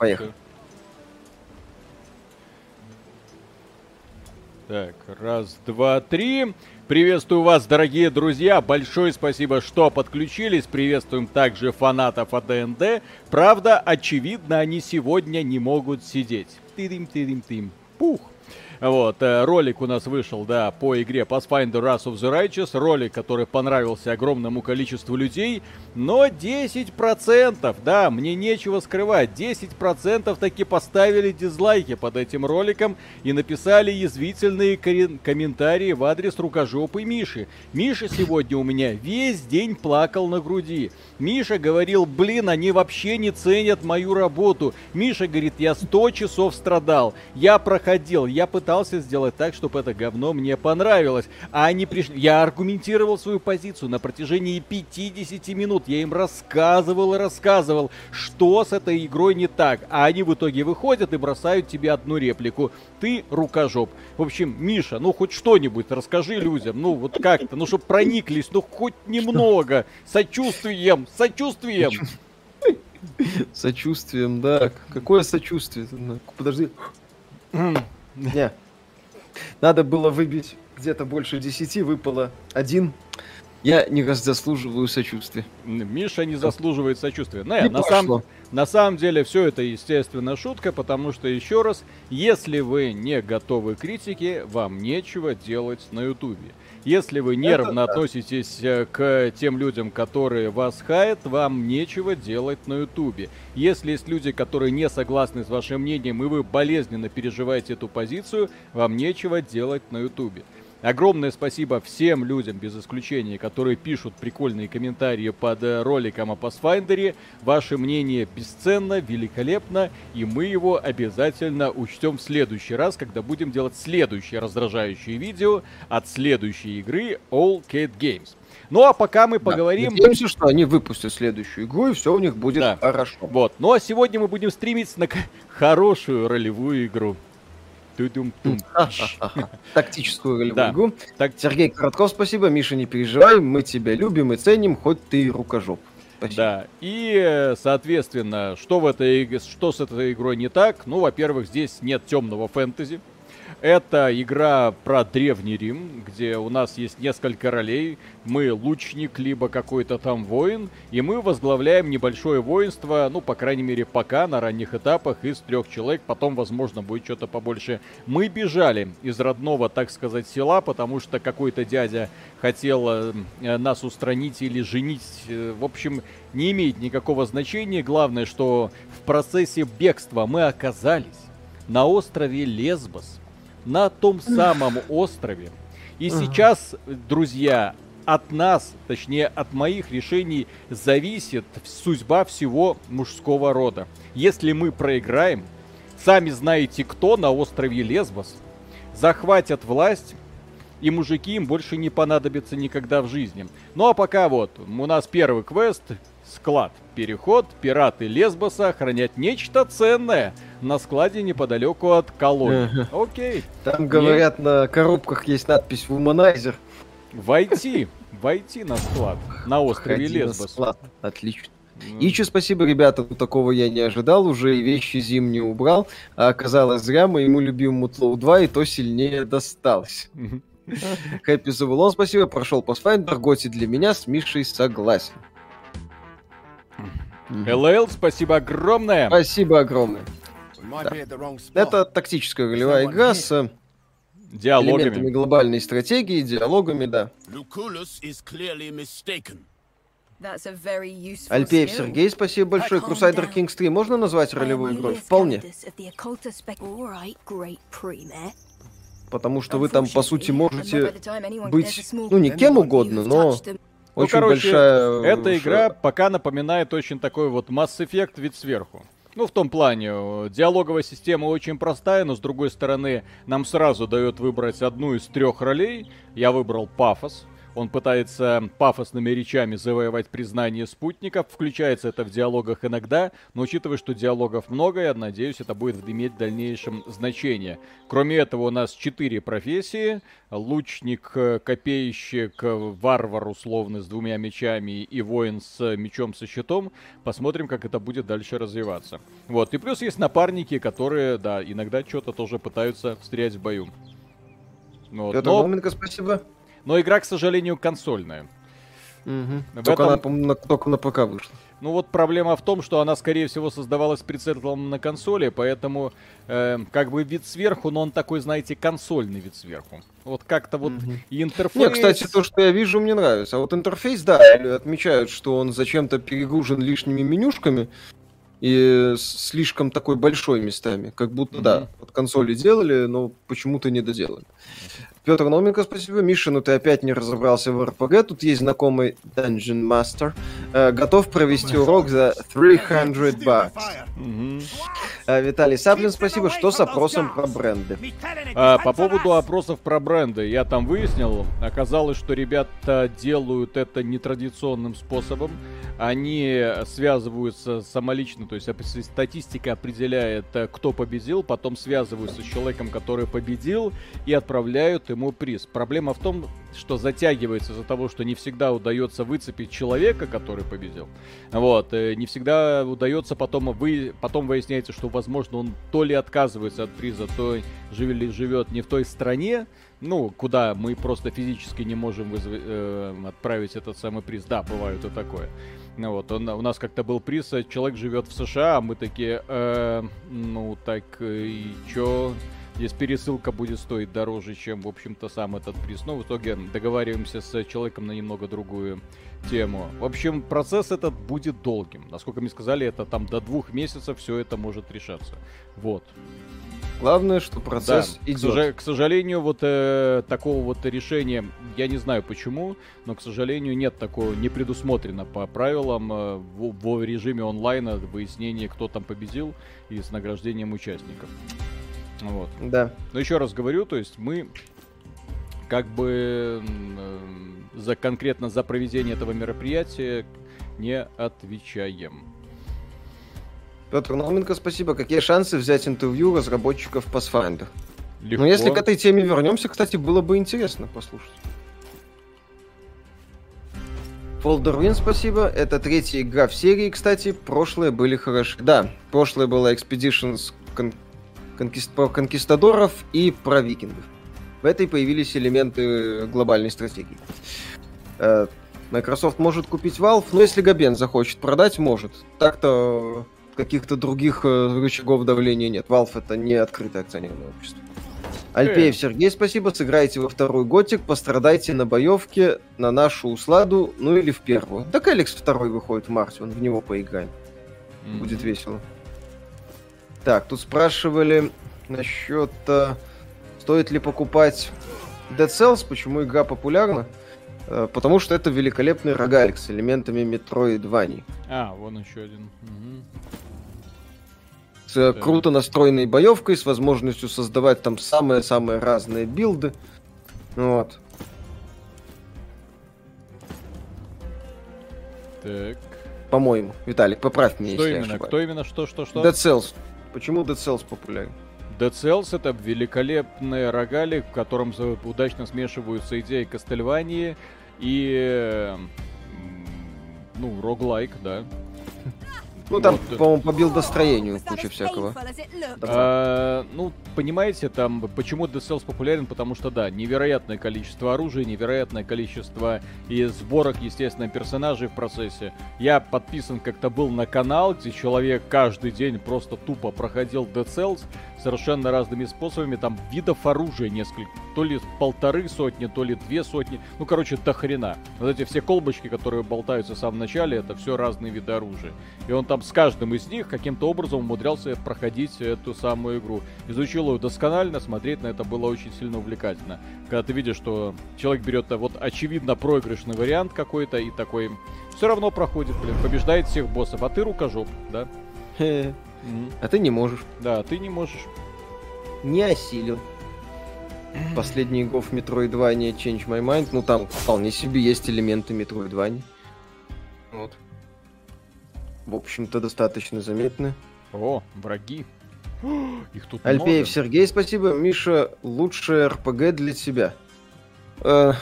Поехали. Так, раз, два, три. Приветствую вас, дорогие друзья. Большое спасибо, что подключились. Приветствуем также фанатов АДНД. Правда, очевидно, они сегодня не могут сидеть. Тырим-тырим-тым. Пух. Вот, э, ролик у нас вышел, да, по игре Pathfinder Wrath of the Righteous, ролик, который понравился огромному количеству людей, но 10%, да, мне нечего скрывать, 10% таки поставили дизлайки под этим роликом и написали язвительные комментарии в адрес рукожопы Миши. Миша сегодня у меня весь день плакал на груди. Миша говорил, блин, они вообще не ценят мою работу. Миша говорит, я 100 часов страдал, я проходил, я пытался пытался сделать так, чтобы это говно мне понравилось. А они пришли... Я аргументировал свою позицию на протяжении 50 минут. Я им рассказывал и рассказывал, что с этой игрой не так. А они в итоге выходят и бросают тебе одну реплику. Ты рукожоп. В общем, Миша, ну хоть что-нибудь расскажи людям. Ну вот как-то, ну чтобы прониклись, ну хоть немного. Сочувствием, сочувствием. Сочувствием, да. Какое сочувствие? Подожди. Не. Надо было выбить где-то больше десяти, выпало один. Я не заслуживаю сочувствия. Миша не заслуживает сочувствия. Не, не на, сам, на самом деле все это, естественно, шутка, потому что, еще раз, если вы не готовы к критике, вам нечего делать на ютубе. Если вы нервно Это относитесь да. к тем людям, которые вас хаят, вам нечего делать на ютубе. Если есть люди, которые не согласны с вашим мнением, и вы болезненно переживаете эту позицию, вам нечего делать на ютубе. Огромное спасибо всем людям, без исключения, которые пишут прикольные комментарии под э, роликом о Pathfinder. Ваше мнение бесценно, великолепно, и мы его обязательно учтем в следующий раз, когда будем делать следующее раздражающее видео от следующей игры All Cat Games. Ну а пока мы поговорим... Да, надеемся, что они выпустят следующую игру, и все у них будет да. хорошо. Вот. Ну а сегодня мы будем стремиться на хорошую ролевую игру. Тактическую. Так... Сергей Коротков, спасибо. Миша, не переживай, мы тебя любим и ценим, хоть ты и рукожоп. Спасибо. Да, и, соответственно, что в этой что с этой игрой не так? Ну, во-первых, здесь нет темного фэнтези. Это игра про Древний Рим, где у нас есть несколько ролей. Мы лучник, либо какой-то там воин, и мы возглавляем небольшое воинство, ну, по крайней мере, пока на ранних этапах из трех человек, потом, возможно, будет что-то побольше. Мы бежали из родного, так сказать, села, потому что какой-то дядя хотел э, нас устранить или женить. Э, в общем, не имеет никакого значения. Главное, что в процессе бегства мы оказались на острове Лесбос на том самом острове. И сейчас, друзья, от нас, точнее от моих решений, зависит судьба всего мужского рода. Если мы проиграем, сами знаете кто на острове Лесбос, захватят власть, и мужики им больше не понадобятся никогда в жизни. Ну а пока вот, у нас первый квест, склад, переход, пираты Лесбоса хранят нечто ценное – на складе неподалеку от колонии. Окей. Там, говорят, и... на коробках есть надпись «Womanizer». Войти, войти на склад, на острове Входи Лесбос. На склад. Отлично. И еще спасибо, ребята, такого я не ожидал, уже и вещи зимние убрал, а оказалось зря моему любимому Тлоу 2 и то сильнее досталось. Хэппи Завулон, спасибо, прошел Pathfinder, Готи для меня, с Мишей согласен. ЛЛ, спасибо огромное. Спасибо огромное. Да. Это тактическая ролевая игра с диалогами. элементами глобальной стратегии, диалогами, да. Альпеев Сергей, спасибо большое. Crusader Kings 3 можно назвать ролевой игрой? Вполне. Потому что вы там, по сути, можете быть, ну, не кем угодно, но ну, очень короче, большая... Эта игра пока напоминает очень такой вот Mass Effect вид сверху. Ну, в том плане, диалоговая система очень простая, но с другой стороны, нам сразу дает выбрать одну из трех ролей. Я выбрал пафос. Он пытается пафосными речами завоевать признание спутников. Включается это в диалогах иногда, но учитывая, что диалогов много, я надеюсь, это будет иметь в дальнейшем значение. Кроме этого, у нас четыре профессии. Лучник, копейщик, варвар условно с двумя мечами и воин с мечом со щитом. Посмотрим, как это будет дальше развиваться. Вот. И плюс есть напарники, которые, да, иногда что-то тоже пытаются встрять в бою. Вот. Петр Но... Науменко, спасибо. Но игра, к сожалению, консольная. Угу. Только, этом... она, на, только на ПК вышла. Ну вот проблема в том, что она, скорее всего, создавалась прицелом на консоли, поэтому э, как бы вид сверху, но он такой, знаете, консольный вид сверху. Вот как-то вот угу. интерфейс... Не, кстати, то, что я вижу, мне нравится. А вот интерфейс, да, отмечают, что он зачем-то перегружен лишними менюшками и слишком такой большой местами. Как будто, угу. да, от консоли делали, но почему-то не доделали. Петр Науменко, спасибо. Миша, ну ты опять не разобрался в РПГ. Тут есть знакомый Dungeon Master. Э, готов провести урок за 300 bucks. Угу. Э, Виталий Саплин, спасибо. Что с опросом про бренды? А, по поводу опросов про бренды. Я там выяснил. Оказалось, что ребята делают это нетрадиционным способом. Они связываются самолично, то есть статистика определяет, э, кто победил, потом связываются с человеком, который победил, и отправляют ему приз. Проблема в том, что затягивается из-за того, что не всегда удается выцепить человека, который победил. Вот, э, не всегда удается потом, вы, потом выясняется, что, возможно, он то ли отказывается от приза, то живет, живет не в той стране, ну, куда мы просто физически не можем вызв... э, отправить этот самый приз. Да, бывает и такое. Ну вот, он, у нас как-то был приз, э, человек живет в США, а мы такие, э, ну так э, и чё? Здесь пересылка будет стоить дороже, чем, в общем-то, сам этот приз. Но в итоге договариваемся с человеком на немного другую тему. В общем, процесс этот будет долгим. Насколько мне сказали, это там до двух месяцев все это может решаться. Вот. Главное, что процесс да, идет. К, к сожалению, вот э, такого вот решения, я не знаю почему, но, к сожалению, нет такого, не предусмотрено по правилам э, в, в режиме онлайна выяснение, кто там победил и с награждением участников. Вот. Да. Но еще раз говорю, то есть мы как бы за конкретно за проведение этого мероприятия не отвечаем. Петр Науменко, спасибо. Какие шансы взять интервью разработчиков Pathfinder? Легко. Ну, если к этой теме вернемся, кстати, было бы интересно послушать. Win, спасибо. Это третья игра в серии, кстати. Прошлые были хороши. Да, прошлое было Expeditions конкист- про конкистадоров и про викингов. В этой появились элементы глобальной стратегии. Э, Microsoft может купить Valve, но если Габен захочет продать, может. Так-то каких-то других э, рычагов давления нет. Valve это не открытое акционерное общество. Альпеев Сергей, спасибо. Сыграйте во второй готик, пострадайте на боевке, на нашу усладу, ну или в первую. Так Алекс второй выходит в марте, он в него поиграем. Mm-hmm. Будет весело. Так, тут спрашивали насчет, э, стоит ли покупать Dead Cells, почему игра популярна. Э, потому что это великолепный рогалик с элементами Metroidvania. А, вон еще один. Угу с да. круто настроенной боевкой, с возможностью создавать там самые-самые разные билды. Вот. Так. По-моему, Виталик, поправь меня, что если именно? я Кто именно? Что, что, что? Dead Cells. Почему Dead Cells популярен? Dead Cells это великолепный рогалик, в котором удачно смешиваются идеи Кастельвании и ну, роглайк, да. Ну, там, вот. по-моему, по билдостроению куча всякого. А, ну, понимаете, там, почему Dead Cells популярен? Потому что, да, невероятное количество оружия, невероятное количество и сборок, естественно, персонажей в процессе. Я подписан как-то был на канал, где человек каждый день просто тупо проходил Dead Cells совершенно разными способами. Там видов оружия несколько, то ли полторы сотни, то ли две сотни. Ну, короче, до хрена. Вот эти все колбочки, которые болтаются в самом начале, это все разные виды оружия. И он там с каждым из них каким-то образом умудрялся проходить эту самую игру. Изучил ее досконально, смотреть на это было очень сильно увлекательно. Когда ты видишь, что человек берет э, вот очевидно проигрышный вариант какой-то и такой все равно проходит, блин, побеждает всех боссов, а ты рукожоп, да? А ты не можешь. Да, ты не можешь. Не осилил. Последний гов Metroidvania Change My Mind, ну там вполне себе есть элементы Metroidvania. Вот. В общем-то, достаточно заметны. О, враги. Их тут Альпеев много. Сергей, спасибо. Миша, лучшее РПГ для тебя. Э,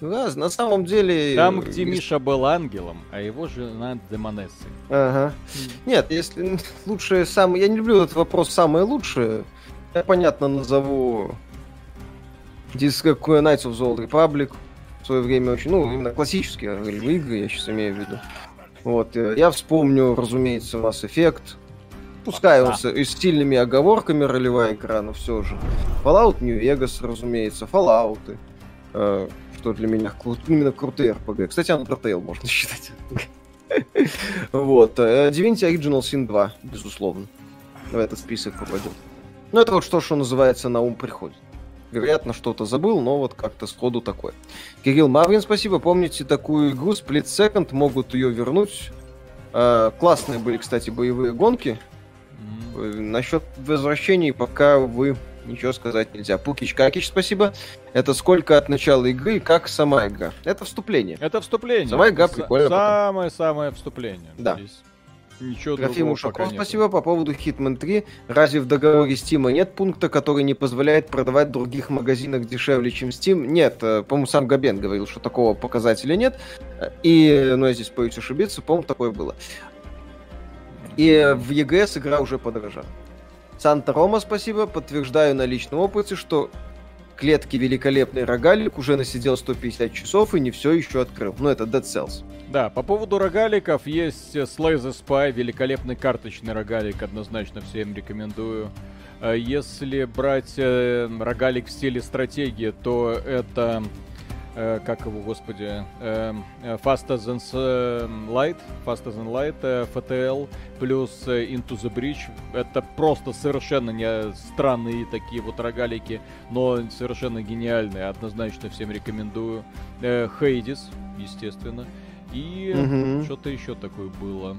да, на самом деле... Там, где. Миша был ангелом, а его жена демонессой. Ага. Нет, если лучшее самое... Я не люблю этот вопрос «самое лучшее». Я, понятно, назову Disc Knights of the Old Republic. В свое время очень... Ну, именно классические игры, я сейчас имею в виду. Вот. Э, я вспомню, разумеется, Mass Effect. Пускай он с, с стильными оговорками ролевая игра, но все же. Fallout New Vegas, разумеется, Fallout. Э, что для меня именно крутые RPG. Кстати, Undertale можно считать. Вот. Э, Divinity Original Sin 2, безусловно. В этот список попадет. Ну, это вот что, что называется, на ум приходит. Вероятно, что-то забыл, но вот как-то сходу такое. Кирилл Марвин, спасибо. Помните такую игру Split Second? Могут ее вернуть. Э, классные были, кстати, боевые гонки. Mm-hmm. Насчет возвращений пока вы ничего сказать нельзя. Пукич Какич, спасибо. Это сколько от начала игры как сама игра? Это вступление. Это вступление. Сама игра прикольная. Самое-самое вступление. Да. Здесь ничего Трофим Ушаков, спасибо. По поводу Hitman 3. Разве в договоре Steam нет пункта, который не позволяет продавать в других магазинах дешевле, чем Steam? Нет. Э, по-моему, сам Габен говорил, что такого показателя нет. И, ну, я здесь боюсь ошибиться, по-моему, такое было. И в EGS игра уже подорожала. Санта-Рома, спасибо. Подтверждаю на личном опыте, что клетки великолепный рогалик уже насидел 150 часов и не все еще открыл. Ну, это Dead Cells. Да, по поводу рогаликов есть Slay the Spy, великолепный карточный рогалик, однозначно всем рекомендую. Э, если брать э, рогалик в стиле стратегии, то это э, как его, господи, э, э Faster Than Light, Faster Than Light, э, FTL, плюс э, Into the Bridge. Это просто совершенно не странные такие вот рогалики, но совершенно гениальные, однозначно всем рекомендую. Э, Hades, естественно. И угу. что-то еще такое было.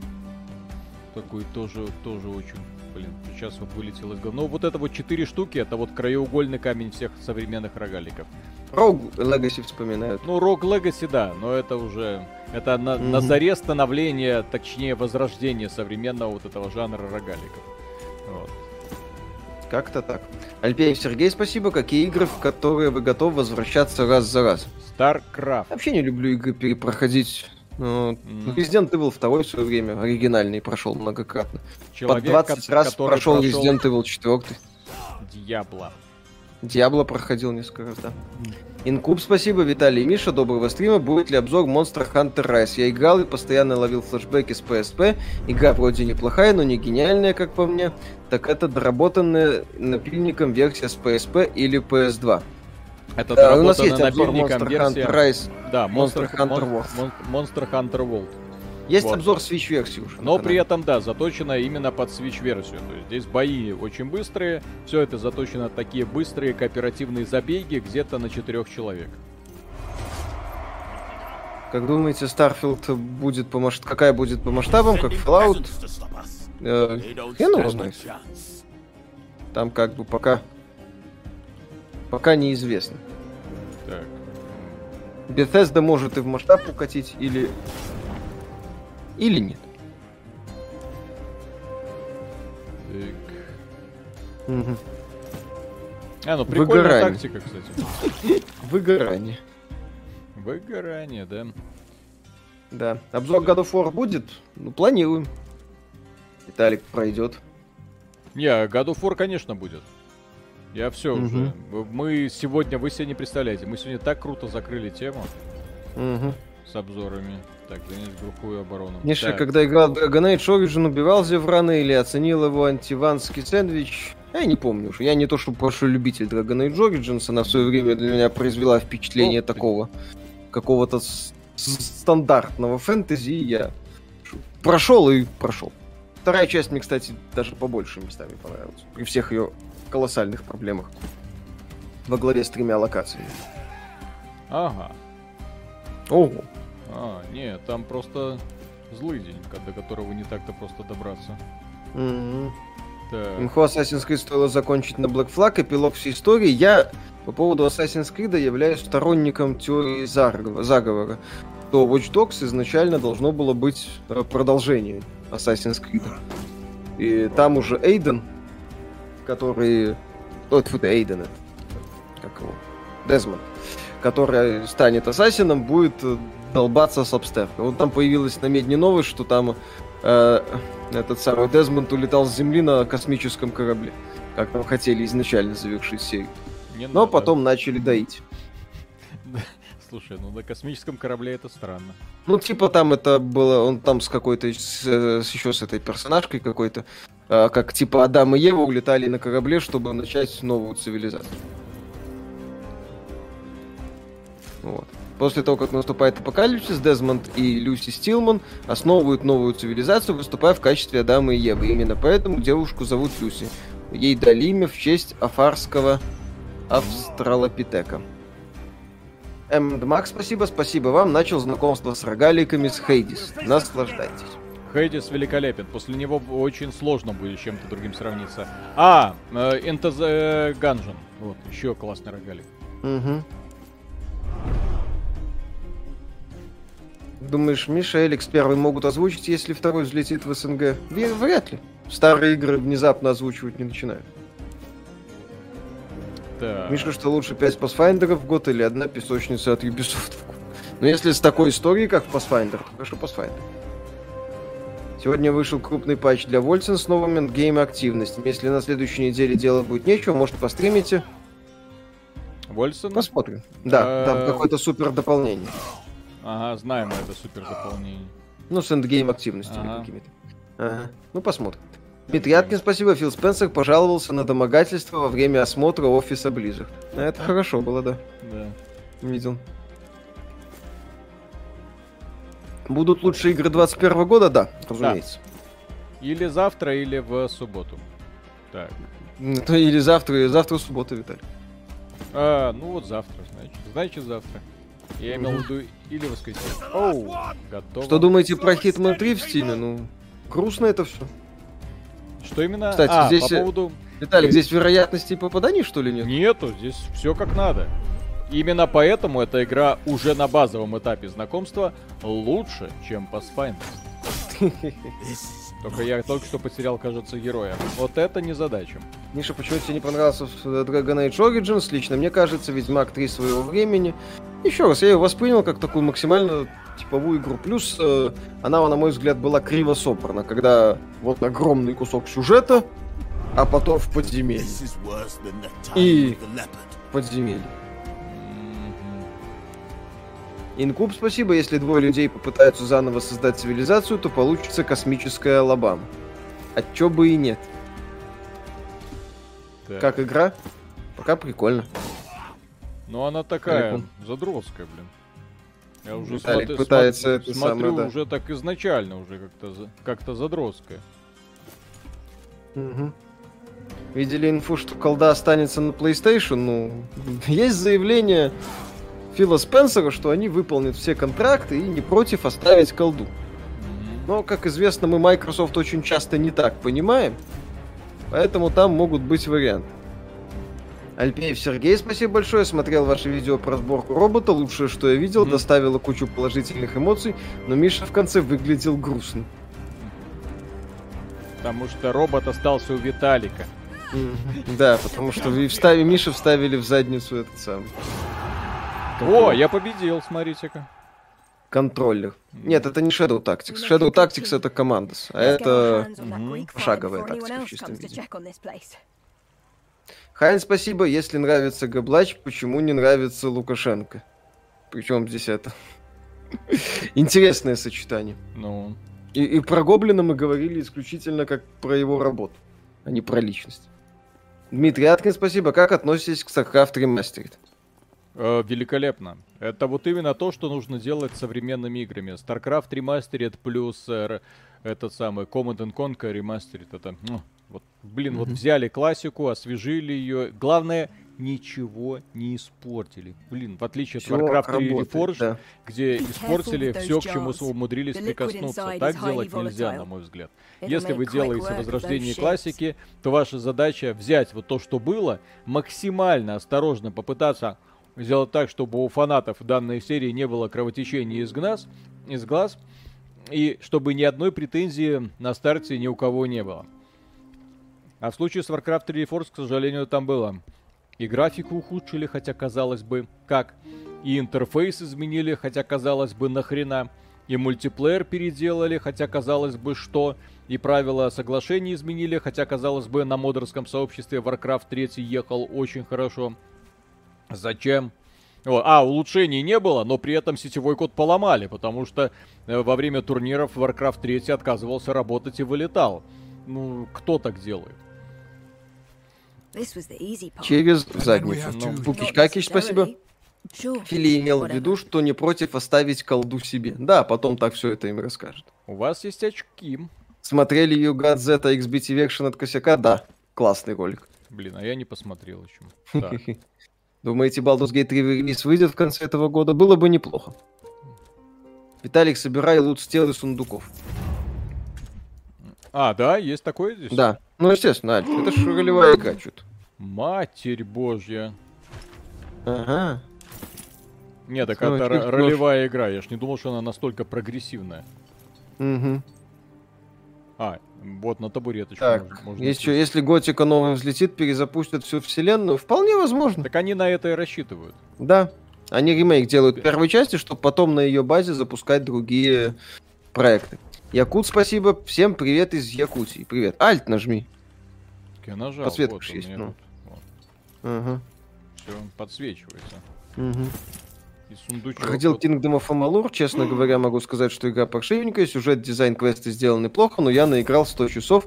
Такой тоже, тоже очень блин, сейчас вот вылетел из головы. Но вот это вот четыре штуки, это вот краеугольный камень всех современных рогаликов. Рог Legacy вспоминают. Ну, Рог Legacy, да, но это уже... Это на, mm-hmm. на заре становления, точнее, возрождения современного вот этого жанра рогаликов. Вот. Как-то так. Альпеев Сергей, спасибо. Какие игры, в которые вы готовы возвращаться раз за раз? StarCraft. Вообще не люблю игры перепроходить. Ну, mm. Resident Evil 2 в свое время оригинальный прошел многократно. Человек, Под 20 раз прошел, прошел Resident Evil 4. Дьябло. Диабло проходил несколько раз, да. Инкуб, спасибо, Виталий и Миша, доброго стрима. Будет ли обзор Monster Hunter Rise? Я играл и постоянно ловил флешбеки с PSP. Игра вроде неплохая, но не гениальная, как по мне. Так это доработанная напильником версия с PSP или PS2. Это да, у нас есть обзор Monster версия... Hunter Rise. Да, Monster, Monster Hunter World. Monster Hunter World. Есть вот. обзор Switch-версии уже. Но при этом, да, заточено именно под Switch-версию. То есть здесь бои очень быстрые, все это заточено такие быстрые кооперативные забеги где-то на четырех человек. Как думаете, Starfield будет по масштабам, какая будет по масштабам, как Fallout? Э, хрен его знает. Там как бы пока... Пока неизвестно. Так. Bethesda может и в масштаб укатить, или или нет? Так. Угу. А, ну прикольная Выгорание. тактика, кстати. Выгорание. Выгорание, да. Да. Обзор God of War будет? Ну, планируем. Виталик пройдет. Не, God of War, конечно, будет. Я все угу. уже. Мы сегодня, вы себе не представляете, мы сегодня так круто закрыли тему. Угу. С обзорами. Так, занять глухую оборону. Миша, так. когда играл Dragon Age Origin, убивал Зеврана или оценил его антиванский сэндвич? Я не помню уже. Я не то, что большой любитель Dragon Age Origins, она в свое время для меня произвела впечатление О, такого какого-то стандартного фэнтези. Я прошел и прошел. Вторая часть мне, кстати, даже по большим местами понравилась. При всех ее колоссальных проблемах. Во главе с тремя локациями. Ага. Ого. А, нет, там просто злый день, до которого не так-то просто добраться. Mm-hmm. Так. Имхо Assassin's Creed стоило закончить на Black Flag, эпилог всей истории. Я По поводу Assassin's Creed являюсь сторонником теории заговора, что Watch Dogs изначально должно было быть э, продолжение Assassin's Creed. И там уже Эйден, который... Вот, фу, Эйден это. Как его? Дезмонд. Который станет ассасином, будет э, долбаться с обстеркой. Вот там появилась на медне новость, что там э, этот самый Дезмонд улетал с Земли на космическом корабле. Как там хотели изначально завершить серию. Не Но надо. потом начали доить. Слушай, ну на космическом корабле это странно. Ну, типа там это было, он там с какой-то, с, с, еще с этой персонажкой какой-то, э, как типа Адам и Ева улетали на корабле, чтобы начать новую цивилизацию. Вот. После того, как наступает апокалипсис, Дезмонд и Люси Стилман основывают новую цивилизацию, выступая в качестве Адама и Евы. Именно поэтому девушку зовут Люси. Ей дали имя в честь афарского австралопитека. М. Макс, спасибо, спасибо вам. Начал знакомство с рогаликами с Хейдис. Наслаждайтесь. Хейдис великолепен. После него очень сложно будет с чем-то другим сравниться. А, э, Into the Gungeon. Вот, еще классный рогалик. Угу. Думаешь, Миша и Алекс первый могут озвучить, если второй взлетит в СНГ? Вряд ли. Старые игры внезапно озвучивать не начинают. Да. Миша, что лучше 5 Pathfinder в год или одна песочница от Ubisoft в год? Ну, если с такой историей, как Pathfinder, то хорошо Pathfinder. Сегодня вышел крупный патч для Wolcen с новыми endgame активностями. Если на следующей неделе делать будет нечего, может постримите. Wolcen? Посмотрим. Да, там какое-то супер дополнение. Ага, знаем это супер дополнение. Ну, с эндгейм активностями какими-то. Ага. Ну, посмотрим. Дмитрий Аткин, спасибо. Фил Спенсер пожаловался на домогательство во время осмотра офиса Blizzard. Это хорошо было, да. Да. Видел. Будут лучшие игры 21 года? Да, разумеется. Да. Или завтра, или в субботу. Так. Это или завтра, или завтра в субботу, Виталий. А, ну вот завтра, значит. Значит, завтра. Я имел в виду или воскресенье. Оу, готово. Что думаете про Hitman 3 в Steam? Ну, грустно это все. Что именно? Кстати, а, здесь... По поводу... Виталик, здесь вероятности попаданий, что ли, нет? Нету, здесь все как надо. Именно поэтому эта игра уже на базовом этапе знакомства лучше, чем Pathfinder. Только я только что потерял, кажется, героя. Вот это не задача. Миша, почему тебе не понравился Dragon Age Origins? Лично мне кажется, Ведьмак 3 своего времени. Еще раз, я ее воспринял как такую максимально типовую игру. Плюс э, она, на мой взгляд, была криво собрана, когда вот огромный кусок сюжета, а потом в подземелье. И подземелье. Инкуб, спасибо. Если двое людей попытаются заново создать цивилизацию, то получится космическая Алабама. А чё бы и нет. Так. Как игра? Пока прикольно. Ну она такая, Далеко. задротская, блин. Я уже Виталик смотри, пытается смотрю, это смотрю самое, да. уже так изначально уже как-то как-то задротская. Угу. Видели инфу, что колда останется на PlayStation? Ну, есть заявление Фила Спенсера, что они выполнят все контракты и не против оставить колду. Но, как известно, мы Microsoft очень часто не так понимаем, поэтому там могут быть варианты. Альпеев Сергей, спасибо большое. Смотрел ваше видео про сборку робота. Лучшее, что я видел, mm-hmm. доставило кучу положительных эмоций, но Миша в конце выглядел грустно. Потому что робот остался у Виталика. Да, потому что вы вставили, Миша вставили в задницу этот самый. О, я победил, смотрите-ка. Контроллер. Нет, это не Shadow Tactics. Shadow Tactics это Commandos, а это шаговая тактика в чистом виде. Хайн, спасибо. Если нравится Габлач, почему не нравится Лукашенко? Причем здесь это? Интересное сочетание. Ну. И, и про Гоблина мы говорили исключительно как про его работу, а не про личность. Дмитрий Аткин, спасибо. Как относитесь к StarCraft Remastered? Э, великолепно. Это вот именно то, что нужно делать с современными играми. StarCraft Remastered плюс э, этот самый Command Conquer Remastered. Это ну, вот, блин, mm-hmm. вот взяли классику, освежили ее. Главное, ничего не испортили. Блин, в отличие от Warcraft 3 Reforged, да. где испортили все, к чему умудрились прикоснуться. Так делать нельзя, на мой взгляд. Если вы делаете возрождение классики, то ваша задача взять вот то, что было, максимально осторожно попытаться сделать так, чтобы у фанатов данной серии не было кровотечения из глаз, из глаз, и чтобы ни одной претензии на старте ни у кого не было. А в случае с Warcraft 3 Reforged, к сожалению, там было. И графику ухудшили, хотя казалось бы, как. И интерфейс изменили, хотя казалось бы, нахрена. И мультиплеер переделали, хотя казалось бы, что. И правила соглашений изменили, хотя казалось бы, на модерском сообществе Warcraft 3 ехал очень хорошо. Зачем? А, улучшений не было, но при этом сетевой код поломали, потому что э, во время турниров Warcraft 3 отказывался работать и вылетал. Ну, кто так делает? Через задницу. Ну, Пукич Какич, спасибо. Фили имел в виду, что не против оставить колду себе. Да, потом так все это им расскажет. У вас есть очки. Смотрели You Got Z XBT Version от косяка? Да. Классный ролик. Блин, а я не посмотрел еще. Думаете, Baldur's Gate 3 релиз выйдет в конце этого года? Было бы неплохо. Виталик, собирай лут с тел и сундуков. А, да, есть такое здесь? Да. Ну, естественно, Альф, это же ролевая игра что-то. Матерь божья. Ага. Нет, так это ролевая игра. Я ж не думал, что она настолько прогрессивная. Угу. А, вот на табуреточку так, можно, можно если, если Готика новым взлетит, перезапустят всю вселенную, вполне возможно. Так они на это и рассчитывают. Да. Они ремейк делают первой части, чтобы потом на ее базе запускать другие проекты. Якут, спасибо. Всем привет из Якутии. Привет. Альт нажми. Я нажал. Подсветка вот есть. Ну. Вот. Ага. Все, подсвечивается. Угу. И сундучок. Проходил вот... Kingdom of Amalur. Честно говоря, могу сказать, что игра паршивенькая. Сюжет, дизайн, квесты сделаны плохо, но я наиграл 100 часов.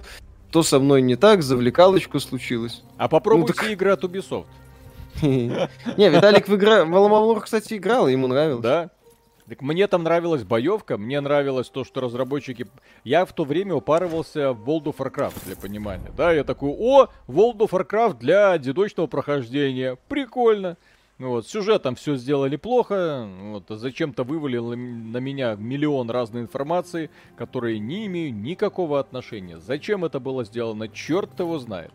То со мной не так, завлекалочку случилось. А попробуйте ну, так... игры от Ubisoft. Не, Виталик в игра... В Amalur, кстати, играл, ему нравилось. Да? Так мне там нравилась боевка, мне нравилось то, что разработчики... Я в то время упарывался в World of Warcraft, для понимания. Да, я такой, о, World of Warcraft для дедочного прохождения. Прикольно. Ну вот, сюжетом все сделали плохо, вот, зачем-то вывалил на меня миллион разной информации, которые не имеют никакого отношения. Зачем это было сделано, черт его знает.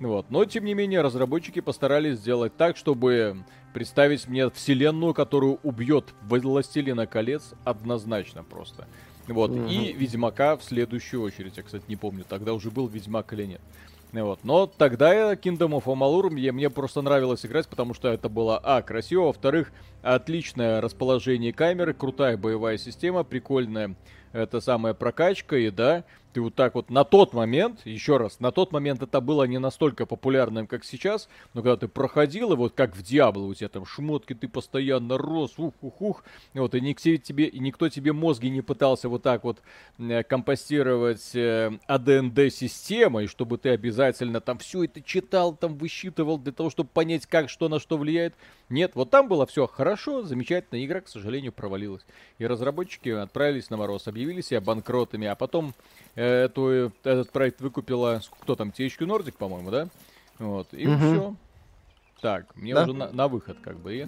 Вот. Но, тем не менее, разработчики постарались сделать так, чтобы представить мне вселенную, которую убьет Властелина колец однозначно просто. Вот. Угу. И Ведьмака в следующую очередь. Я, кстати, не помню, тогда уже был Ведьмак или нет. Вот. Но тогда Kingdom of Amalur мне, мне просто нравилось играть, потому что это было, а, красиво, во-вторых, отличное расположение камеры, крутая боевая система, прикольная это самая прокачка, и да, ты вот так вот на тот момент, еще раз, на тот момент это было не настолько популярным, как сейчас, но когда ты проходил, и вот как в Диабло, у тебя там шмотки, ты постоянно рос, ух-ух-ух, вот, и никто тебе, и никто тебе мозги не пытался вот так вот э, компостировать э, ADND-системой, чтобы ты обязательно там все это читал, там высчитывал для того, чтобы понять, как, что на что влияет. Нет, вот там было все хорошо, замечательно, игра, к сожалению, провалилась. И разработчики отправились на мороз, объявили себя банкротами, а потом эту, этот проект выкупила, кто там, THQ Nordic, по-моему, да? Вот, и угу. все. Так, мне да? уже на, на выход как бы. И...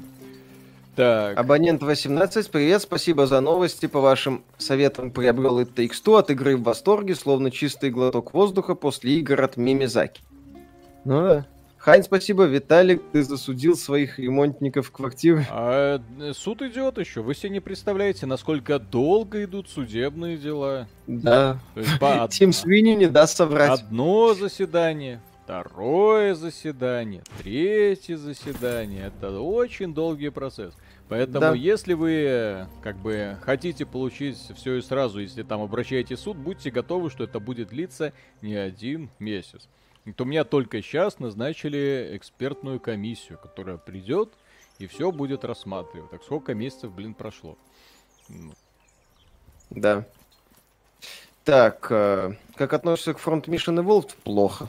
Так. Абонент 18, привет, спасибо за новости. По вашим советам приобрел это X2 от игры в восторге, словно чистый глоток воздуха после игр от Мимизаки. Ну да. Хайн, спасибо. Виталик, ты засудил своих ремонтников квартиры. А э, суд идет еще. Вы себе не представляете, насколько долго идут судебные дела. Да. Тим Свини не даст соврать. Одно заседание, второе заседание, третье заседание. Это очень долгий процесс. Поэтому, да. если вы как бы хотите получить все и сразу, если там обращаете суд, будьте готовы, что это будет длиться не один месяц то меня только сейчас назначили экспертную комиссию, которая придет и все будет рассматривать. Так сколько месяцев, блин, прошло? Да. Так, э, как относишься к Front Mission Evolved? Плохо.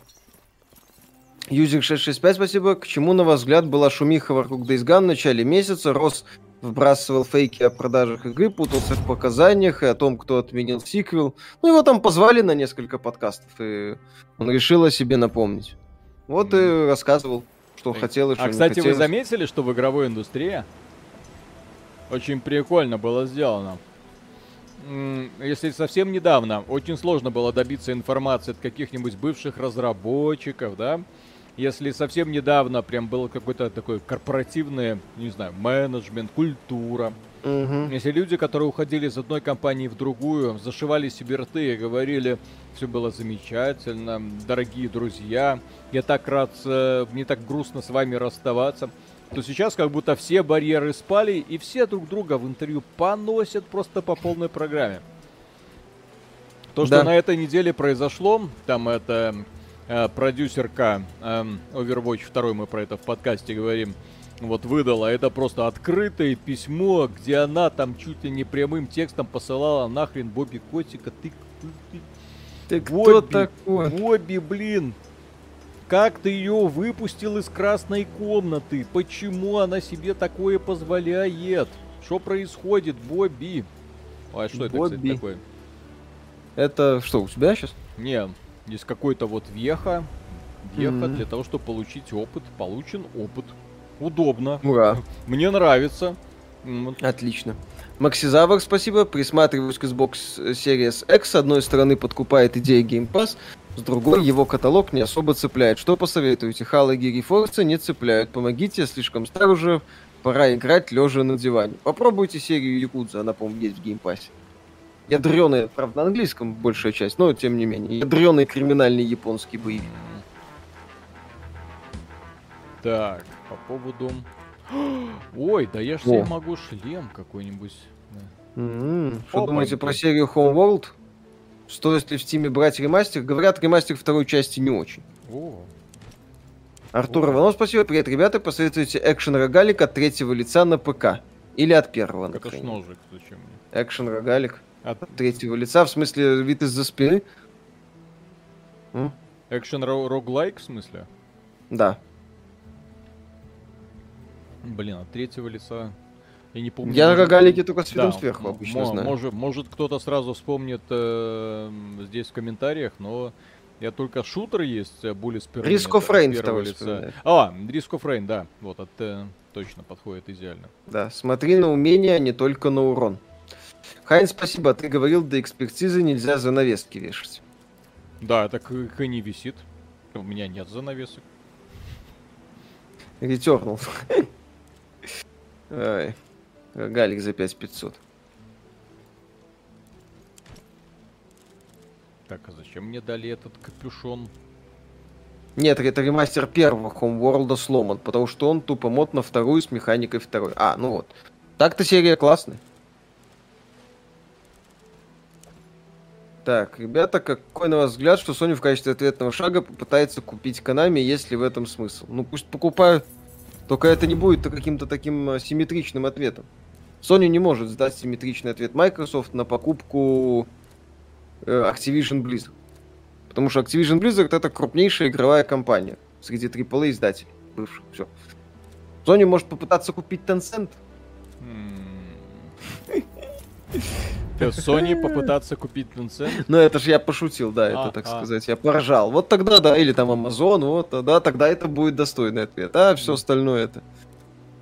Юзик 665, спасибо. К чему, на ваш взгляд, была шумиха вокруг Days Gone в начале месяца? Рос вбрасывал фейки о продажах игры, путался в показаниях и о том, кто отменил сиквел. Ну, его там позвали на несколько подкастов, и он решил о себе напомнить. Вот и рассказывал. что хотел и что А, кстати, вы хотелось. заметили, что в игровой индустрии очень прикольно было сделано. Если совсем недавно очень сложно было добиться информации от каких-нибудь бывших разработчиков, да, если совсем недавно прям было какой-то такой корпоративный, не знаю, менеджмент, культура, Мгм. если люди, которые уходили из одной компании в другую, зашивали себе рты и говорили, все было замечательно, дорогие друзья, я так рад, э, мне так грустно с вами расставаться, то сейчас как будто все барьеры спали, и все друг друга в интервью поносят просто по полной программе. То, что Да. на этой неделе произошло, там это продюсерка эм, Overwatch 2, мы про это в подкасте говорим, вот выдала, это просто открытое письмо, где она там чуть ли не прямым текстом посылала нахрен Бобби Котика, ты, ты, ты Ты кто Бобби, такой? Бобби, блин, как ты ее выпустил из красной комнаты? Почему она себе такое позволяет? Что происходит, Бобби? А что это, Бобби. кстати, такое? Это что, у тебя сейчас? Не, здесь какой-то вот веха. Веха Мгм. для того, чтобы получить опыт. Получен опыт. Удобно. Ура. Мне нравится. Отлично. Максизавр, спасибо. Присматриваюсь к Xbox Series X. С одной стороны, подкупает идея Game Pass, с другой, его каталог не особо цепляет. Что посоветуете? Halo, Gears и Forza не цепляют. Помогите, я слишком стар уже. Пора играть лежа на диване. Попробуйте серию Якудза, она, по-моему, есть в Pass. Ядреный, правда, на английском большая часть, но тем не менее. Ядреный криминальный японский боевик. Так, по поводу... Ой, да я ж себе могу шлем какой-нибудь. Да. М, Что думаете про серию Homeworld? Стоит ли в Steam брать ремастер? Говорят, ремастер второй части не очень. О, Артур О. Иванов, спасибо. Привет, ребята. Посоветуйте экшен рогалик от третьего лица на ПК. Или от первого, это ж например. ножик, зачем мне? Экшен рогалик От третьего лица, в смысле вид из-за спины? Экшен роглайк, в смысле? Да. Блин, от третьего лица... Я не помню. Я рогалики только с видом Да, сверху обычно знаю. Может, может кто-то сразу вспомнит э, здесь в комментариях, но я только шутер есть, э, Bullet Spur Risk нет, of Rain второй лица. А, Risk of Rain, да. Вот, от, э, точно подходит идеально. Да, смотри на умения, а не только на урон. Хайн, спасибо. Ты говорил, до экспертизы нельзя занавески вешать. Да, так и не висит. У меня нет занавесок. Ретернул. Ай. Рогалик за 5500. Так, а зачем мне дали этот капюшон? Нет, это ремастер первого Homeworld сломан, потому что он тупо мод на вторую с механикой второй. А, ну вот. Так-то серия классная. Так, ребята, какой на вас взгляд, что Sony в качестве ответного шага попытается купить Konami, есть ли в этом смысл? Ну пусть покупают, только это не будет каким-то таким э, симметричным ответом. Sony не может сдать симметричный ответ Microsoft на покупку э, Activision Blizzard. Потому что Activision Blizzard это крупнейшая игровая компания среди AAA издателей бывших. Все. Sony может попытаться купить Tencent. Sony попытаться купить Tencent? Но это же я пошутил, да, это, А, так а. сказать, я поржал. Вот тогда, да, или там Amazon, вот, да, тогда это будет достойный ответ. А все остальное это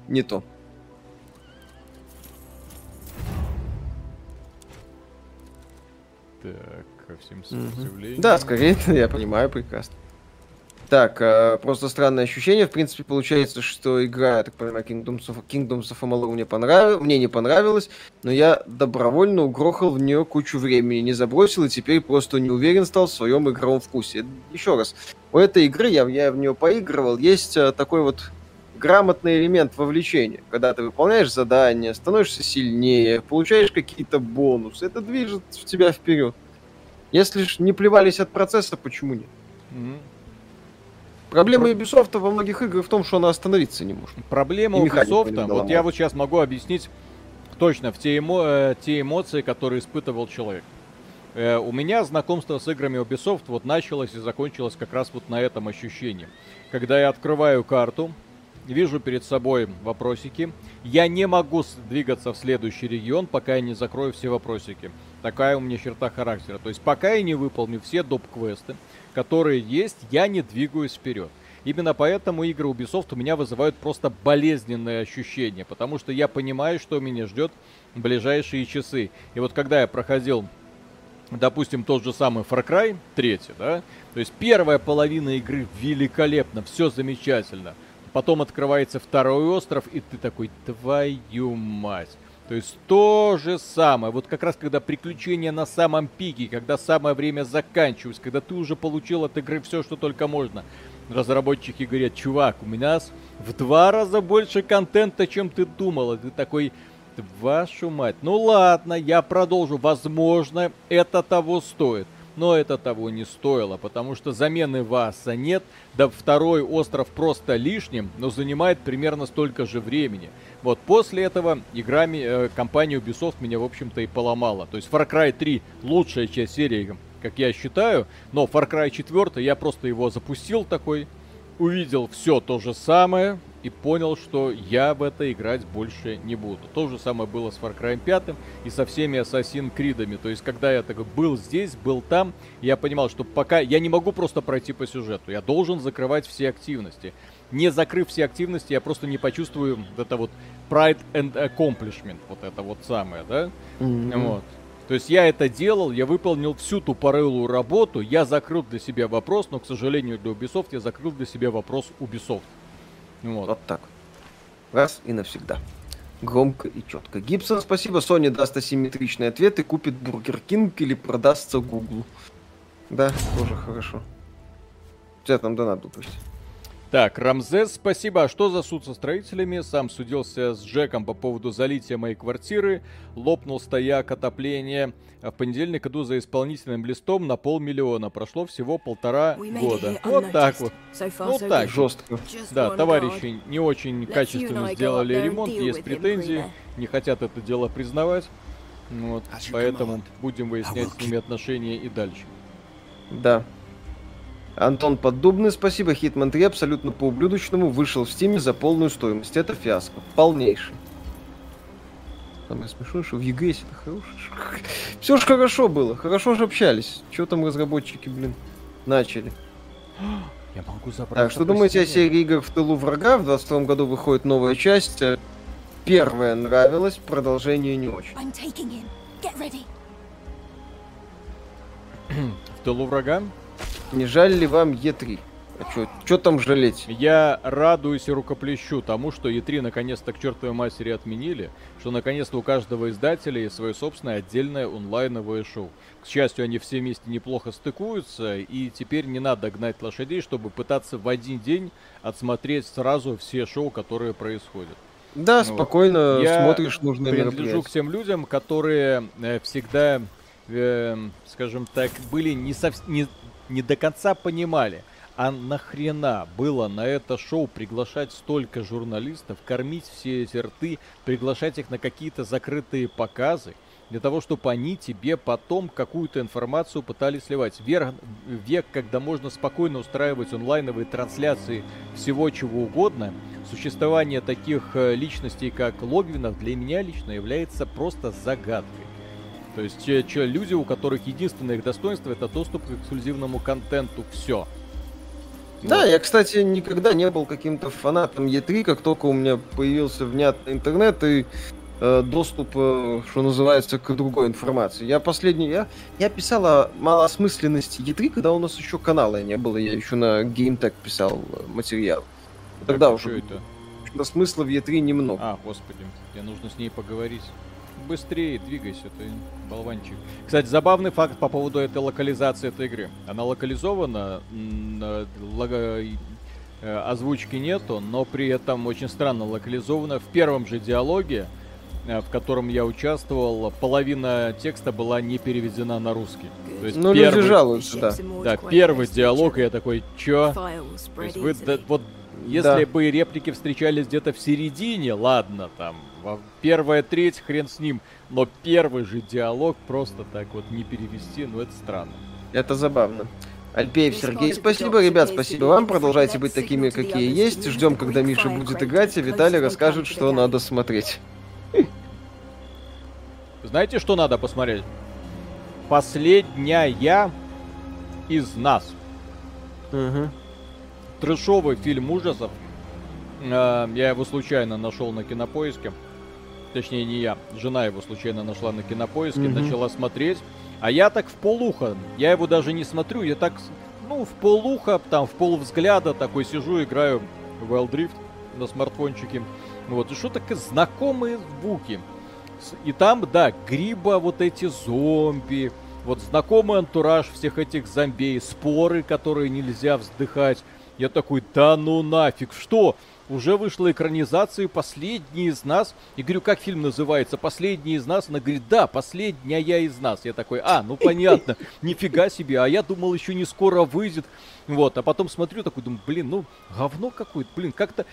не то. Так, ко всем сопротивлениям. Да, скорее, я понимаю прекрасно. Так, э, просто странное ощущение. В принципе, получается, что игра, я так понимаю, Kingdoms of, Kingdoms of Amalur мне, понрав... мне не понравилась, но я добровольно угрохал в нее кучу времени, не забросил и теперь просто не уверен стал в своем игровом вкусе. Еще раз, у этой игры, я, я в нее поигрывал, есть э, такой вот грамотный элемент вовлечения. Когда ты выполняешь задания, становишься сильнее, получаешь какие-то бонусы, это движет тебя вперед. Если ж не плевались от процесса, почему нет? Мгм. Проблема Ubisoft во многих играх в том, что она остановиться не может. Проблема Ubisoft, вот я вот сейчас могу объяснить точно в те, эмо- э, те эмоции, которые испытывал человек. Э, у меня знакомство с играми Ubisoft вот началось и закончилось как раз вот на этом ощущении. Когда я открываю карту, вижу перед собой вопросики, я не могу двигаться в следующий регион, пока я не закрою все вопросики. Такая у меня черта характера. То есть пока я не выполню все доп-квесты, которые есть, я не двигаюсь вперед. Именно поэтому игры Ubisoft у меня вызывают просто болезненные ощущения, потому что я понимаю, что меня ждет в ближайшие часы. И вот когда я проходил допустим, тот же самый Far Cry 3, да, то есть первая половина игры великолепна, все замечательно. Потом открывается второй остров, и ты такой, твою мать. То есть то же самое. Вот как раз когда приключения на самом пике, когда самое время заканчивается, когда ты уже получил от игры все, что только можно. Разработчики говорят, чувак, у меня в два раза больше контента, чем ты думал. И ты такой, Вашу мать. Ну ладно, я продолжу. Возможно, это того стоит. Но это того не стоило, потому что замены Васа нет, да второй остров просто лишним, но занимает примерно столько же времени. Вот после этого играми э, компания Ubisoft меня, в общем-то, и поломала. То есть Far Cry 3 лучшая часть серии, как я считаю, но Far Cry 4 я просто его запустил такой, увидел все то же самое, и понял, что я в это играть больше не буду. То же самое было с Far Cry 5 и со всеми Assassin's Creed. То есть, когда я такой был здесь, был там, я понимал, что пока я не могу просто пройти по сюжету, я должен закрывать все активности. Не закрыв все активности, я просто не почувствую это вот pride and accomplishment, вот это вот самое, да? Mm-hmm. Вот. То есть я это делал, я выполнил всю тупорылую работу, я закрыл для себя вопрос, но, к сожалению, для Ubisoft я закрыл для себя вопрос Ubisoft. Вот. вот так. Раз и навсегда. Громко и четко. Гибсон, спасибо. Sony даст асимметричный ответ и купит Burger King или продастся Google. Да, тоже хорошо. У тебя там донат почти. Так, Рамзес, спасибо. А что за суд со строителями? Сам судился с Джеком по поводу залития моей квартиры. Лопнул стояк отопления. А в понедельник иду за исполнительным листом на полмиллиона. Прошло всего полтора года. Вот так вот. Вот так. Жестко. Да, товарищи не очень качественно сделали ремонт, есть претензии, не хотят это дело признавать. Вот, поэтому будем выяснять с ними отношения и дальше. Да, Антон Поддубный, спасибо. Hitman 3 абсолютно по ублюдочному вышел в стиме за полную стоимость. Это фиаско. Полнейший. Самое смешное, что в EGS это хорошо. Все же хорошо было. Хорошо же общались. Что там разработчики, блин, начали. Я могу забрать. Так, что думаете о серии игр в тылу врага? В 22 году выходит новая часть. Первая нравилась, продолжение не очень. в тылу врага? Не жаль ли вам Е3? А что там жалеть? Я радуюсь и рукоплещу тому, что E3 наконец-то к чертовой матери отменили, что наконец-то у каждого издателя есть свое собственное отдельное онлайновое шоу. К счастью, они все вместе неплохо стыкуются, и теперь не надо гнать лошадей, чтобы пытаться в один день отсмотреть сразу все шоу, которые происходят. Да, вот. спокойно Я смотришь нужные принадлежу к тем людям, которые э, всегда, э, скажем так, были не, сов... не не до конца понимали, а нахрена было на это шоу приглашать столько журналистов, кормить все эти рты, приглашать их на какие-то закрытые показы, для того, чтобы они тебе потом какую-то информацию пытались сливать. Век, век, когда можно спокойно устраивать онлайновые трансляции всего чего угодно, существование таких э, личностей, как Логвинов, для меня лично является просто загадкой. То есть че, че, люди, у которых единственное их достоинство это доступ к эксклюзивному контенту. Все. Да, вот. я, кстати, никогда не был каким-то фанатом Е3, как только у меня появился внятный интернет и э, доступ, э, что называется, к другой информации. Я последний, я, я писал о малоосмысленности Е3, когда у нас еще канала не было, я еще на GameTech писал э, материал. Тогда так, уже это? смысла в Е3 немного. А, господи, мне нужно с ней поговорить быстрее двигайся, ты болванчик. Кстати, забавный факт по поводу этой локализации этой игры. Она локализована, лого... Э, озвучки нету, но при этом очень странно локализована. В первом же диалоге, э, в котором я участвовал, половина текста была не переведена на русский. То есть ну, первый... люди жалуются, да. Да, первый диалог, и я такой, чё? То есть вы, да, вот если да. бы реплики встречались где-то в середине, ладно, там, первая треть, хрен с ним. Но первый же диалог просто так вот не перевести, ну это странно. Это забавно. Альпеев Сергей, спасибо, ребят, спасибо вам. Продолжайте быть такими, какие есть. Ждем, когда Миша будет играть, и Виталий расскажет, что надо смотреть. Знаете, что надо посмотреть? Последняя из нас. Угу. трэшовый фильм ужасов. А, я его случайно нашел на кинопоиске. Точнее, не я. Жена его случайно нашла на кинопоиске, mm-hmm. начала смотреть. А я так в полуха. Я его даже не смотрю. Я так, ну, в полуха, там, в полувзгляда такой сижу, играю в Wild Drift на смартфончике. Вот, и что такие знакомые звуки. И там, да, гриба, вот эти зомби, вот знакомый антураж всех этих зомбей, споры, которые нельзя вздыхать. Я такой, да ну нафиг, что? Уже вышла экранизация «Последний из нас». И говорю, как фильм называется? «Последний из нас». Она говорит, да, «Последняя из нас». Я такой, а, ну понятно, нифига себе. А я думал, еще не скоро выйдет. Вот, а потом смотрю, такой, думаю, блин, ну, говно какое-то, блин, как-то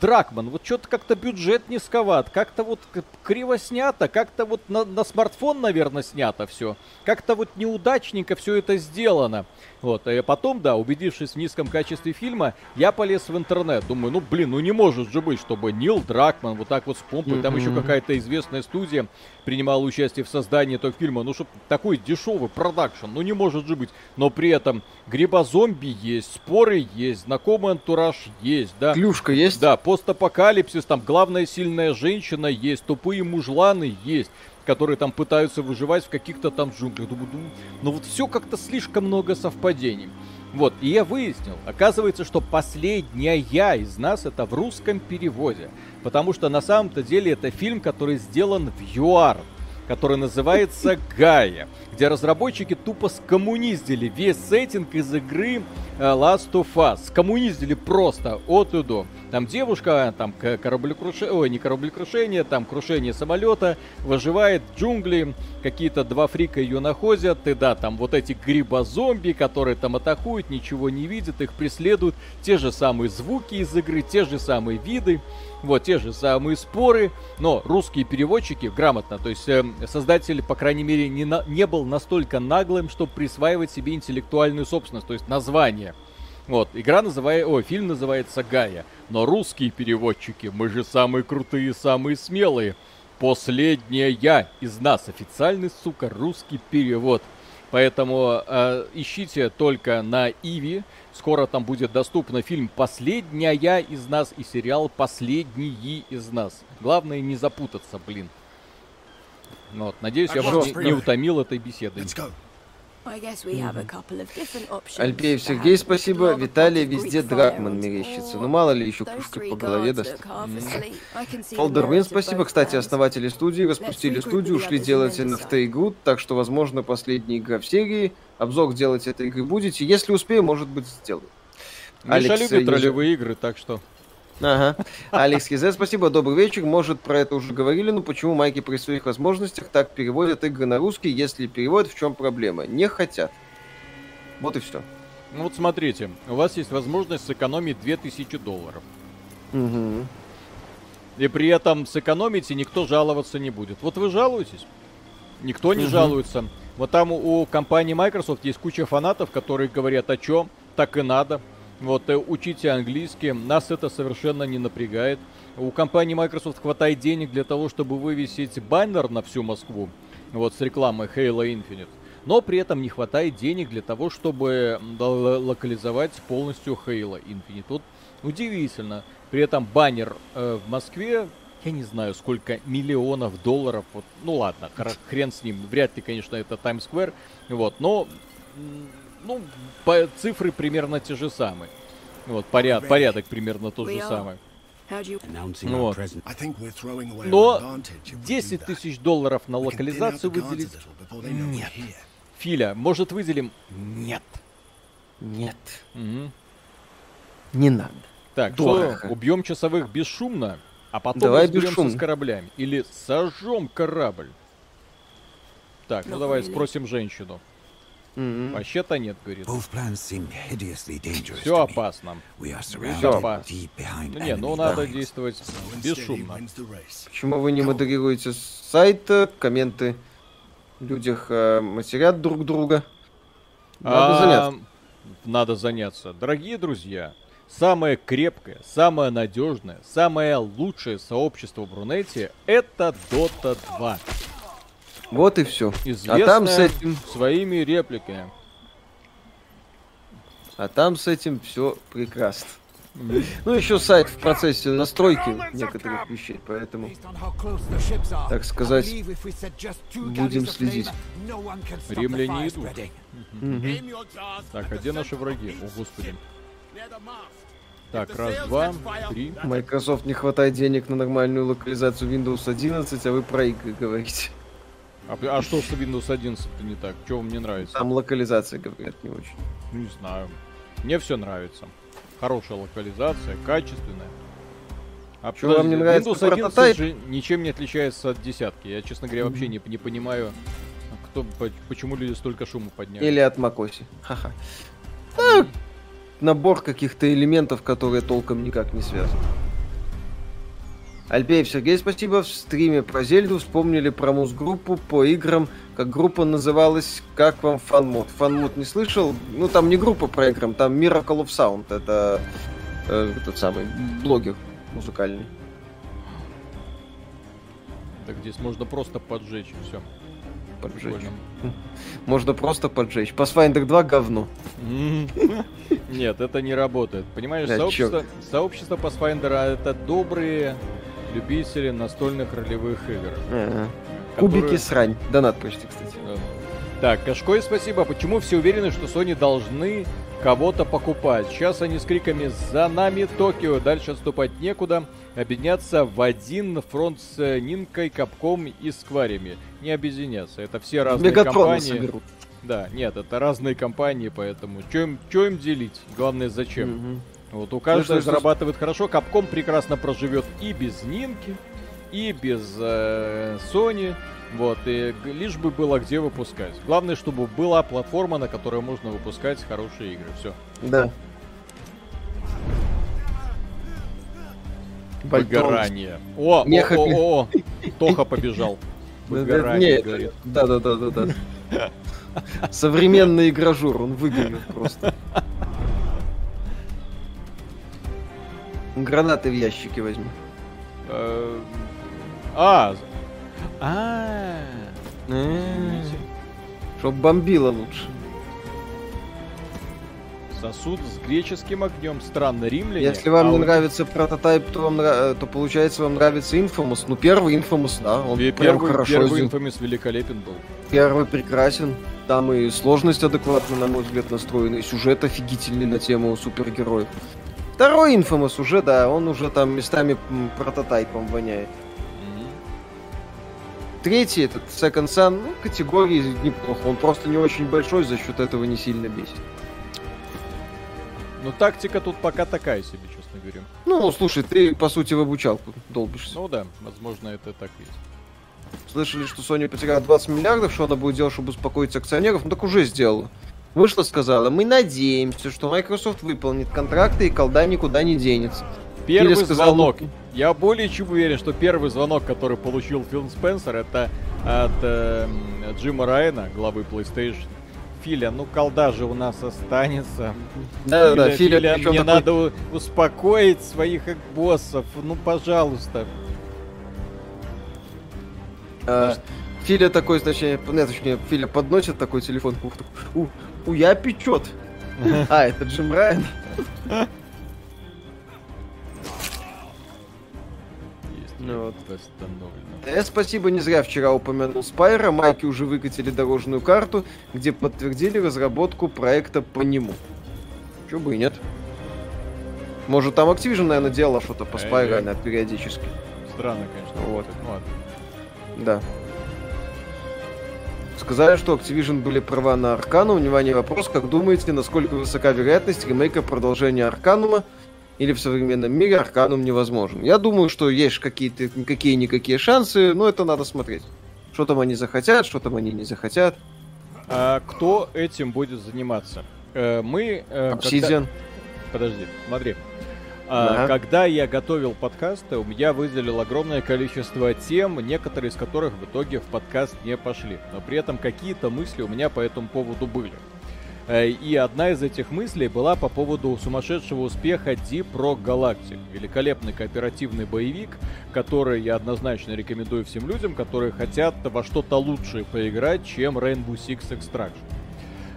Дракман, вот что-то как-то бюджет низковат, как-то вот криво снято, как-то вот на, на смартфон, наверное, снято все, как-то вот неудачненько все это сделано. Вот, и потом, да, убедившись в низком качестве фильма, я полез в интернет, думаю, ну, блин, ну не может же быть, чтобы Нил Дракман вот так вот с помпой, mm-hmm. там еще какая-то известная студия принимала участие в создании этого фильма, ну, чтобы такой дешевый продакшн, ну, не может же быть, но при этом грибозомби есть, споры есть, знакомый антураж есть, да. Клюшка есть? Да, постапокалипсис, там главная сильная женщина есть, тупые мужланы есть которые там пытаются выживать в каких-то там джунглях. Но вот все как-то слишком много совпадений. Вот, и я выяснил, оказывается, что последняя из нас это в русском переводе. Потому что на самом-то деле это фильм, который сделан в ЮАР который называется Гая, где разработчики тупо скоммуниздили весь сеттинг из игры э, Last of Us. Скоммуниздили просто от и до. Там девушка, там кораблекрушение, ой, не кораблекрушение, там крушение самолета, выживает в джунгли, какие-то два фрика ее находят, и да, там вот эти грибозомби, которые там атакуют, ничего не видят, их преследуют, те же самые звуки из игры, те же самые виды. Вот те же самые споры, но русские переводчики грамотно, то есть э, создатель, по крайней мере, не, на, не был настолько наглым, чтобы присваивать себе интеллектуальную собственность, то есть название. Вот, игра называется, о, фильм называется Гая, но русские переводчики, мы же самые крутые, самые смелые. Последняя я из нас, официальный, сука, русский перевод. Поэтому э, ищите только на Иви, Скоро там будет доступен фильм «Последняя из нас» и сериал «Последние из нас». Главное не запутаться, блин. Ну вот, надеюсь, я вас не, не утомил этой беседой. Альпеев Сергей, спасибо. Виталий, везде Дракман мерещится. Ну, мало ли, еще кружка по голове даст. Фолдервин, спасибо. Кстати, основатели студии распустили студию, ушли делать NFT игру, так что, возможно, последняя игра в серии. Обзор делать этой игры будете. Если успею, может быть, сделаю. Миша Алекс, любит ролевые игры, так что... Ага. Алекс Хизе, спасибо, добрый вечер. Может, про это уже говорили, но почему майки при своих возможностях так переводят игры на русский? Если переводят, в чем проблема? Не хотят. Вот и все. Ну вот смотрите, у вас есть возможность сэкономить 2000 долларов. Угу. И при этом сэкономите, никто жаловаться не будет. Вот вы жалуетесь, никто не угу. жалуется. Вот там у компании Microsoft есть куча фанатов, которые говорят, о чем так и надо. Вот, э, учите английский, нас это совершенно не напрягает. У компании Microsoft хватает денег для того, чтобы вывесить баннер на всю Москву, вот, с рекламой Halo Infinite. Но при этом не хватает денег для того, чтобы локализовать полностью Halo Infinite. Вот удивительно. При этом баннер э, в Москве, я не знаю, сколько миллионов долларов. Вот, ну ладно, хрен с ним. Вряд ли, конечно, это Times Square. Вот, но ну, по, цифры примерно те же самые. Вот, поряд, порядок примерно тот же самый. Вот. Но 10 тысяч долларов на локализацию выделить? Нет. Филя, может выделим? Нет. Нет. Угу. Не надо. Так, Дорого. что, убьем часовых бесшумно, а потом давай разберемся с кораблями. Или сожжем корабль. Так, ну давай спросим женщину. Mm-hmm. Вообще-то нет, говорит. Все опасно. Все опасно. Ну, не, ну надо действовать бесшумно. Почему вы не модерируете сайт, комменты людях э, матерят друг друга? Надо а, заняться. Надо заняться. Дорогие друзья, самое крепкое, самое надежное, самое лучшее сообщество в Рунете это Dota 2. Вот и все. а там с этим... своими репликами. А там с этим все прекрасно. Ну, еще сайт в процессе настройки некоторых вещей, поэтому, так сказать, будем следить. Римляне идут. Угу. Так, а где наши враги? О, господи. Так, раз, два, три. Microsoft не хватает денег на нормальную локализацию Windows 11, а вы про игры говорите. А, а что с Windows 11 не так? Что вам не нравится? Там локализация, говорят, не очень. Не знаю. Мне все нравится. Хорошая локализация, качественная. А что вам не нравится Windows 11 прототайп? же ничем не отличается от десятки. Я, честно говоря, вообще не, не понимаю, кто, почему люди столько шума подняли. Или от Макоси. Ха-ха. А, набор каких-то элементов, которые толком никак не связаны. Альпеев Сергей, спасибо. В стриме про Зельду вспомнили про муз-группу по играм, как группа называлась «Как вам фанмод?» Фанмод не слышал? Ну, там не группа про играм, там Miracle of Sound. Это э, тот самый блогер музыкальный. Так здесь можно просто поджечь и все. Поджечь. Прикольно. Можно просто поджечь. Pathfinder 2 говно. Нет, это не работает. Понимаешь, сообщество, сообщество Pathfinder это добрые любители настольных ролевых игр. Ага. Которые... Кубики срань. Донат почти, кстати. Так, Кашкой, спасибо. Почему все уверены, что Sony должны кого-то покупать? Сейчас они с криками «За нами Токио!» Дальше отступать некуда. Объединяться в один фронт с Нинкой, Капком и Скварями. Не объединяться. Это все разные Мегатрона компании. Соберут. Да, нет, это разные компании, поэтому что им делить? Главное, зачем? Угу. Вот у каждого ну, зарабатывает что... хорошо. Капком прекрасно проживет и без Нинки, и без э, Sony. Вот, и лишь бы было где выпускать. Главное, чтобы была платформа, на которой можно выпускать хорошие игры. Все. Да. Выгорание. О, о, о, о, о, Тоха побежал. Выгорание, говорит. Да, да, да, да, да. Современный игражур, он выгорел просто. Гранаты в ящике возьми. Э, а, а, Чтоб бомбило лучше. Сосуд с греческим огнем. Странно, римляне. Если вам а не вот... нравится прототайп, то, вам, то получается вам нравится Infamous. Ну, первый Infamous, да, он первый, прям хорошо Первый Infamous великолепен был. Первый прекрасен. Там и сложность адекватно, на мой взгляд, настроена, и сюжет офигительный на тему супергероев. Второй Infamous уже, да, он уже там местами прототайпом воняет. Третий, этот Second Sun, ну, категории неплохо. Он просто не очень большой, за счет этого не сильно бесит. Ну, тактика тут пока такая себе, честно говоря. Ну, слушай, ты, по сути, в обучалку долбишься. Ну да, возможно, это так и есть. Слышали, что Sony потеряла 20 миллиардов, что она будет делать, чтобы успокоить акционеров? Ну, так уже сделала. Вышла, сказала, мы надеемся, что Microsoft выполнит контракты и колда никуда не денется. Первый сказал, звонок. Я более чем уверен, что первый звонок, который получил Фил Спенсер, это от э, Джима Райана, главы PlayStation. Филя, ну колда же у нас останется. Да, да, да, Филя, Филя мне такой... надо успокоить своих боссов. Ну, пожалуйста. А, Филя такой, значит, нет, точнее, Филя подносит такой телефон к уху. У, у я печет. А, это Джим Райан. Ну, вот. Э, спасибо, не зря вчера упомянул Спайра. Майки уже выкатили дорожную карту, где подтвердили разработку проекта по нему. Чего бы и нет. Может, там Activision, наверное, делала что-то по э, периодически. Странно, конечно. Вот. Ну, ладно. Да. Сказали, что Activision были права на Аркану. Внимание, вопрос, как думаете, насколько высока вероятность ремейка продолжения Арканума или в современном мире Арканум невозможен? Я думаю, что есть какие-то какие-никакие шансы, но это надо смотреть. Что там они захотят, что там они не захотят. А кто этим будет заниматься? Э, мы... Э, Obsidian. Когда... Подожди, смотри. А, когда я готовил подкасты, я выделил огромное количество тем, некоторые из которых в итоге в подкаст не пошли. Но при этом какие-то мысли у меня по этому поводу были. Э, и одна из этих мыслей была по поводу сумасшедшего успеха Deep Rock Galactic. Великолепный кооперативный боевик, который я однозначно рекомендую всем людям, которые хотят во что-то лучшее поиграть, чем Rainbow Six Extraction.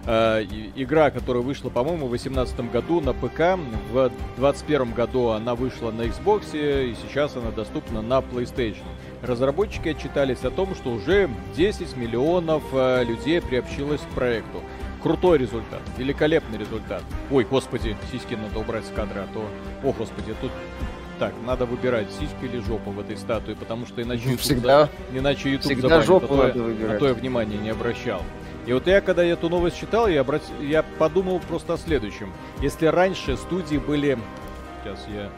Э, игра, которая вышла, по-моему, в 2018 году на ПК, в 2021 году она вышла на Xbox, и сейчас она доступна на PlayStation. Разработчики отчитались о том, что уже 10 миллионов э, людей приобщилось к проекту. Крутой результат, великолепный результат. Ой, господи, сиськи надо убрать с кадра, а то... О, господи, тут так, надо выбирать, сиськи или жопу в этой статуе, потому что иначе YouTube, всегда, за... иначе YouTube всегда забанит, жопу а, то надо я, выбирать. а то я внимания не обращал. И вот я, когда эту новость читал, я, обрат... я подумал просто о следующем. Если раньше студии были... Сейчас я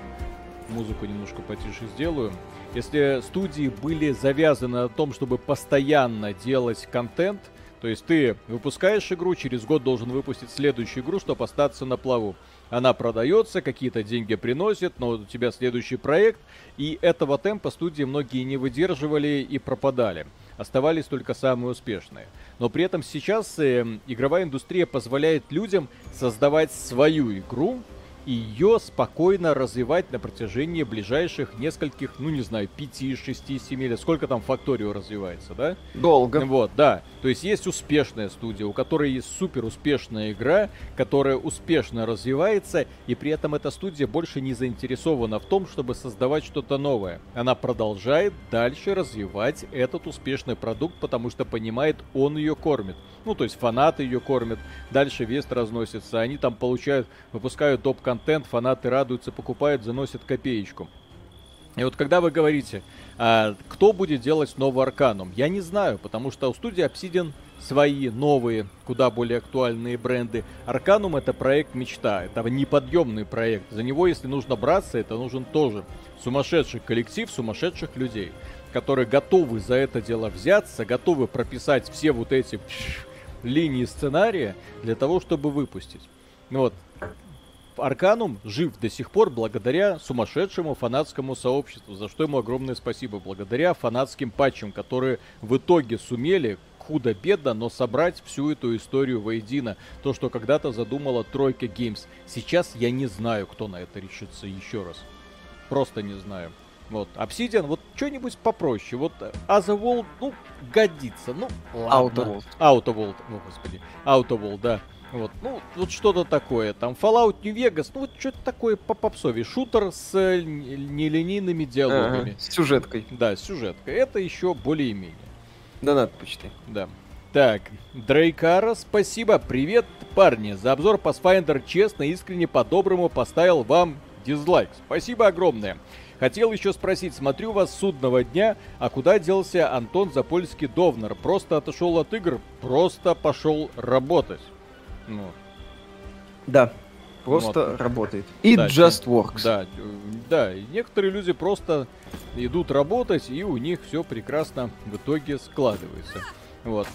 музыку немножко потише сделаю. Если студии были завязаны на том, чтобы постоянно делать контент, то есть ты выпускаешь игру, через год должен выпустить следующую игру, чтобы остаться на плаву. Она продается, какие-то деньги приносит, но у тебя следующий проект, и этого темпа студии многие не выдерживали и пропадали. Оставались только самые успешные. Но при этом сейчас э, игровая индустрия позволяет людям создавать свою игру, ее спокойно развивать на протяжении ближайших нескольких, ну не знаю, 5, 6, 7 лет. Сколько там Факторио развивается, да? Долго. Вот, да. То есть есть успешная студия, у которой есть супер успешная игра, которая успешно развивается, и при этом эта студия больше не заинтересована в том, чтобы создавать что-то новое. Она продолжает дальше развивать этот успешный продукт, потому что понимает, он ее кормит. Ну, то есть фанаты ее кормят, дальше вест разносится, они там получают, выпускают топ-контент, фанаты радуются, покупают, заносят копеечку. И вот когда вы говорите, а, кто будет делать новый Арканум, я не знаю, потому что у студии Obsidian свои новые, куда более актуальные бренды. Арканум это проект мечта, это неподъемный проект. За него, если нужно браться, это нужен тоже сумасшедший коллектив, сумасшедших людей, которые готовы за это дело взяться, готовы прописать все вот эти линии сценария для того, чтобы выпустить. Вот. Арканум жив до сих пор благодаря сумасшедшему фанатскому сообществу, за что ему огромное спасибо. Благодаря фанатским патчам, которые в итоге сумели худо-бедно, но собрать всю эту историю воедино. То, что когда-то задумала Тройка Геймс. Сейчас я не знаю, кто на это решится еще раз. Просто не знаю. Вот, Obsidian, вот что-нибудь попроще. Вот Otherworld, ну, годится. Ну, ладно. Outer World. Outer World, о господи. Outer World, да. Вот, ну, вот что-то такое. Там Fallout New Vegas, ну, вот что-то такое по попсове. Шутер с э, нелинейными диалогами. Ага, с сюжеткой. Да, с сюжеткой. Это еще более-менее. Донат почти. Да. Так, Дрейкара, спасибо. Привет, парни. За обзор Pathfinder честно, искренне, по-доброму поставил вам дизлайк. Спасибо огромное. Хотел еще спросить, смотрю вас судного дня, а куда делся Антон Запольский Довнер? Просто отошел от игр, просто пошел работать. Ну, Да. Просто Вот. работает. It Да, just works. да, да, некоторые люди просто идут работать, и у них все прекрасно в итоге складывается. Вот.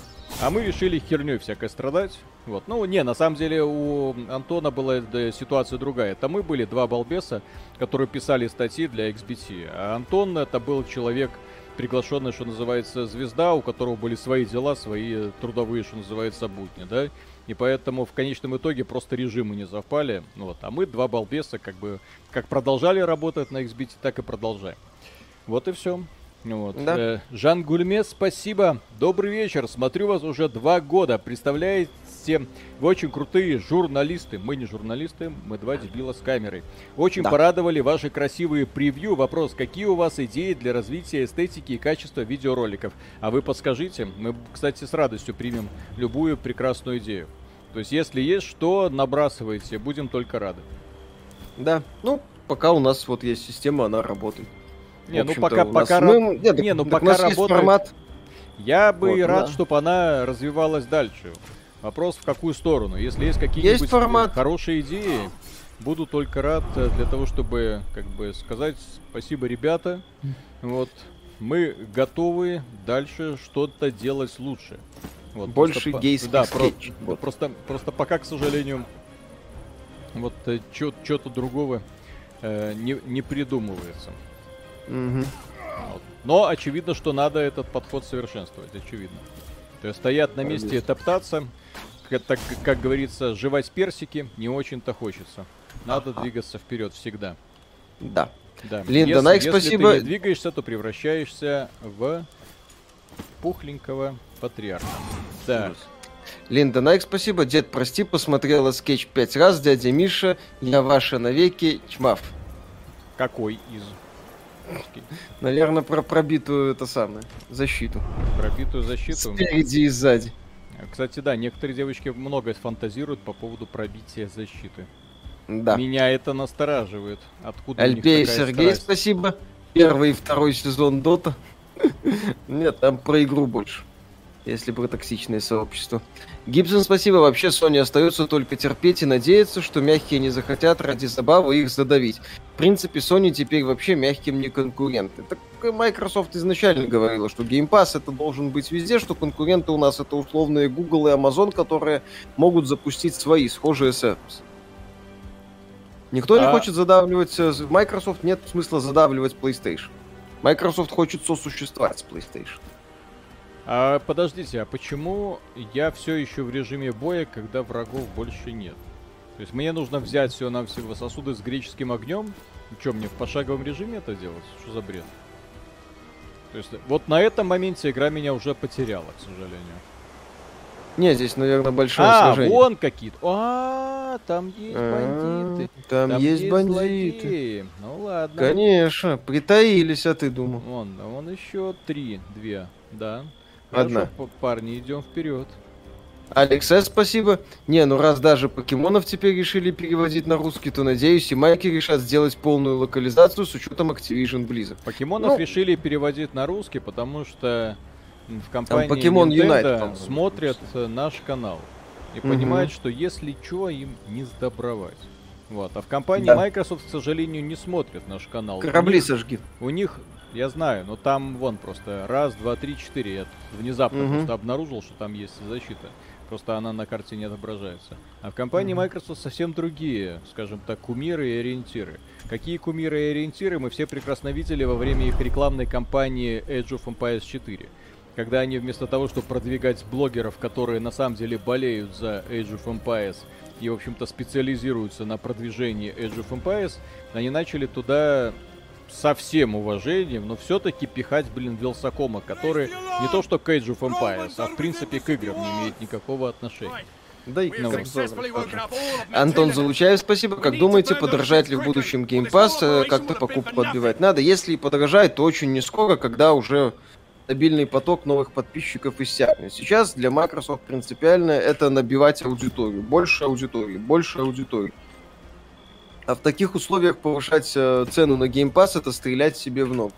А мы решили херней всякой страдать. Вот. Ну, не, на самом деле у Антона была да, ситуация другая. Это мы были два балбеса, которые писали статьи для XBT. А Антон это был человек, приглашенный, что называется, звезда, у которого были свои дела, свои трудовые, что называется, будни, да. И поэтому в конечном итоге просто режимы не совпали. Ну Вот. А мы два балбеса как бы как продолжали работать на XBT, так и продолжаем. Вот и все. Вот. Да. Э, Жан Гульме, спасибо. Добрый вечер. Смотрю вас уже два года. Представляете, вы очень крутые журналисты. Мы не журналисты, мы два дебила с камерой. Очень Да. порадовали ваши красивые превью. Вопрос, какие у вас идеи для развития эстетики и качества видеороликов? А вы подскажите. Мы, кстати, с радостью примем любую прекрасную идею. То есть, если есть что, набрасывайте. Будем только рады. Да. Ну, пока у нас вот есть система, она работает. Не, ну пока, нас- пока, ра- мы- нет, не, ну так пока у нас есть работает. формат. Я бы Вот, рад, да. чтобы она развивалась дальше. Вопрос в какую сторону. Если есть какие-нибудь Есть формат. хорошие идеи, буду только рад э, для того, чтобы как бы сказать спасибо, ребята. Вот мы готовы дальше что-то делать лучше. Вот, Больше просто гейских да, про- скетчей, вот. просто, просто пока, к сожалению, вот что-то другого э, не, не придумывается. Мгм. Вот. Но очевидно, что надо этот подход совершенствовать, очевидно. То есть стоять на месте и топтаться, как, так, как говорится, жевать персики не очень-то хочется. Надо двигаться вперед всегда. Да. Да. Линда, если, Найк, если спасибо. ты не двигаешься, то превращаешься в пухленького патриарха. Да. Линда Найк, спасибо. Дед, прости, посмотрела скетч пять раз. Дядя Миша, я ваша навеки, чмав. Какой из? Наверное, про пробитую это самое, защиту. Пробитую защиту? Спереди и сзади. Кстати, да, некоторые девочки много фантазируют по поводу пробития защиты. Да. Меня это настораживает. Откуда Альпей Сергей, страсть? спасибо. Первый и второй сезон Дота. Нет, там про игру больше. Если про токсичное сообщество. Гибсон, спасибо. Вообще, Sony остается только терпеть и надеяться, что мягкие не захотят ради забавы их задавить. В принципе, Sony теперь вообще мягким не конкуренты. Так Microsoft изначально говорила, что Game Pass это должен быть везде, что конкуренты у нас это условные Google и Amazon, которые могут запустить свои схожие сервисы. Никто а... не хочет задавливать... Э, Microsoft нет смысла задавливать PlayStation. Microsoft хочет сосуществовать с PlayStation. А подождите, а почему я все еще в режиме боя, когда врагов больше нет? То есть мне нужно взять все на все сосуды с греческим огнем? Что, мне в пошаговом режиме это делать? Что за бред? То есть вот на этом моменте игра меня уже потеряла, к сожалению. Не, здесь, наверное, большое а, сражение. вон какие-то. А, там есть а, бандиты. Там, там есть, есть бандиты. Злодеи. Ну ладно. Конечно, притаились, а ты думал. Вон, вон еще три, две, да. Одна. Хорошо, парни, идем вперед. Алекс спасибо. Не, ну раз даже покемонов теперь решили переводить на русский, то надеюсь, и майки решат сделать полную локализацию с учетом Activision Blizzard. Покемонов ну, решили переводить на русский, потому что в компании Pokemon Nintendo Unite, смотрят наш канал и угу. понимают, что если что, им не сдобровать. Вот. А в компании да. Microsoft, к сожалению, не смотрят наш канал. Корабли у них, сожги. У них, я знаю, но там вон просто раз, два, три, четыре. Я внезапно угу. просто обнаружил, что там есть защита. Просто она на карте не отображается. А в компании Microsoft совсем другие, скажем так, кумиры и ориентиры. Какие кумиры и ориентиры мы все прекрасно видели во время их рекламной кампании Age of Empires 4 когда они вместо того, чтобы продвигать блогеров, которые на самом деле болеют за Age of Empires и, в общем-то, специализируются на продвижении Age of Empires, они начали туда со всем уважением, но все-таки пихать, блин, Вилсакома, который не то что к Age of Empires, а в принципе к играм не имеет никакого отношения. Да и к Антон Залучаев, спасибо. Как думаете, подорожает ли в будущем Game Pass? Э, как-то покупку отбивать надо? Если и подорожает, то очень не скоро, когда уже стабильный поток новых подписчиков иссякнет. Сейчас для Microsoft принципиально это набивать аудиторию. Больше аудитории, больше аудитории. А в таких условиях повышать э, цену на Game Pass это стрелять себе в ногу.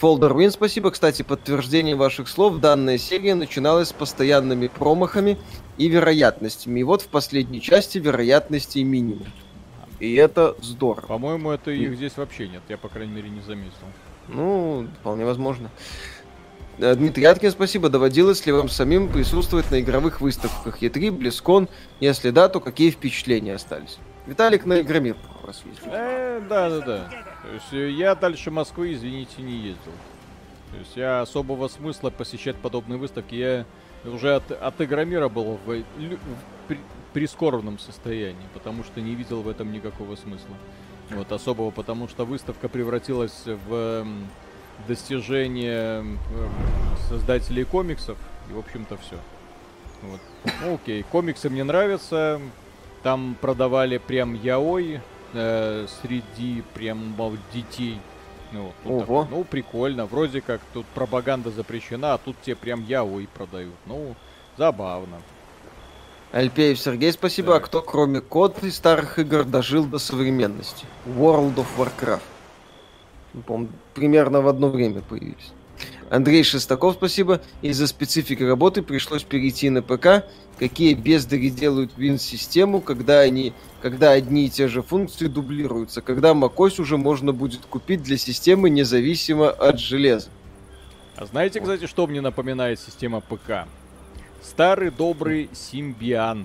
Folder Win, спасибо. Кстати, подтверждение ваших слов. Данная серия начиналась с постоянными промахами и вероятностями. И вот в последней части вероятностей минимум. И это здорово. По-моему, это их здесь вообще нет. Я, по крайней мере, не заметил. Ну, вполне возможно. Э, Дмитрий Аткин, спасибо. Доводилось ли вам самим присутствовать на игровых выставках E3, Близкон? Если да, то какие впечатления остались? Виталик на Игромир раз ездил. Э, да, да, да. То есть э, я дальше Москвы, извините, не ездил. То есть я особого смысла посещать подобные выставки. Я уже от, от Игромира был в, в, в прискорбном состоянии, потому что не видел в этом никакого смысла. Вот особого, потому что выставка превратилась в достижение создателей комиксов. И, в общем-то, все. Вот. Ну, окей, комиксы мне нравятся. Там продавали прям яой э, среди прям детей. Ну, вот, Ого. Так, ну, прикольно. Вроде как тут пропаганда запрещена, а тут тебе прям яой продают. Ну, забавно. Альпеев Сергей, спасибо. Так. А кто, кроме код и старых игр, дожил до современности? World of Warcraft. Помню, примерно в одно время появились. Андрей Шестаков, спасибо. Из-за специфики работы пришлось перейти на ПК. Какие бездари делают Win-систему, когда они, когда одни и те же функции дублируются, когда macOS уже можно будет купить для системы независимо от железа. А знаете, кстати, что мне напоминает система ПК? Старый добрый Symbian.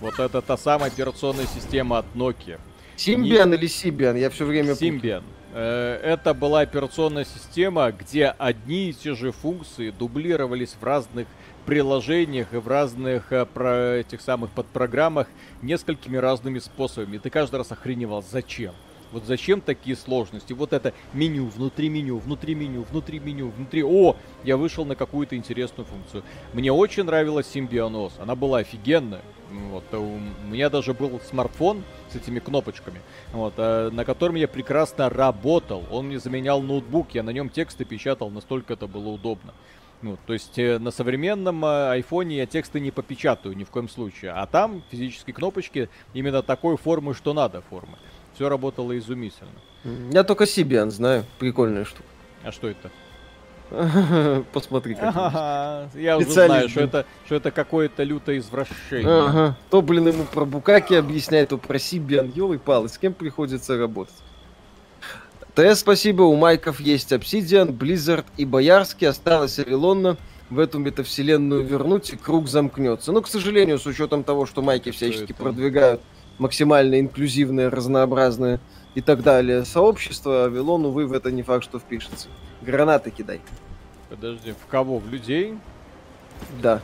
Вот это та самая операционная система от Nokia. Symbian Не... или Symbian? Я все время Symbian. Э, это была операционная система, где одни и те же функции дублировались в разных приложениях и в разных э, про этих самых подпрограммах несколькими разными способами. И ты каждый раз охреневал, зачем? Вот зачем такие сложности? Вот это меню, внутри меню, внутри меню, внутри меню, внутри... О, я вышел на какую-то интересную функцию. Мне очень нравилась симбионоз. Она была офигенная. Вот, э, у меня даже был смартфон с этими кнопочками, вот, э, на котором я прекрасно работал. Он мне заменял ноутбук, я на нем тексты печатал, настолько это было удобно. Ну, то есть э, на современном э, айфоне я тексты не попечатаю ни в коем случае. А там физические кнопочки именно такой формы, что надо формы. Все работало изумительно. Я только Symbian знаю. Прикольная штука. А что это? Посмотри, как ага, Я уже знаю, что это, что это какое-то лютое извращение. Ага. То, блин, ему про Букаки объясняет, то про Сибиан. Ёлы палы, с кем приходится работать? ТС спасибо, у Майков есть Обсидиан, Blizzard и Боярский, осталось Авилонна в эту метавселенную вернуть, и круг замкнется. Но, к сожалению, с учетом того, что Майки всячески это? продвигают максимально инклюзивное, разнообразное и так далее сообщество, Авилон, увы, в это не факт, что впишется. Гранаты кидай. Подожди, в кого? В людей? Да.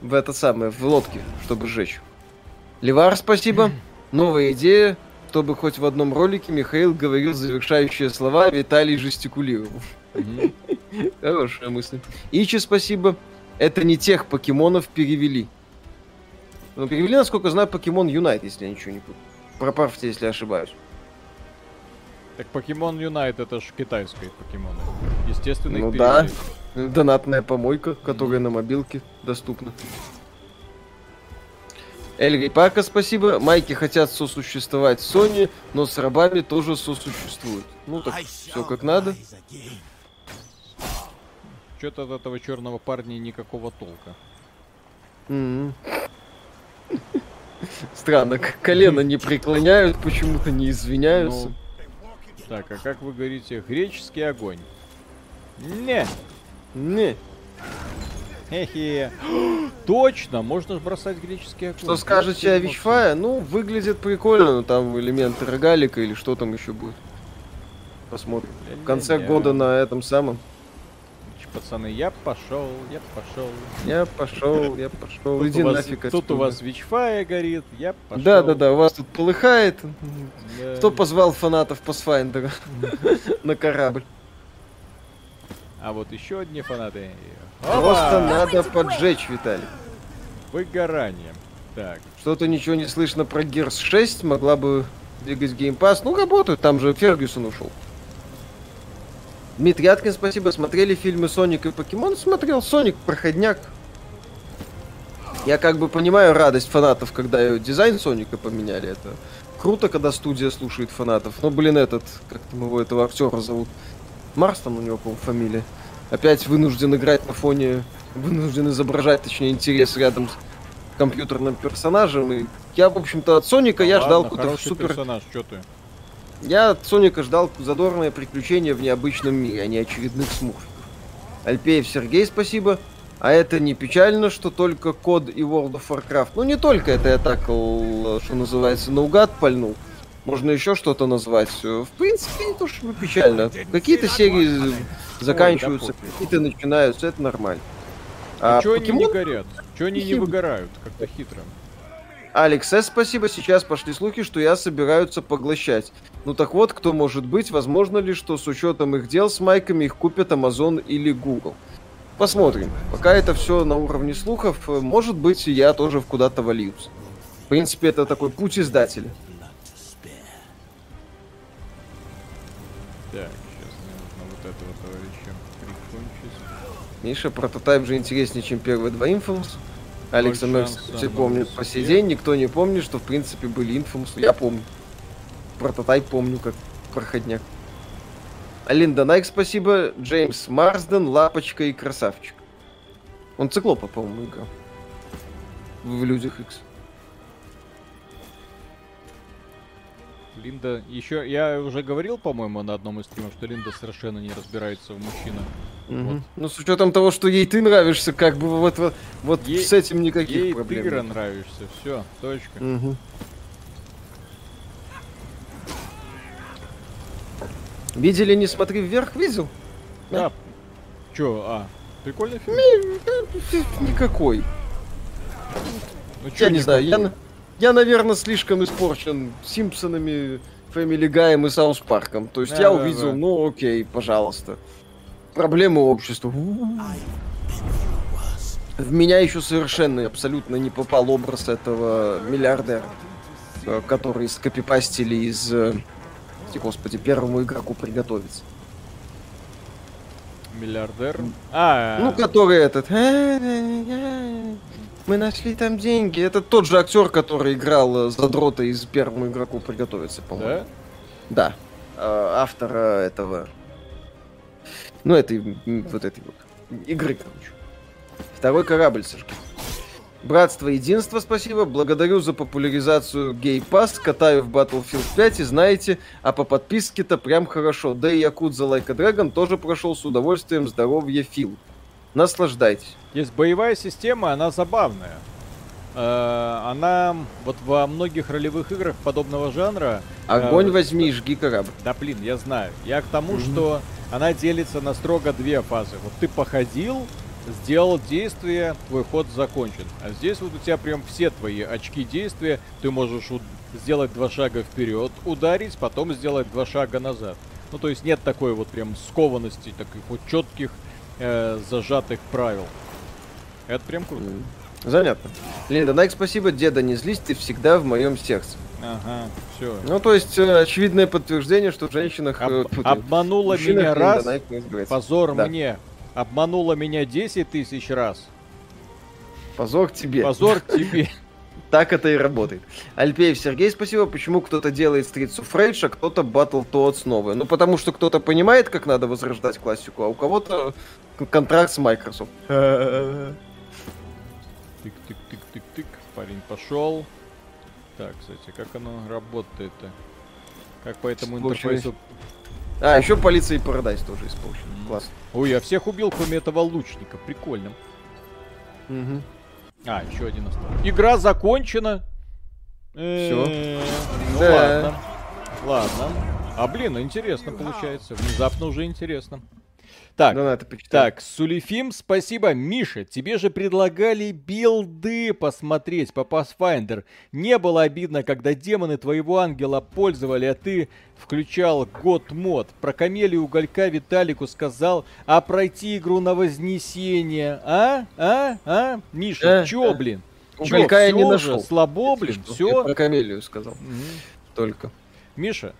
В это самое, в лодке, чтобы сжечь. Левар, спасибо. Новая идея чтобы хоть в одном ролике Михаил говорил завершающие слова, Виталий жестикулировал. Хорошая мысль. Ичи, спасибо. Это не тех покемонов перевели. Ну, перевели, насколько знаю, покемон Юнайт, если я ничего не путаю. Проправьте, если ошибаюсь. Так покемон Юнайт это же китайские покемоны. Естественно, ну да. Донатная помойка, которая mm-hmm. на мобилке доступна. Эльгой Парка спасибо. Майки хотят сосуществовать с Sony, но с рабами тоже сосуществуют. Ну так, все как надо. Что-то от этого черного парня никакого толка. Mm-hmm. Странно, колено не преклоняют, почему-то не извиняются. Ну, так, а как вы говорите, греческий огонь? Не. Не. Хе-хе. Точно, можно бросать греческие огонь. Что скажете о Вичфае? Ну, выглядит прикольно, но там элементы рогалика или что там еще будет. Посмотрим. В конце года на этом самом. Пацаны, я пошел, я пошел. Я пошел, я пошел. Иди нафиг Тут у вас Вичфая горит, я пошел. Да, да, да, у вас тут полыхает. Кто позвал фанатов Pathfinder на корабль? А вот еще одни фанаты. Просто надо поджечь, Виталий. Выгорание. Так. Что-то ничего не слышно про Gears 6, могла бы двигать Game Pass. Ну, работают, там же Фергюсон ушел. Дмитрий Аткин, спасибо. Смотрели фильмы Соник и Покемон? Смотрел. Соник, проходняк. Я как бы понимаю радость фанатов, когда дизайн Соника поменяли. Это круто, когда студия слушает фанатов. Но, блин, этот, как там его, этого актера зовут? Марс там у него, по фамилия опять вынужден играть на фоне, вынужден изображать, точнее, интерес рядом с компьютерным персонажем. И я, в общем-то, от Соника я ждал какой-то супер... персонаж, что ты? Я от Соника ждал задорное приключение в необычном мире, а не очередных смурфиков. Альпеев Сергей, спасибо. А это не печально, что только код и World of Warcraft. Ну, не только это я так, что называется, наугад пальнул. Можно еще что-то назвать. В принципе, не то чтобы печально. Какие-то серии заканчиваются, какие-то начинаются, это нормально. А, а чё покемон... они не горят? Чё они не выгорают? Как-то хитро. Алекс С, спасибо. Сейчас пошли слухи, что я собираются поглощать. Ну так вот, кто может быть? Возможно ли, что с учетом их дел с майками их купят Amazon или Google? Посмотрим. Пока это все на уровне слухов, может быть, я тоже в куда-то вольюсь. В принципе, это такой путь издателя. Так, сейчас мне нужно вот этого товарища прикончить. Миша, прототайп же интереснее, чем первые два Infamous. Алекс все помнит по сей день, никто не помнит, что в принципе были Infamous. Я помню. Прототайп помню, как проходняк. Алинда Найк, спасибо. Джеймс Марсден, Лапочка и Красавчик. Он циклопа, по-моему, играл. В Людях X. Линда еще, я уже говорил, по-моему, на одном из стримов, что Линда совершенно не разбирается в мужчинах. Угу. Вот. Ну, с учетом того, что ей ты нравишься, как бы вот, вот, вот ей, с этим никаких ей проблем. Ей ты нравишься, все, точка. Угу. Видели, не смотри вверх, видел? Да. Че, а, прикольный фильм? Никакой. Ну, чё, я не знаю, я, я, наверное, слишком испорчен Симпсонами, Family Guy и Саус Парком. То есть да, я да, увидел, да. ну окей, пожалуйста. Проблемы общества. В меня еще совершенно абсолютно не попал образ этого миллиардера, э, который скопипастили из... Э, господи, первому игроку приготовиться. Миллиардер? А, ну, который этот... Мы нашли там деньги. Это тот же актер, который играл за дрота из первому игроку приготовиться, по-моему. Да? Да. Автора этого... Ну, этой, вот этой вот игры, короче. Второй корабль, Сашка. Братство Единство, спасибо. Благодарю за популяризацию Гей Пас. Катаю в Battlefield 5 и знаете, а по подписке-то прям хорошо. Да и Якудза a Dragon тоже прошел с удовольствием. Здоровье, Фил. Наслаждайтесь. Есть боевая система, она забавная. Э, она вот во многих ролевых играх подобного жанра... Огонь э, возьми, жги корабль. Да блин, я знаю. Я к тому, mm-hmm. что она делится на строго две фазы. Вот ты походил, сделал действие, твой ход закончен. А здесь вот у тебя прям все твои очки действия. Ты можешь сделать два шага вперед, ударить, потом сделать два шага назад. Ну, то есть нет такой вот прям скованности, таких вот четких э, зажатых правил. Это прям круто. Занятно. Линда, Найк, спасибо, деда, не злись, ты всегда в моем сердце. Ага, все. Ну, то есть, э, очевидное подтверждение, что в женщинах... Об, э, обманула меня раз, позор да. мне. Обманула меня 10 тысяч раз. Позор тебе. Позор тебе. Так это и работает. Альпеев Сергей, спасибо. Почему кто-то делает Streets of Rage, а кто-то Battletoads новые? Ну, потому что кто-то понимает, как надо возрождать классику, а у кого-то контракт с Microsoft. Тык-тык-тык-тык-тык. Парень пошел. Так, кстати, как оно работает-то? Как по этому интерфейсу... А, еще полиция и Paradise тоже исполнен. Mm. Классно. Ой, я всех убил, кроме этого лучника. Прикольно. Угу. А, еще один остался. Игра закончена. Все. Ну ладно. Ладно. А блин, интересно получается. Внезапно уже интересно. Так, ну, это так, Сулифим, спасибо. Миша, тебе же предлагали билды посмотреть по Pathfinder. Не было обидно, когда демоны твоего ангела пользовали, а ты включал год мод. Про камелию уголька Виталику сказал, а пройти игру на Вознесение. А? А? А? Миша, э, чё, э. блин? Уголька чё, я не нашел. Слабо, блин, все. про камелию сказал. Угу. Только. Миша,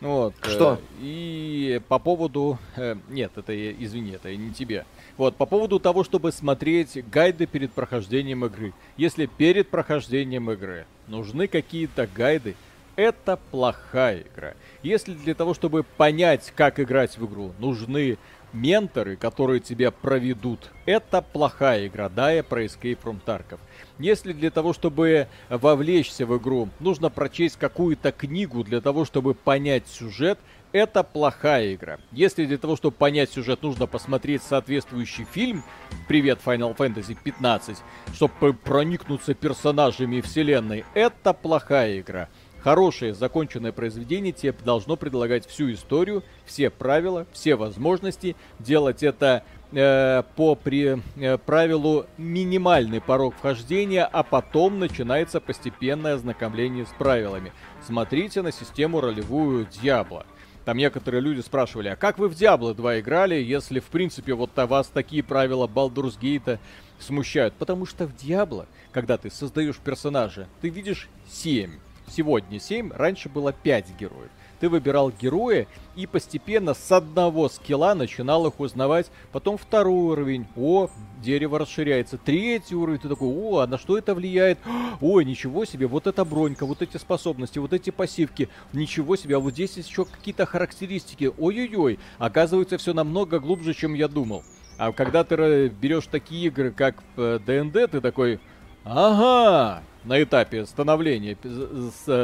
вот. Э, Что? И по поводу... Э, нет, это, извини, это не тебе. Вот, по поводу того, чтобы смотреть гайды перед прохождением игры. Если перед прохождением игры нужны какие-то гайды, это плохая игра. Если для того, чтобы понять, как играть в игру, нужны менторы, которые тебя проведут, это плохая игра. Да, я про Escape from Tarkov. Если для того, чтобы вовлечься в игру, нужно прочесть какую-то книгу для того, чтобы понять сюжет, это плохая игра. Если для того, чтобы понять сюжет, нужно посмотреть соответствующий фильм «Привет, Final Fantasy 15», чтобы проникнуться персонажами вселенной, это плохая игра. Хорошее законченное произведение тебе должно предлагать всю историю, все правила, все возможности, делать это э, по при, э, правилу минимальный порог вхождения, а потом начинается постепенное ознакомление с правилами. Смотрите на систему ролевую Диабло. Там некоторые люди спрашивали, а как вы в Diablo 2 играли, если в принципе вот вас такие правила Baldur's Gate смущают? Потому что в Diablo, когда ты создаешь персонажа, ты видишь 7. Сегодня 7, раньше было 5 героев ты выбирал героя и постепенно с одного скилла начинал их узнавать. Потом второй уровень. О, дерево расширяется. Третий уровень. Ты такой, о, а на что это влияет? Ой, ничего себе, вот эта бронька, вот эти способности, вот эти пассивки. Ничего себе, а вот здесь еще какие-то характеристики. Ой-ой-ой, оказывается все намного глубже, чем я думал. А когда ты берешь такие игры, как ДНД, э, ты такой, ага, на этапе становления,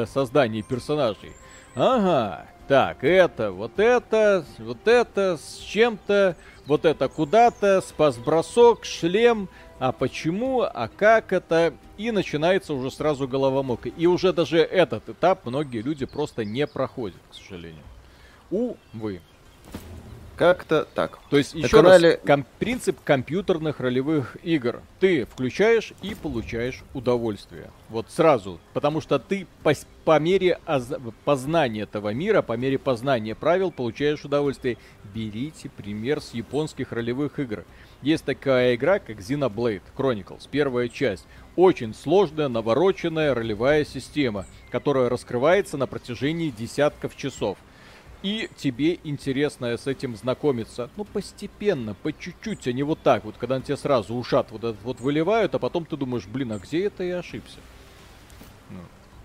создания персонажей. Ага, так, это, вот это, вот это, с чем-то, вот это куда-то, спас-бросок, шлем, а почему, а как это, и начинается уже сразу головомолка. И уже даже этот этап многие люди просто не проходят, к сожалению. Увы. Как-то так. То есть, еще канале... раз, ком- принцип компьютерных ролевых игр. Ты включаешь и получаешь удовольствие. Вот сразу. Потому что ты по, по мере оз... познания этого мира, по мере познания правил получаешь удовольствие. Берите пример с японских ролевых игр. Есть такая игра, как Xenoblade Chronicles, первая часть. Очень сложная, навороченная ролевая система, которая раскрывается на протяжении десятков часов и тебе интересно с этим знакомиться. Ну, постепенно, по чуть-чуть, а не вот так вот, когда на тебя сразу ушат вот этот вот выливают, а потом ты думаешь, блин, а где это я ошибся? Ну.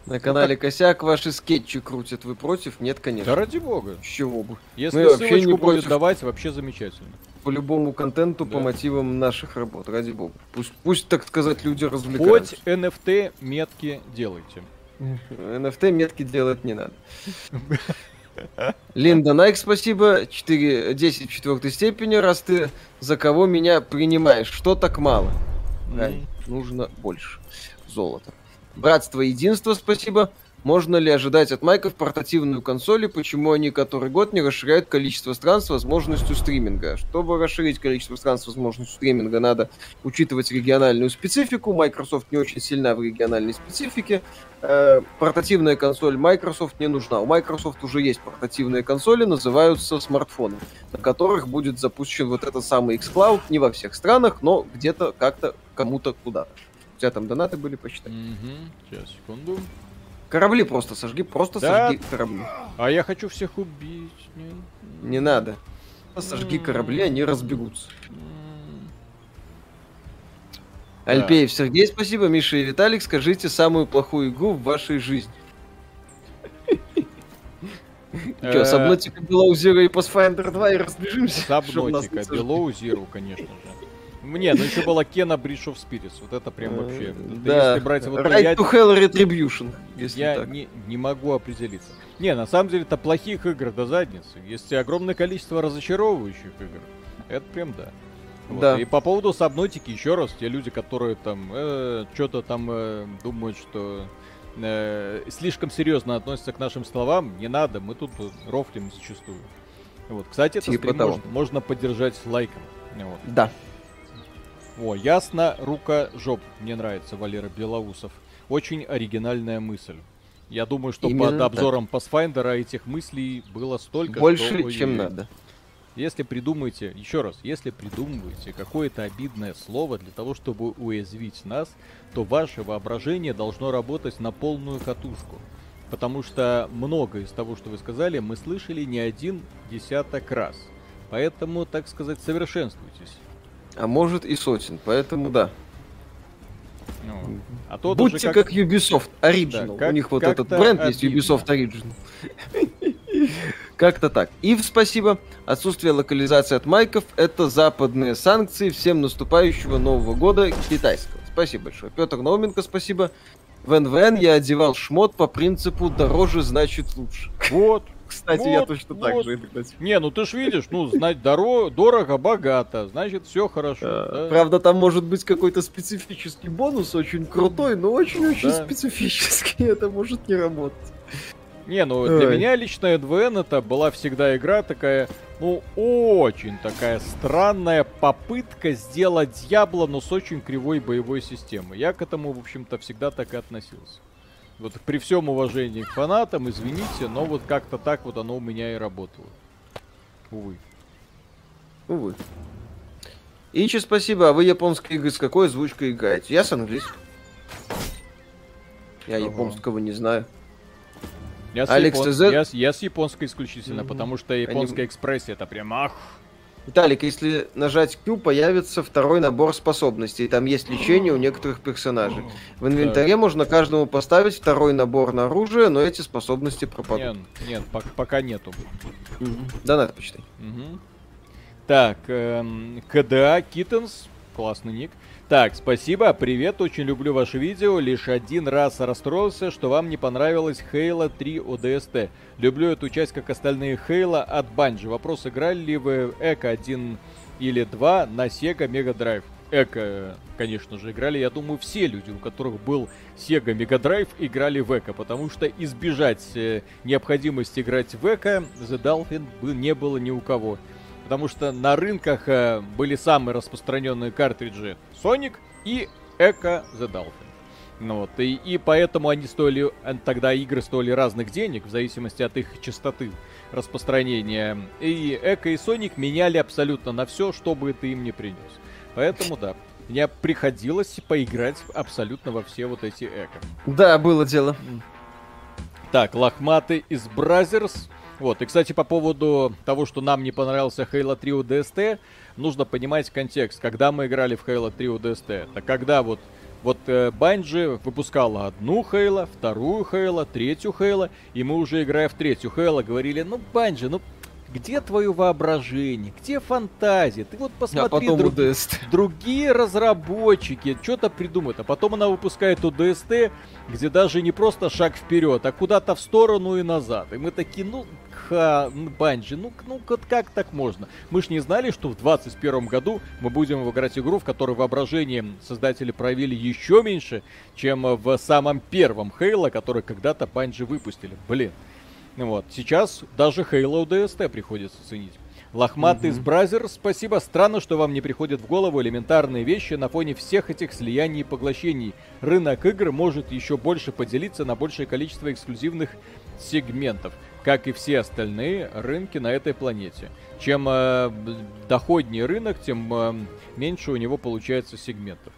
На канале ну, Косяк ваши скетчи крутят. Вы против? Нет, конечно. Да ради бога. Чего бы? Если ссылочку вообще не будет против... давать, вообще замечательно. По любому контенту, да. по мотивам наших работ, ради бога. Пусть, пусть так сказать, люди развлекаются. Хоть NFT метки делайте. NFT метки делать не надо. Линда Найк, спасибо. 4, 10 в четвертой степени, раз ты за кого меня принимаешь. Что так мало? Mm. нужно больше золота. Братство единство, спасибо. Можно ли ожидать от Майков портативную консоль и почему они который год не расширяют количество стран с возможностью стриминга? Чтобы расширить количество стран с возможностью стриминга, надо учитывать региональную специфику. Microsoft не очень сильна в региональной специфике. Э, портативная консоль Microsoft не нужна. У Microsoft уже есть портативные консоли, называются смартфоны, на которых будет запущен вот этот самый xCloud. Не во всех странах, но где-то как-то кому-то куда-то. У тебя там донаты были, почитай. Угу. Сейчас, секунду. Корабли просто сожги, просто да? сожги корабли. А я хочу всех убить. Не, не надо. Сожги корабли, они разбегутся. Да. Альпеев Сергей, спасибо. Миша и Виталик, скажите самую плохую игру в вашей жизни. Че, Сабнотика, Below Zero и Pathfinder 2 и разбежимся? Сабнотика, Below Zero, конечно же. Не, ну еще была Кена Bridge of Spirits. Вот это прям вообще. Да. Если брать вот right я... to Hell Retribution. Если я так. Не, не могу определиться. Не, на самом деле это плохих игр до задницы. Есть огромное количество разочаровывающих игр. Это прям да. Вот. Да. И по поводу сабнотики, еще раз, те люди, которые там э, что-то там э, думают, что э, слишком серьезно относятся к нашим словам, не надо, мы тут рофлим зачастую. Вот. Кстати, это типа стрим можно, можно поддержать лайком. Вот. Да. О, ясно, рука, жоп. Мне нравится Валера Белоусов. Очень оригинальная мысль. Я думаю, что Именно под обзором так. Pathfinder этих мыслей было столько, Больше, что... чем надо. Если придумаете, еще раз, если придумываете какое-то обидное слово для того, чтобы уязвить нас, то ваше воображение должно работать на полную катушку. Потому что многое из того, что вы сказали, мы слышали не один десяток раз. Поэтому, так сказать, совершенствуйтесь. А может и сотен, поэтому да. Ну, а то Будьте как... как Ubisoft Original. Да, как, У них вот этот бренд обидно. есть Ubisoft Original. Как-то так. Ив, спасибо. Отсутствие локализации от майков – это западные санкции. Всем наступающего Нового года китайского. Спасибо большое. Петр Науменко, спасибо. В НВН я одевал шмот по принципу «дороже значит лучше». Вот. Кстати, вот, я точно вот. так же иногда. Не, ну ты ж видишь, ну, знать доро- дорого, богато, значит, все хорошо. А, да? Правда, там может быть какой-то специфический бонус, очень крутой, но очень-очень да. специфический, это может не работать. Не, ну для Ой. меня лично НВН это была всегда игра такая, ну, очень такая странная попытка сделать Дьябло, но с очень кривой боевой системой. Я к этому, в общем-то, всегда так и относился. Вот при всем уважении к фанатам, извините, но вот как-то так вот оно у меня и работало. Увы. Увы. Ичи, спасибо. А вы японские игры с какой озвучкой играете? Я с английским. Я ага. японского не знаю. Я с, Алекс япон... ТЗ... я, я с японской исключительно, mm-hmm. потому что японская Они... экспрессия это прям ах. Виталик, если нажать Q, появится второй набор способностей. Там есть лечение у некоторых персонажей. В инвентаре да. можно каждому поставить второй набор на оружие, но эти способности пропадут. Нет, нет пока нету. Угу. Донат почитай. Угу. Так, эм, КДА Kittens, классный ник. Так, спасибо, привет, очень люблю ваше видео. Лишь один раз расстроился, что вам не понравилась Halo 3 ODST. Люблю эту часть, как остальные Halo от Bungie. Вопрос, играли ли вы Эко 1 или 2 на Sega Mega Drive? Эко, конечно же, играли, я думаю, все люди, у которых был Sega Mega Drive, играли в Эко, потому что избежать э, необходимости играть в Эко The Dolphin не было ни у кого. Потому что на рынках э, были самые распространенные картриджи Sonic и Echo The Dolphin. Ну вот, и, и поэтому они стоили, э, тогда игры стоили разных денег, в зависимости от их частоты распространения. И Эко и Соник меняли абсолютно на все, что бы ты им не принес. Поэтому да, мне приходилось поиграть абсолютно во все вот эти Эко. Да, было дело. Так, лохматый из Brothers. Вот, и, кстати, по поводу того, что нам не понравился Halo 3 ODST, нужно понимать контекст. Когда мы играли в Halo 3 ODST, это когда вот вот э, Bungie выпускала одну Halo, вторую Halo, третью Halo, и мы уже играя в третью Halo говорили, ну Bungie, ну где твое воображение, где фантазия? Ты вот посмотри, а друг... другие разработчики что-то придумают, а потом она выпускает ОДСТ, где даже не просто шаг вперед, а куда-то в сторону и назад. И мы такие, ну, ха, Банджи, ну, ну вот как так можно? Мы ж не знали, что в 2021 году мы будем играть игру, в которой воображение создатели проявили еще меньше, чем в самом первом Хейла, который когда-то Банджи выпустили. Блин. Вот. Сейчас даже Halo DST приходится ценить. Лохматый из mm Бразер, спасибо. Странно, что вам не приходят в голову элементарные вещи на фоне всех этих слияний и поглощений. Рынок игр может еще больше поделиться на большее количество эксклюзивных сегментов, как и все остальные рынки на этой планете. Чем э, доходнее рынок, тем э, меньше у него получается сегментов.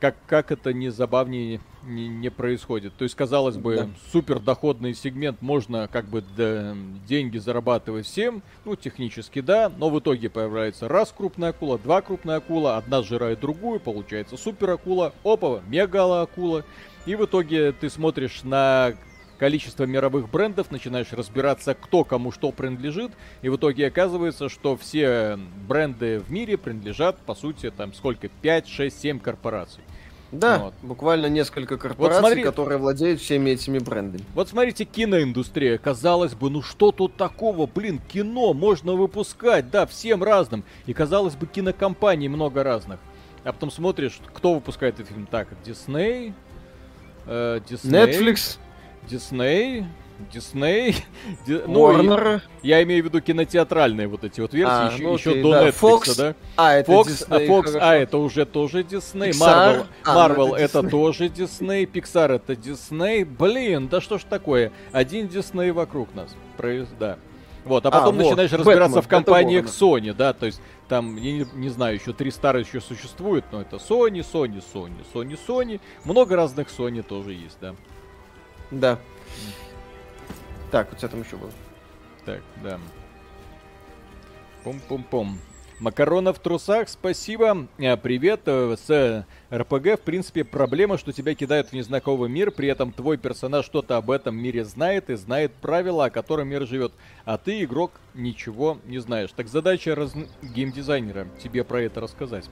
Как, как это не забавнее не, не происходит. То есть, казалось бы, да. супер доходный сегмент, можно как бы да, деньги зарабатывать всем, ну, технически да, но в итоге появляется раз крупная акула, два крупная акула, одна сжирает другую, получается супер акула, опа, мега акула, и в итоге ты смотришь на количество мировых брендов, начинаешь разбираться, кто кому что принадлежит, и в итоге оказывается, что все бренды в мире принадлежат, по сути, там сколько, 5, 6, 7 корпораций. Да, вот. буквально несколько корпораций, вот смотри, которые владеют всеми этими брендами. Вот смотрите, киноиндустрия. Казалось бы, ну что тут такого? Блин, кино можно выпускать, да, всем разным. И казалось бы, кинокомпаний много разных. А потом смотришь, кто выпускает этот фильм. Так, Дисней, э, Disney, Netflix, Дисней, Дисней, ну, я имею в виду кинотеатральные вот эти вот версии, а, еще, ну, еще окей, до да. Netflix, Fox, да? А, это Fox, Disney, а, Fox, а, это уже тоже Дисней, Marvel, а, Marvel ну, это, это тоже Дисней, Pixar это Дисней, блин, да что ж такое, один Дисней вокруг нас, да. Вот, а, а потом а, начинаешь вот, разбираться Бэтмен, в компаниях Sony, да, то есть там, я не, не знаю, еще три старые еще существуют, но это Sony, Sony, Sony, Sony, Sony, много разных Sony тоже есть, да. Да. Так, у тебя там еще было. Так, да. Пум-пум-пум. Макарона в трусах, спасибо. А, привет. Э, с РПГ, в принципе, проблема, что тебя кидают в незнакомый мир, при этом твой персонаж что-то об этом мире знает и знает правила, о котором мир живет. А ты, игрок, ничего не знаешь. Так задача раз... геймдизайнера тебе про это рассказать.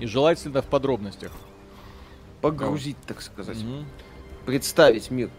И желательно в подробностях. Погрузить, так сказать. Угу. Представить мир.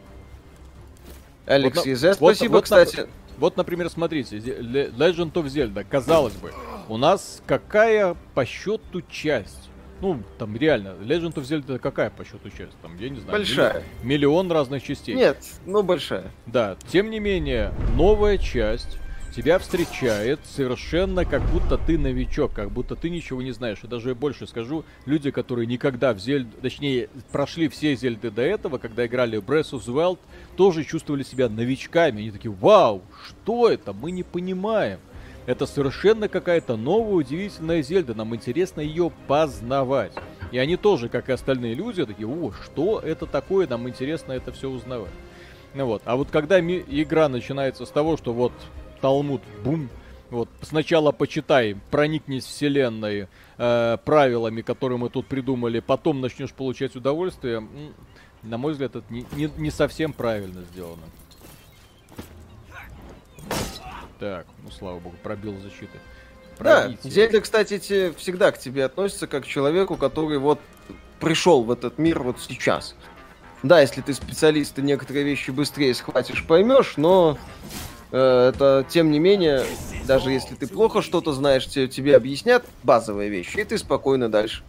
Алекс вот, Езе, спасибо, вот, кстати. На, вот, например, смотрите, Legend of Zelda, казалось бы, у нас какая по счету часть? Ну, там реально, Legend of Zelda какая по счету часть? Там, я не знаю. Большая. Миллион, миллион разных частей. Нет, ну большая. Да, тем не менее, новая часть тебя встречает совершенно как будто ты новичок, как будто ты ничего не знаешь. И даже я больше скажу, люди, которые никогда в Зельду, точнее, прошли все Зельды до этого, когда играли в Breath of the Wild, тоже чувствовали себя новичками. Они такие, вау, что это? Мы не понимаем. Это совершенно какая-то новая, удивительная Зельда. Нам интересно ее познавать. И они тоже, как и остальные люди, такие, о, что это такое? Нам интересно это все узнавать. Ну вот. А вот когда ми- игра начинается с того, что вот Талмуд, бум. Вот, сначала почитай, проникнись вселенной э, правилами, которые мы тут придумали, потом начнешь получать удовольствие. На мой взгляд, это не, не, не совсем правильно сделано. Так, ну слава богу, пробил защиты. Пробить. Да, Зельда, кстати, те, всегда к тебе относится как к человеку, который вот пришел в этот мир вот сейчас. Да, если ты специалист, ты некоторые вещи быстрее схватишь, поймешь, но это, тем не менее, даже если ты плохо что-то знаешь, тебе, тебе объяснят базовые вещи, и ты спокойно дальше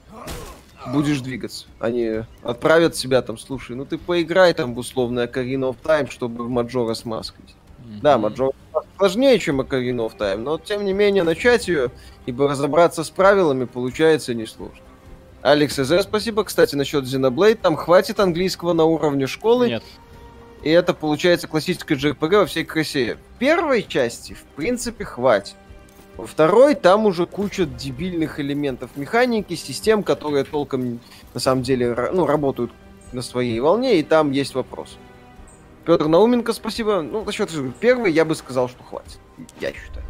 будешь двигаться. Они отправят себя там, слушай, ну ты поиграй там в условное Ocarina of Time, чтобы в Маджора смаскать. Mm-hmm. Да, Маджора сложнее, чем Ocarina of Time, но тем не менее начать ее, ибо разобраться с правилами получается несложно. Алекс ЗР, спасибо. Кстати, насчет Xenoblade, там хватит английского на уровне школы. Нет. И это получается классическая JRPG во всей красе. Первой части, в принципе, хватит. Во второй там уже куча дебильных элементов механики, систем, которые толком на самом деле ну, работают на своей волне, и там есть вопрос. Петр Науменко, спасибо. Ну, насчет первой я бы сказал, что хватит. Я считаю.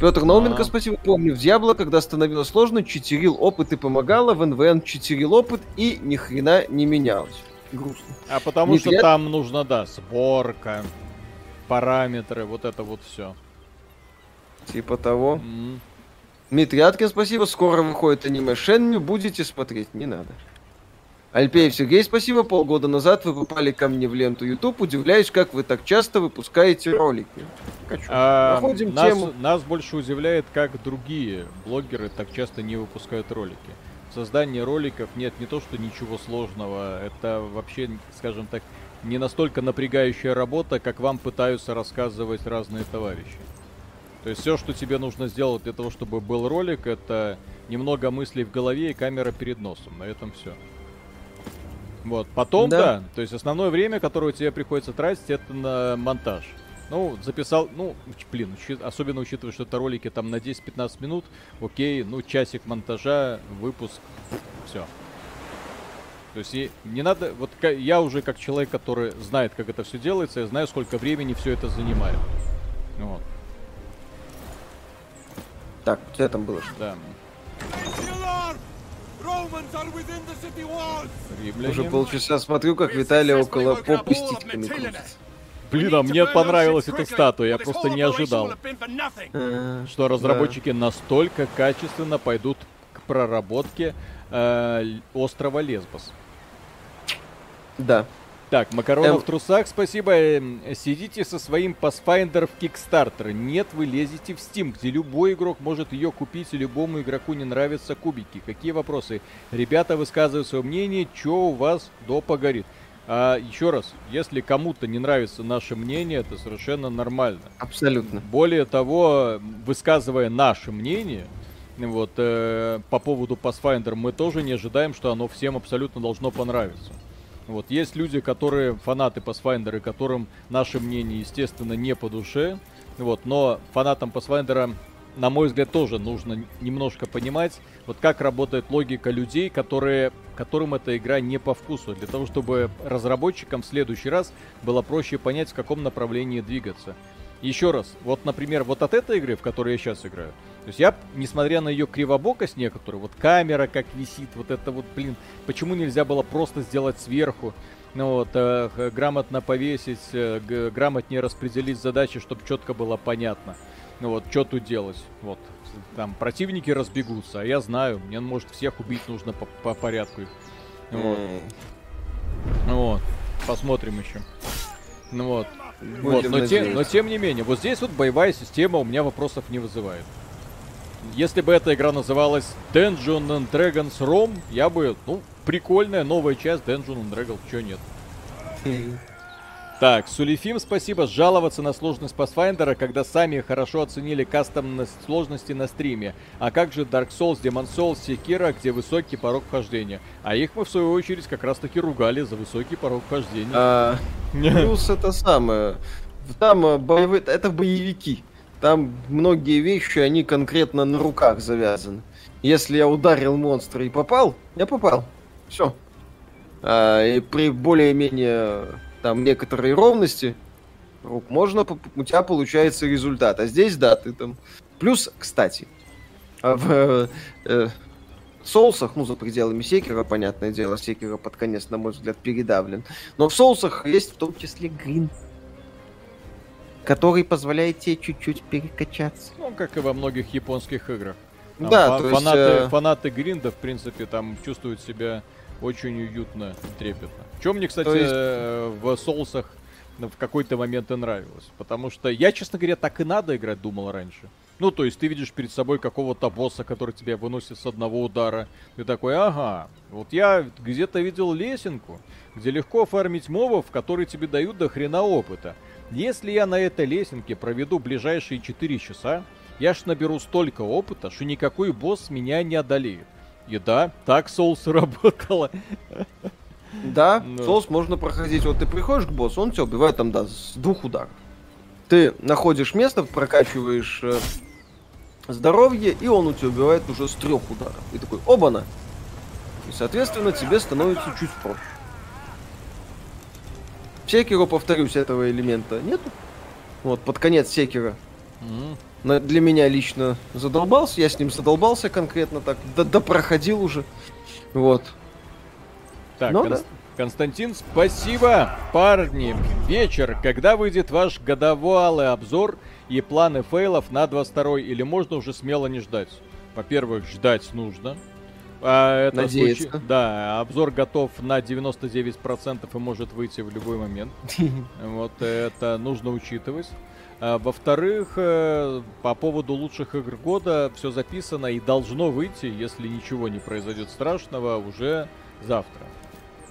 Петр Науменко, а. спасибо. Помню, в Дьябло, когда становилось сложно, читерил опыт и помогало, в НВН читерил опыт и ни хрена не менялось. Грустно. А потому не что прият... там нужно, да, сборка, параметры, вот это вот все. Типа того. Mm. Дмитрий Аткин, спасибо. Скоро выходит аниме Шенми, будете смотреть, не надо. Альпеев Сергей, спасибо. Полгода назад вы попали ко мне в ленту YouTube. Удивляюсь, как вы так часто выпускаете ролики. Хочу. А, нас, тему. Нас больше удивляет, как другие блогеры так часто не выпускают ролики. В создании роликов нет не то, что ничего сложного. Это вообще, скажем так, не настолько напрягающая работа, как вам пытаются рассказывать разные товарищи. То есть все, что тебе нужно сделать для того, чтобы был ролик, это немного мыслей в голове и камера перед носом. На этом все. Вот, потом, да. да, то есть основное время, которое тебе приходится тратить, это на монтаж. Ну, записал, ну, блин, особенно учитывая, что это ролики там на 10-15 минут, окей, ну, часик монтажа, выпуск, все. То есть и не надо, вот я уже как человек, который знает, как это все делается, я знаю, сколько времени все это занимает. Вот. Так, у тебя там было что? Да. Уже полчаса смотрю, как Виталий около попы крутится. Блин, а мне понравилась эта статуя, я просто не ожидал, а, что разработчики настолько качественно пойдут к проработке э, острова Лесбос. Да. Так, Макаронов эм... в трусах, спасибо. Эм, сидите со своим Pathfinder в Kickstarter. Нет, вы лезете в Steam, где любой игрок может ее купить, и любому игроку не нравятся кубики. Какие вопросы? Ребята высказывают свое мнение, что у вас допа горит. А еще раз, если кому-то не нравится наше мнение, это совершенно нормально. Абсолютно. Более того, высказывая наше мнение, вот, э, по поводу Pathfinder, мы тоже не ожидаем, что оно всем абсолютно должно понравиться. Вот есть люди, которые фанаты Pathfinder, которым наше мнение, естественно, не по душе. Вот, но фанатам Pathfinder, на мой взгляд, тоже нужно немножко понимать, вот как работает логика людей, которые, которым эта игра не по вкусу, для того, чтобы разработчикам в следующий раз было проще понять, в каком направлении двигаться. Еще раз, вот, например, вот от этой игры, в которой я сейчас играю, то есть я, несмотря на ее кривобокость некоторую, вот камера как висит, вот это вот, блин, почему нельзя было просто сделать сверху, ну вот, э, грамотно повесить, э, грамотнее распределить задачи, чтобы четко было понятно. Вот, что тут делать? Вот, там противники разбегутся, а я знаю, мне может всех убить нужно по, по порядку. Вот. Ну вот, посмотрим еще. Ну вот. вот, но, те, но тем не менее, вот здесь вот боевая система у меня вопросов не вызывает. Если бы эта игра называлась Dungeon and Dragons ROM, я бы, ну, прикольная новая часть Dungeon and Dragons, чё нет. Так, Сулифим, спасибо. Жаловаться на сложность Pathfinder, когда сами хорошо оценили кастомность сложности на стриме. А как же Dark Souls, Demon Souls, Sekiro, где высокий порог вхождения? А их мы, в свою очередь, как раз таки ругали за высокий порог вхождения. А, плюс это самое. Там э, боевые... Это боевики. Там многие вещи, они конкретно на руках завязаны. Если я ударил монстра и попал, я попал. Все. А, и при более-менее там некоторой ровности рук можно, у тебя получается результат. А здесь, да, ты там... Плюс, кстати, а в э, э, соусах, ну, за пределами секера, понятное дело, секера под конец, на мой взгляд, передавлен. Но в соусах есть в том числе грин который позволяет тебе чуть-чуть перекачаться. Ну, как и во многих японских играх. Там да, фа- фанаты, есть, э... фанаты Гринда, в принципе, там чувствуют себя очень уютно и трепетно. Чем мне, кстати, есть... Э, в соусах в какой-то момент и нравилось. Потому что я, честно говоря, так и надо играть, думал раньше. Ну, то есть ты видишь перед собой какого-то босса, который тебя выносит с одного удара. Ты такой, ага, вот я где-то видел лесенку, где легко фармить мобов, которые тебе дают до хрена опыта. Если я на этой лесенке проведу ближайшие 4 часа, я ж наберу столько опыта, что никакой босс меня не одолеет. И да, так Souls работало. Да, Но. Souls можно проходить. Вот ты приходишь к боссу, он тебя убивает там, да, с двух ударов. Ты находишь место, прокачиваешь э, здоровье, и он у тебя убивает уже с трех ударов. И такой, оба-на! И, соответственно, тебе становится чуть проще. В Секиро, повторюсь, этого элемента нету. Вот, под конец Секира. Mm-hmm. Для меня лично задолбался, я с ним задолбался конкретно так, да, да проходил уже. Вот. Так, Но, Кон- да. Константин, спасибо, парни. Вечер, когда выйдет ваш годовалый обзор и планы фейлов на 22 или можно уже смело не ждать? Во-первых, ждать нужно. А это Надеяться. Случай... Да, обзор готов на 99% и может выйти в любой момент. Вот это нужно учитывать. А, во-вторых, э, по поводу лучших игр года все записано и должно выйти, если ничего не произойдет страшного, уже завтра.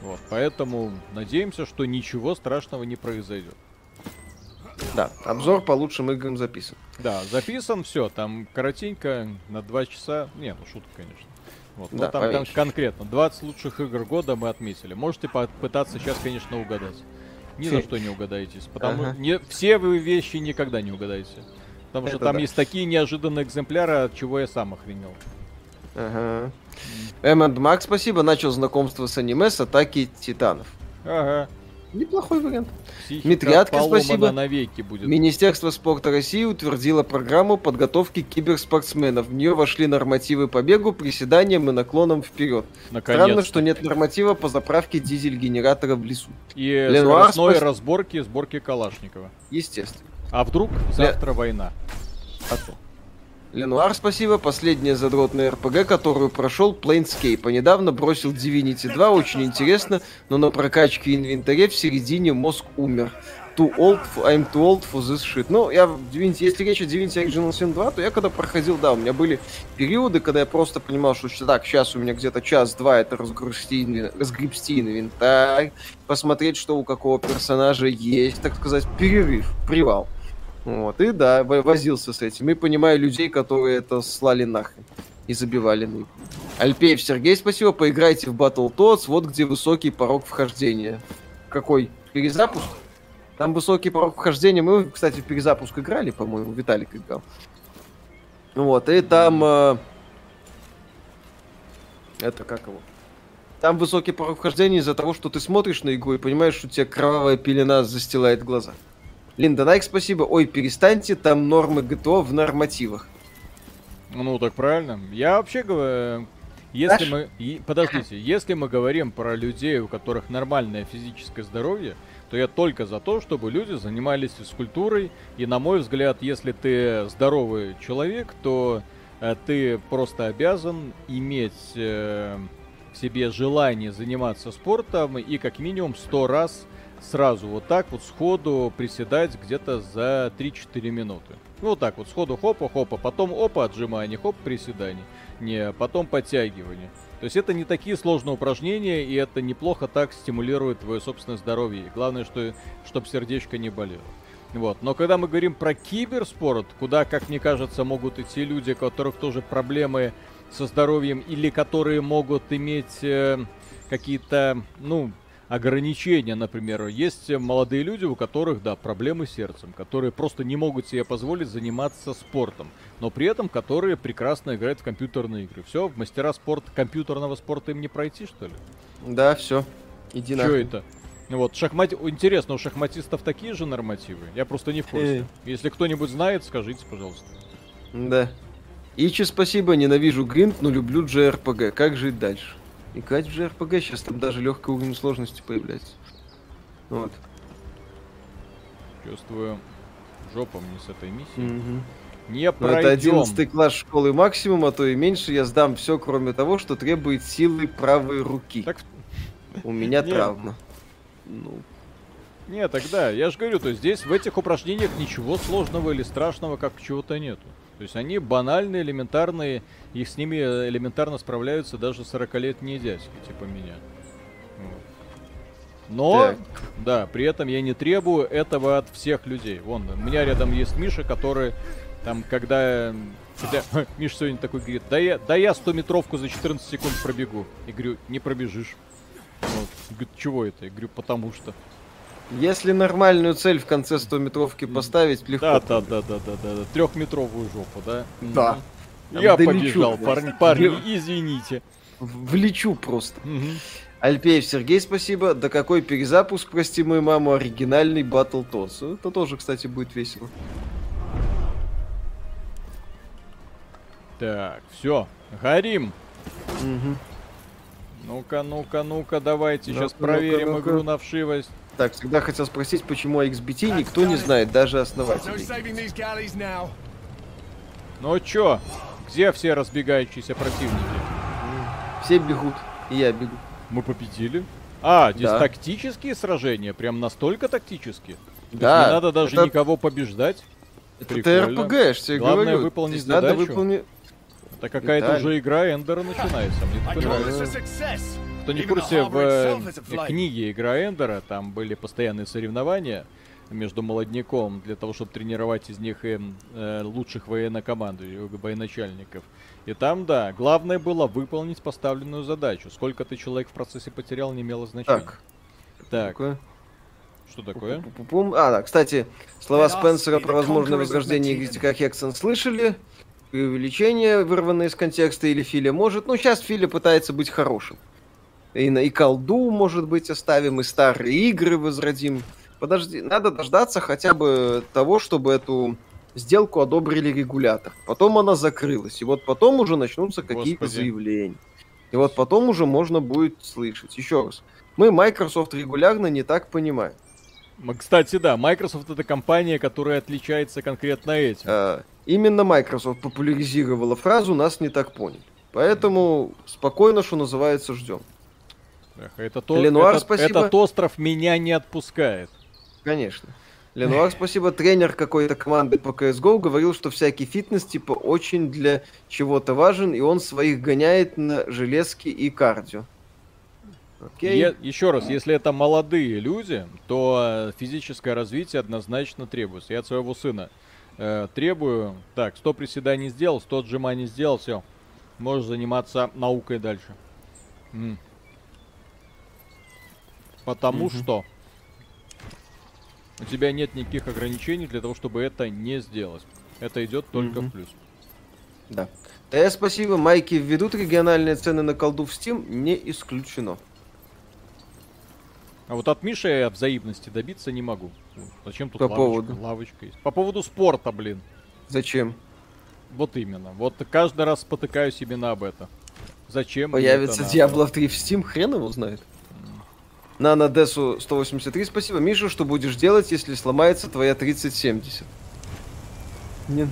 Вот, поэтому надеемся, что ничего страшного не произойдет. Да, обзор по лучшим играм записан. Да, записан, все, там коротенько, на 2 часа. Не, ну шутка, конечно. Вот, да, там кон- конкретно 20 лучших игр года мы отметили. Можете попытаться сейчас, конечно, угадать. Ни за что не угадаетесь. Потому ага. не, все вы вещи никогда не угадаете. Потому Это что там да. есть такие неожиданные экземпляры, от чего я сам охренел. Ага. Эммонд Мак, спасибо. Начал знакомство с аниме с атаки титанов. Ага. Неплохой вариант. Митрятка, спасибо. навеки будет. Министерство спорта России утвердило программу подготовки киберспортсменов. В нее вошли нормативы по бегу, приседаниям и наклонам вперед. Странно, что нет норматива по заправке дизель-генератора в лесу. И Ленуар, скоростной спас... разборки сборки Калашникова. Естественно. А вдруг завтра Ле... война? А то. Ленуар, спасибо. Последняя задротная РПГ, которую прошел Planescape. А недавно бросил Divinity 2, очень интересно, но на прокачке инвентаря в середине мозг умер. Too old, I'm too old for this shit. Ну, я Divinity, если речь о Divinity Original Sin 2, то я когда проходил, да, у меня были периоды, когда я просто понимал, что так, сейчас у меня где-то час-два это разгрузти, разгребсти инвентарь, посмотреть, что у какого персонажа есть, так сказать, перерыв, привал. Вот, и да, возился с этим. И понимаю людей, которые это слали нахрен и забивали на Альпеев Сергей, спасибо. Поиграйте в Battletoads, вот где высокий порог вхождения. Какой? Перезапуск? Там высокий порог вхождения. Мы, кстати, в перезапуск играли, по-моему, Виталик играл. Вот, и там... Э, это как его? Там высокий порог вхождения из-за того, что ты смотришь на игру и понимаешь, что тебе кровавая пелена застилает глаза. Линда Найк, спасибо. Ой, перестаньте, там нормы ГТО в нормативах. Ну, так правильно. Я вообще говорю, если мы... Подождите, если мы говорим про людей, у которых нормальное физическое здоровье, то я только за то, чтобы люди занимались физкультурой. И, на мой взгляд, если ты здоровый человек, то э, ты просто обязан иметь э, в себе желание заниматься спортом и как минимум сто раз сразу вот так вот сходу приседать где-то за 3-4 минуты. Ну вот так вот, сходу хопа, хопа, потом опа, отжимание, хоп, приседание. Не, потом подтягивание. То есть это не такие сложные упражнения, и это неплохо так стимулирует твое собственное здоровье. Главное, что, чтобы сердечко не болело. Вот. Но когда мы говорим про киберспорт, куда, как мне кажется, могут идти люди, у которых тоже проблемы со здоровьем, или которые могут иметь э, какие-то, ну, ограничения, например. Есть молодые люди, у которых, да, проблемы с сердцем, которые просто не могут себе позволить заниматься спортом, но при этом которые прекрасно играют в компьютерные игры. Все, в мастера спорта, компьютерного спорта им не пройти, что ли? Да, все. Иди Что это? Вот, шахмат... Интересно, у шахматистов такие же нормативы? Я просто не в курсе. Э. Если кто-нибудь знает, скажите, пожалуйста. Да. Ичи, спасибо, ненавижу Гринт, но люблю JRPG. Как жить дальше? Играть в JRPG, сейчас там даже легкий уровень сложности появляется. Вот. Чувствую жопом не с этой миссией. Угу. Не пройдем. это 11 класс школы максимум, а то и меньше. Я сдам все, кроме того, что требует силы правой руки. Так... У меня травма. Ну. Не, тогда, я же говорю, то здесь в этих упражнениях ничего сложного или страшного как чего-то нету. То есть они банальные, элементарные, их с ними элементарно справляются даже 40-летние дядьки, типа меня. Вот. Но, так. да, при этом я не требую этого от всех людей. Вон, у меня рядом есть Миша, который там, когда... Хотя, Миша сегодня такой говорит, да я, да я 100-метровку за 14 секунд пробегу. И говорю, не пробежишь. Вот. Говорит, чего это? Я говорю, потому что. Если нормальную цель в конце 100-метровки поставить, легко. Да, да, да, да, да, да, да. Трехметровую жопу, да? Да. Я побежал, парни, парни, извините. Влечу просто. Угу. Альпеев Сергей, спасибо. Да какой перезапуск, прости мою маму, оригинальный Battle Tots. Это тоже, кстати, будет весело. Так, все, горим. Угу. Ну-ка, ну-ка, ну-ка, давайте ну сейчас проверим ну игру на вшивость. Так, всегда хотел спросить, почему XBT никто не знает, даже основатели. Ну чё, где все разбегающиеся противники? Все бегут, и я бегу. Мы победили? А, здесь да. тактические сражения, прям настолько тактические? Да. не надо даже это... никого побеждать? Это ТРПГ, я Главное говорю. выполнить Здесь задачу. Надо выполни... Это какая-то уже игра Эндера начинается. Мне такое нравится. Кто не в курсе, в э, книге «Игра Эндера» там были постоянные соревнования между молодняком для того, чтобы тренировать из них э, э, лучших военно-командующих, военачальников. И там, да, главное было выполнить поставленную задачу. Сколько ты человек в процессе потерял, не имело значения. Так. Так. Такое? Что такое? А, да, кстати, слова Спенсера про возможное возрождение Гритика Хексон слышали? Преувеличение, вырванное из контекста, или Филя может. Ну, сейчас Филя пытается быть хорошим. И, и колду, может быть, оставим, и старые игры возродим. Подожди, надо дождаться хотя бы того, чтобы эту сделку одобрили регулятор. Потом она закрылась. И вот потом уже начнутся какие-то заявления. И вот потом уже можно будет слышать. Еще раз. Мы Microsoft регулярно не так понимаем. Кстати, да, Microsoft это компания, которая отличается конкретно этим. А, именно Microsoft популяризировала фразу «нас не так поняли». Поэтому спокойно, что называется, ждем. Эх, этот, Ленуар, этот, спасибо. этот остров меня не отпускает. Конечно. Ленуар, спасибо. Тренер какой-то команды по CSGO говорил, что всякий фитнес, типа, очень для чего-то важен, и он своих гоняет на железки и кардио. Окей. Я, еще раз, если это молодые люди, то э, физическое развитие однозначно требуется. Я от своего сына э, требую, так, 100 приседаний сделал, 100 отжиманий сделал, все. Можешь заниматься наукой дальше. М. Потому угу. что у тебя нет никаких ограничений для того, чтобы это не сделать. Это идет только угу. в плюс. Да. Да, спасибо. Майки введут региональные цены на колду в Steam, не исключено. А вот от Миши я взаимности добиться не могу. Зачем тут По лавочка? поводу? лавочка есть? По поводу спорта, блин. Зачем? Вот именно. Вот каждый раз спотыкаюсь именно об этом. Зачем? Появится Diablo 3 в Steam, хрен его знает. На Надесу 183 спасибо. Миша, что будешь делать, если сломается твоя 3070? Не...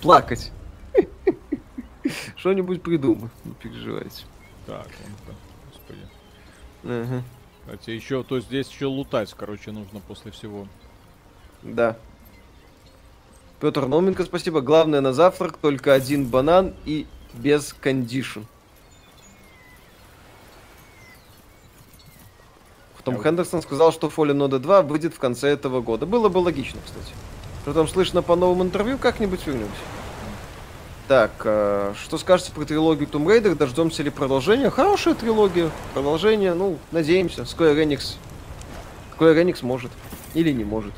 Плакать. Что-нибудь придумай, не переживайте. Так, он господи. Ага. Кстати, еще, то здесь еще лутать, короче, нужно после всего. Да. Петр Науменко, спасибо. Главное на завтрак только один банан и без кондишн. Том Хендерсон сказал, что Fallen Order 2 выйдет в конце этого года. Было бы логично, кстати. Что там слышно по новому интервью, как-нибудь вернемся. Так, э, что скажете про трилогию Tomb Raider? Дождемся ли продолжения? Хорошая трилогия. Продолжение, ну, надеемся. Square Enix. Square Enix может. Или не может.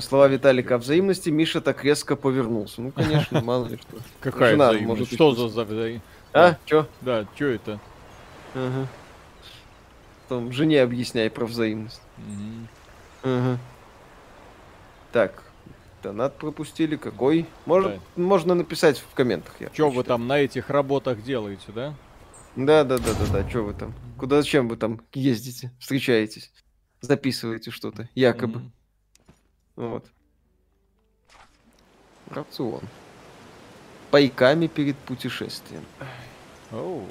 Слова Виталика о взаимности, Миша так резко повернулся. Ну, конечно, мало ли что. Какая Жена, взаимность? Может, что за взаимность? А? Чё? Да, чё это? Ага. Там жене объясняй про взаимность. Угу. Ага. Так, Донат пропустили. Какой? Мож... Да. Можно написать в комментах. Что вы там на этих работах делаете, да? Да, да, да, да, да. Что вы там? Куда зачем вы там ездите? Встречаетесь? Записываете что-то, якобы. Mm-hmm. Вот. Рацион. Пайками перед путешествием. Oh.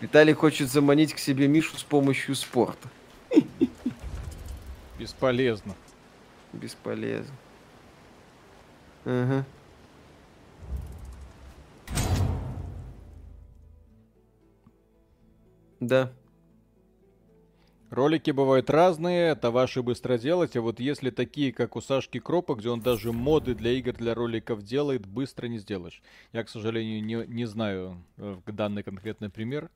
Виталий хочет заманить к себе Мишу с помощью спорта. Бесполезно. Бесполезно. Ага. Да. Ролики бывают разные, это ваши быстро делать, а вот если такие, как у Сашки Кропа, где он даже моды для игр, для роликов делает, быстро не сделаешь. Я, к сожалению, не, не знаю э, данный конкретный пример,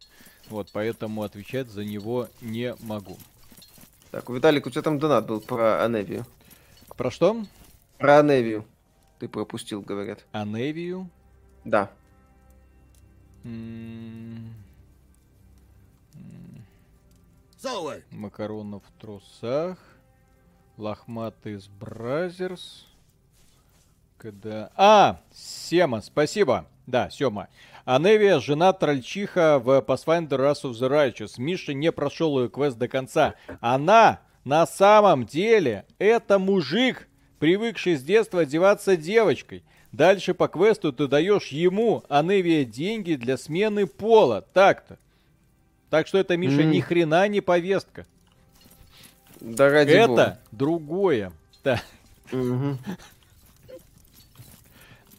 вот, поэтому отвечать за него не могу. Так, Виталик, у тебя там донат был про Аневию. Про что? Про Аневию. Ты пропустил, говорят. Аневию? Да. Макаронов в трусах. Лохматый с Brothers. Когда... А, Сема, спасибо. Да, Сема. Аневия, жена трольчиха в Pathfinder Wrath of the Righteous. Миша не прошел ее квест до конца. Она на самом деле это мужик, привыкший с детства одеваться девочкой. Дальше по квесту ты даешь ему, Аневия, деньги для смены пола. Так-то. Так что это, Миша, mm. ни хрена не повестка. Да ради Это бога. другое. Да. Угу.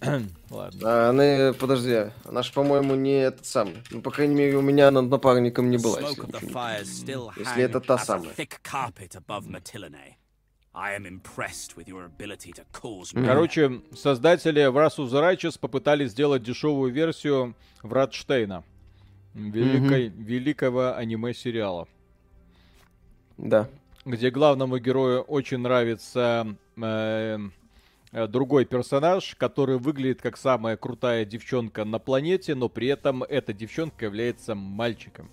Ладно. А, она, подожди, она же, по-моему, не этот самый. Ну, по крайней мере, у меня над напарником не была. Если, если это та самая. Короче, создатели в Wrath of the Righteous попытались сделать дешевую версию Вратштейна. Великой, mm-hmm. Великого аниме-сериала. Да. Где главному герою очень нравится э, э, другой персонаж, который выглядит как самая крутая девчонка на планете, но при этом эта девчонка является мальчиком.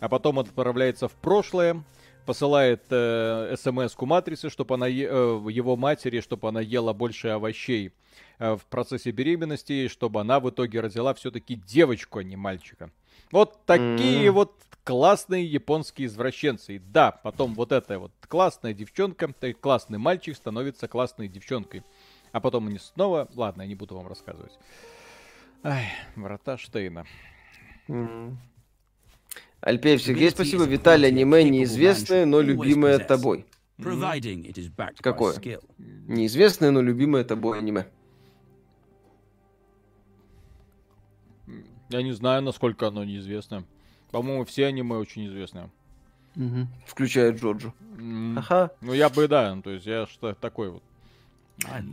А потом он отправляется в прошлое, посылает э, смс-ку матрице, чтобы она е- э, его матери, чтобы она ела больше овощей э, в процессе беременности, чтобы она в итоге родила все-таки девочку, а не мальчика. Вот такие mm-hmm. вот классные японские извращенцы. И да, потом вот эта вот классная девчонка, классный мальчик становится классной девчонкой. А потом они снова... Ладно, я не буду вам рассказывать. Ай, врата Штейна. Mm-hmm. Альпеев Сергей, спасибо. Виталий, аниме неизвестное, но любимое тобой. Какое? Неизвестное, но любимое тобой аниме. Я не знаю, насколько оно неизвестно. По-моему, все аниме очень известны. Угу. Включая Джоджо. Mm. Ага. Ну, я бы, да, то есть я что такой вот.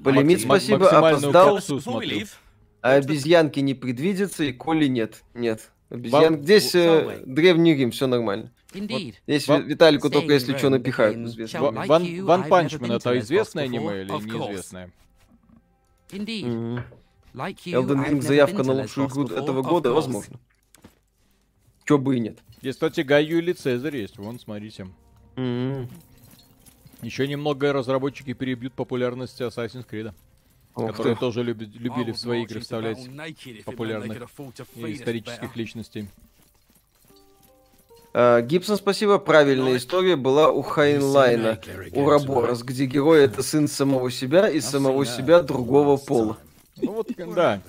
Полимит, спасибо, опоздал. А обезьянки не предвидится, и Коли нет. Нет. Обезьян... Вам... Здесь э, древний Рим, все нормально. Вот. Здесь Вам... Виталику только если что напихают. Ван, Панчмен это известное аниме или неизвестное? Elden Ring заявка на лучшую игру этого года, возможно. Чё бы и нет. Здесь, кстати, Гай или Цезарь есть. Вон, смотрите. Mm-hmm. Еще немного разработчики перебьют популярность Assassin's Creed. Ох которые ты. тоже люби, любили в свои игры вставлять популярных исторических личностей. Uh, Гибсон, спасибо. Правильная история была у Хайнлайна, у Раборос, где герой это сын самого себя и самого себя другого пола. Ну вот, да.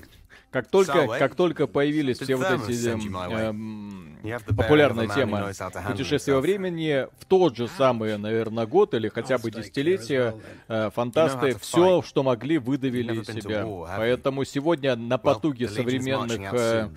Как только, как только появились все вот эти эм, популярная тема путешествия во времени в тот же самый, наверное, год или хотя бы десятилетие э, фантасты все, что могли, выдавили из себя. Поэтому сегодня на потуге современных э,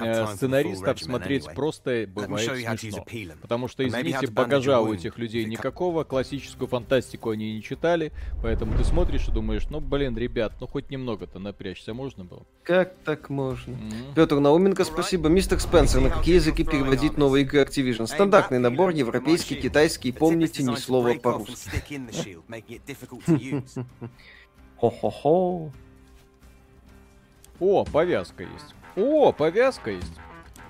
э, сценаристов смотреть просто бывает смешно. Потому что, извините, багажа у этих людей никакого, классическую фантастику они не читали, поэтому ты смотришь и думаешь, ну, блин, ребят, ну хоть немного-то напрячься можно было. Как так можно? Mm-hmm. Петр Науменко, спасибо. Мистер Спенсер, на какие языки переводить новые игры Activision. Стандартный набор, европейский, китайский, помните ни слова по-русски. Хо-хо-хо. О, повязка есть. О, повязка есть.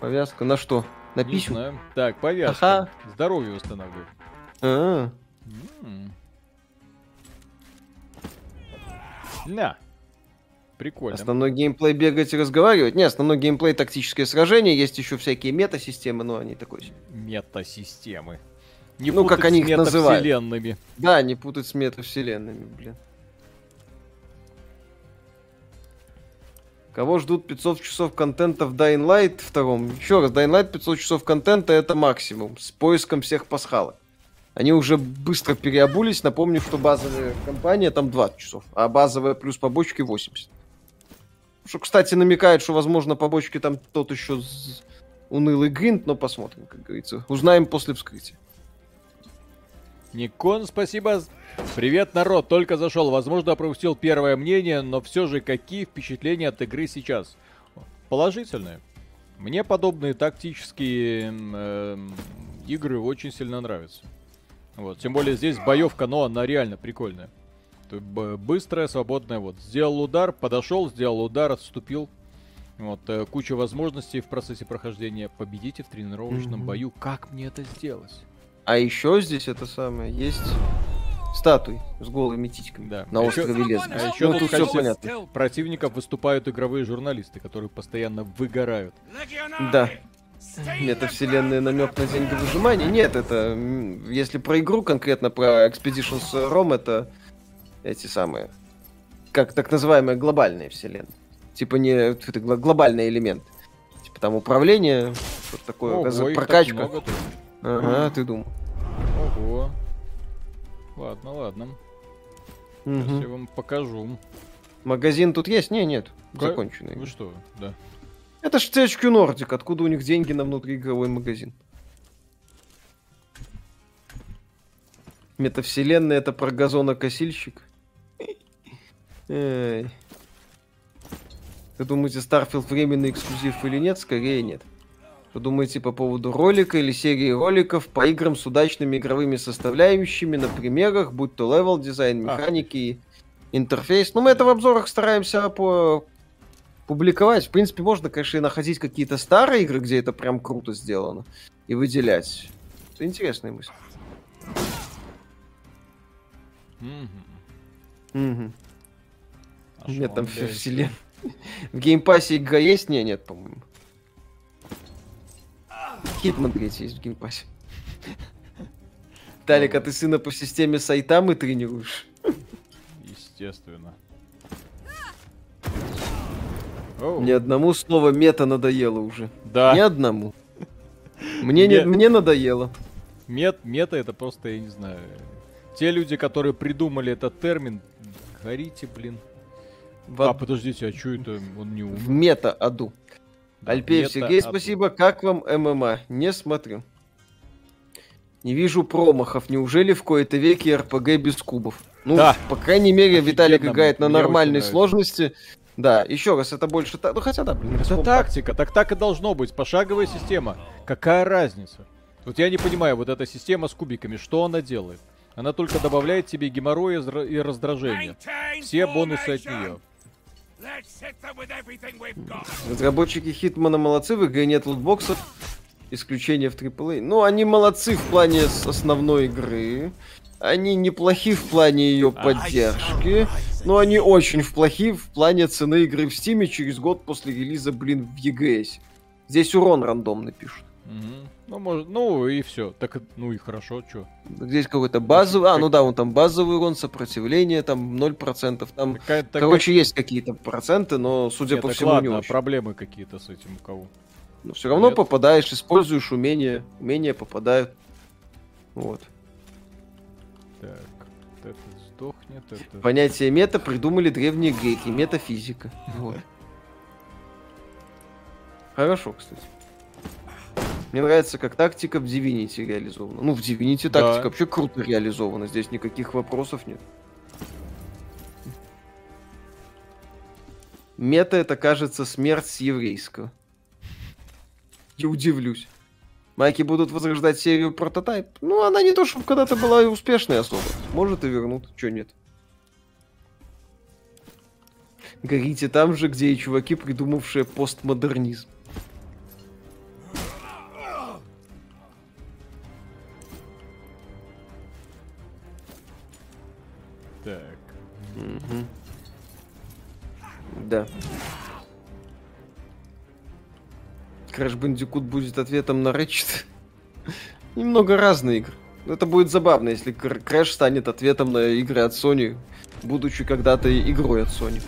Повязка на что? На пищу? Так, повязка. Ага. Здоровье восстанавливает. А-а-а. На. Прикольно. Основной геймплей бегать и разговаривать. Не, основной геймплей тактическое сражение. Есть еще всякие мета-системы, но они такой. Мета-системы. Не ну, как они их называют. вселенными. Да, не путать с мета-вселенными, блин. Кого ждут 500 часов контента в Dying Light втором? Еще раз, Dying Light 500 часов контента это максимум. С поиском всех пасхалок. Они уже быстро переобулись. Напомню, что базовая компания там 20 часов, а базовая плюс побочки 80. Что, кстати, намекает, что, возможно, побочки там тот еще унылый гринд, но посмотрим, как говорится. Узнаем после вскрытия. Никон, спасибо. Привет, народ, только зашел. Возможно, пропустил первое мнение, но все же какие впечатления от игры сейчас? Положительные. Мне подобные тактические э, игры очень сильно нравятся. Вот, тем более здесь боевка, но она реально прикольная. Быстрая, свободная. Вот, сделал удар, подошел, сделал удар, отступил. Вот, э, куча возможностей в процессе прохождения. Победите в тренировочном mm-hmm. бою. Как мне это сделать? А еще здесь это самое, есть статуи с голыми титьками да. на острове Лес. А еще ну, тут все понятно. Противников выступают игровые журналисты, которые постоянно выгорают. Да. Это вселенная намек на деньговыжимание? Нет, это если про игру конкретно, про Expeditions Rome, это эти самые, как так называемая глобальная вселенная. Типа не это глобальный элемент. Типа там управление, что-то такое, Ого, прокачка. Ага, ты думал. Ого. Ладно, ладно. Угу. Сейчас я вам покажу. Магазин тут есть? Не, нет. Как? Законченный. Вы что? Да. Это ж THQ Nordic. Откуда у них деньги на внутриигровой магазин? Метавселенная это про газонокосильщик? Эй. Вы думаете, Starfield временный эксклюзив или нет? Скорее нет. Что думаете по поводу ролика или серии роликов по играм с удачными игровыми составляющими на примерах, будь то левел дизайн, механики, а. интерфейс? Ну, мы это в обзорах стараемся по публиковать. В принципе, можно, конечно, и находить какие-то старые игры, где это прям круто сделано, и выделять. Это интересная мысль. Угу. А Нет, там все вселенная. В Game Pass е игра есть? Не, нет, по-моему. Hitman 3 есть в Game Pass е. Талик, а ты сына по системе Сайтамы тренируешь? Естественно. Ни одному слово мета надоело уже. Да. Ни одному. Мне, не, мне надоело. Мет, мета это просто, я не знаю. Те люди, которые придумали этот термин, говорите, блин. В... А, подождите, а что это? Он не умер. В мета-аду. Альпеев Сергей, спасибо. Как вам ММА? Не смотрю. Не вижу промахов. Неужели в кои-то веке РПГ без кубов? Ну, да. по крайней мере, Офигенно. Виталик играет на нормальной сложности. Да, еще раз, это больше... Ну, хотя да, блин. Это тактика, так так и должно быть. Пошаговая система. Какая разница? Вот я не понимаю, вот эта система с кубиками, что она делает? Она только добавляет тебе геморроя и раздражения. Все бонусы от нее. Разработчики Хитмана молодцы, в игре нет лутбоксов. Исключение в AAA. Ну, они молодцы в плане основной игры. Они неплохи в плане ее поддержки. Но они очень плохи в плане цены игры в Стиме через год после релиза, блин, в EGS. Здесь урон рандомный пишут. Угу. Ну, может, ну и все. Так, ну и хорошо, что. Здесь какой-то базовый, а, ну да, он там базовый урон, сопротивление, там 0%, там, Какая-то, короче, как... есть какие-то проценты, но, судя Нет, по всему, ладно, не а очень. проблемы какие-то с этим у кого? Но все равно Нет. попадаешь, используешь умения, умения попадают. Вот. Так, это сдохнет, это... Понятие мета придумали древние греки, метафизика. Вот. Хорошо, кстати. Мне нравится, как тактика в Divinity реализована. Ну, в Divinity да. тактика вообще круто реализована. Здесь никаких вопросов нет. Мета это, кажется, смерть с еврейского. Я удивлюсь. Майки будут возрождать серию прототайп. Ну, она не то, чтобы когда-то была и успешной особо. Может и вернут, чё нет. Горите там же, где и чуваки, придумавшие постмодернизм. Угу. Да. Crash Bandicoot будет ответом на Ratchet. Немного разные игры. Это будет забавно, если Crash станет ответом на игры от Sony, будучи когда-то игрой от Sony.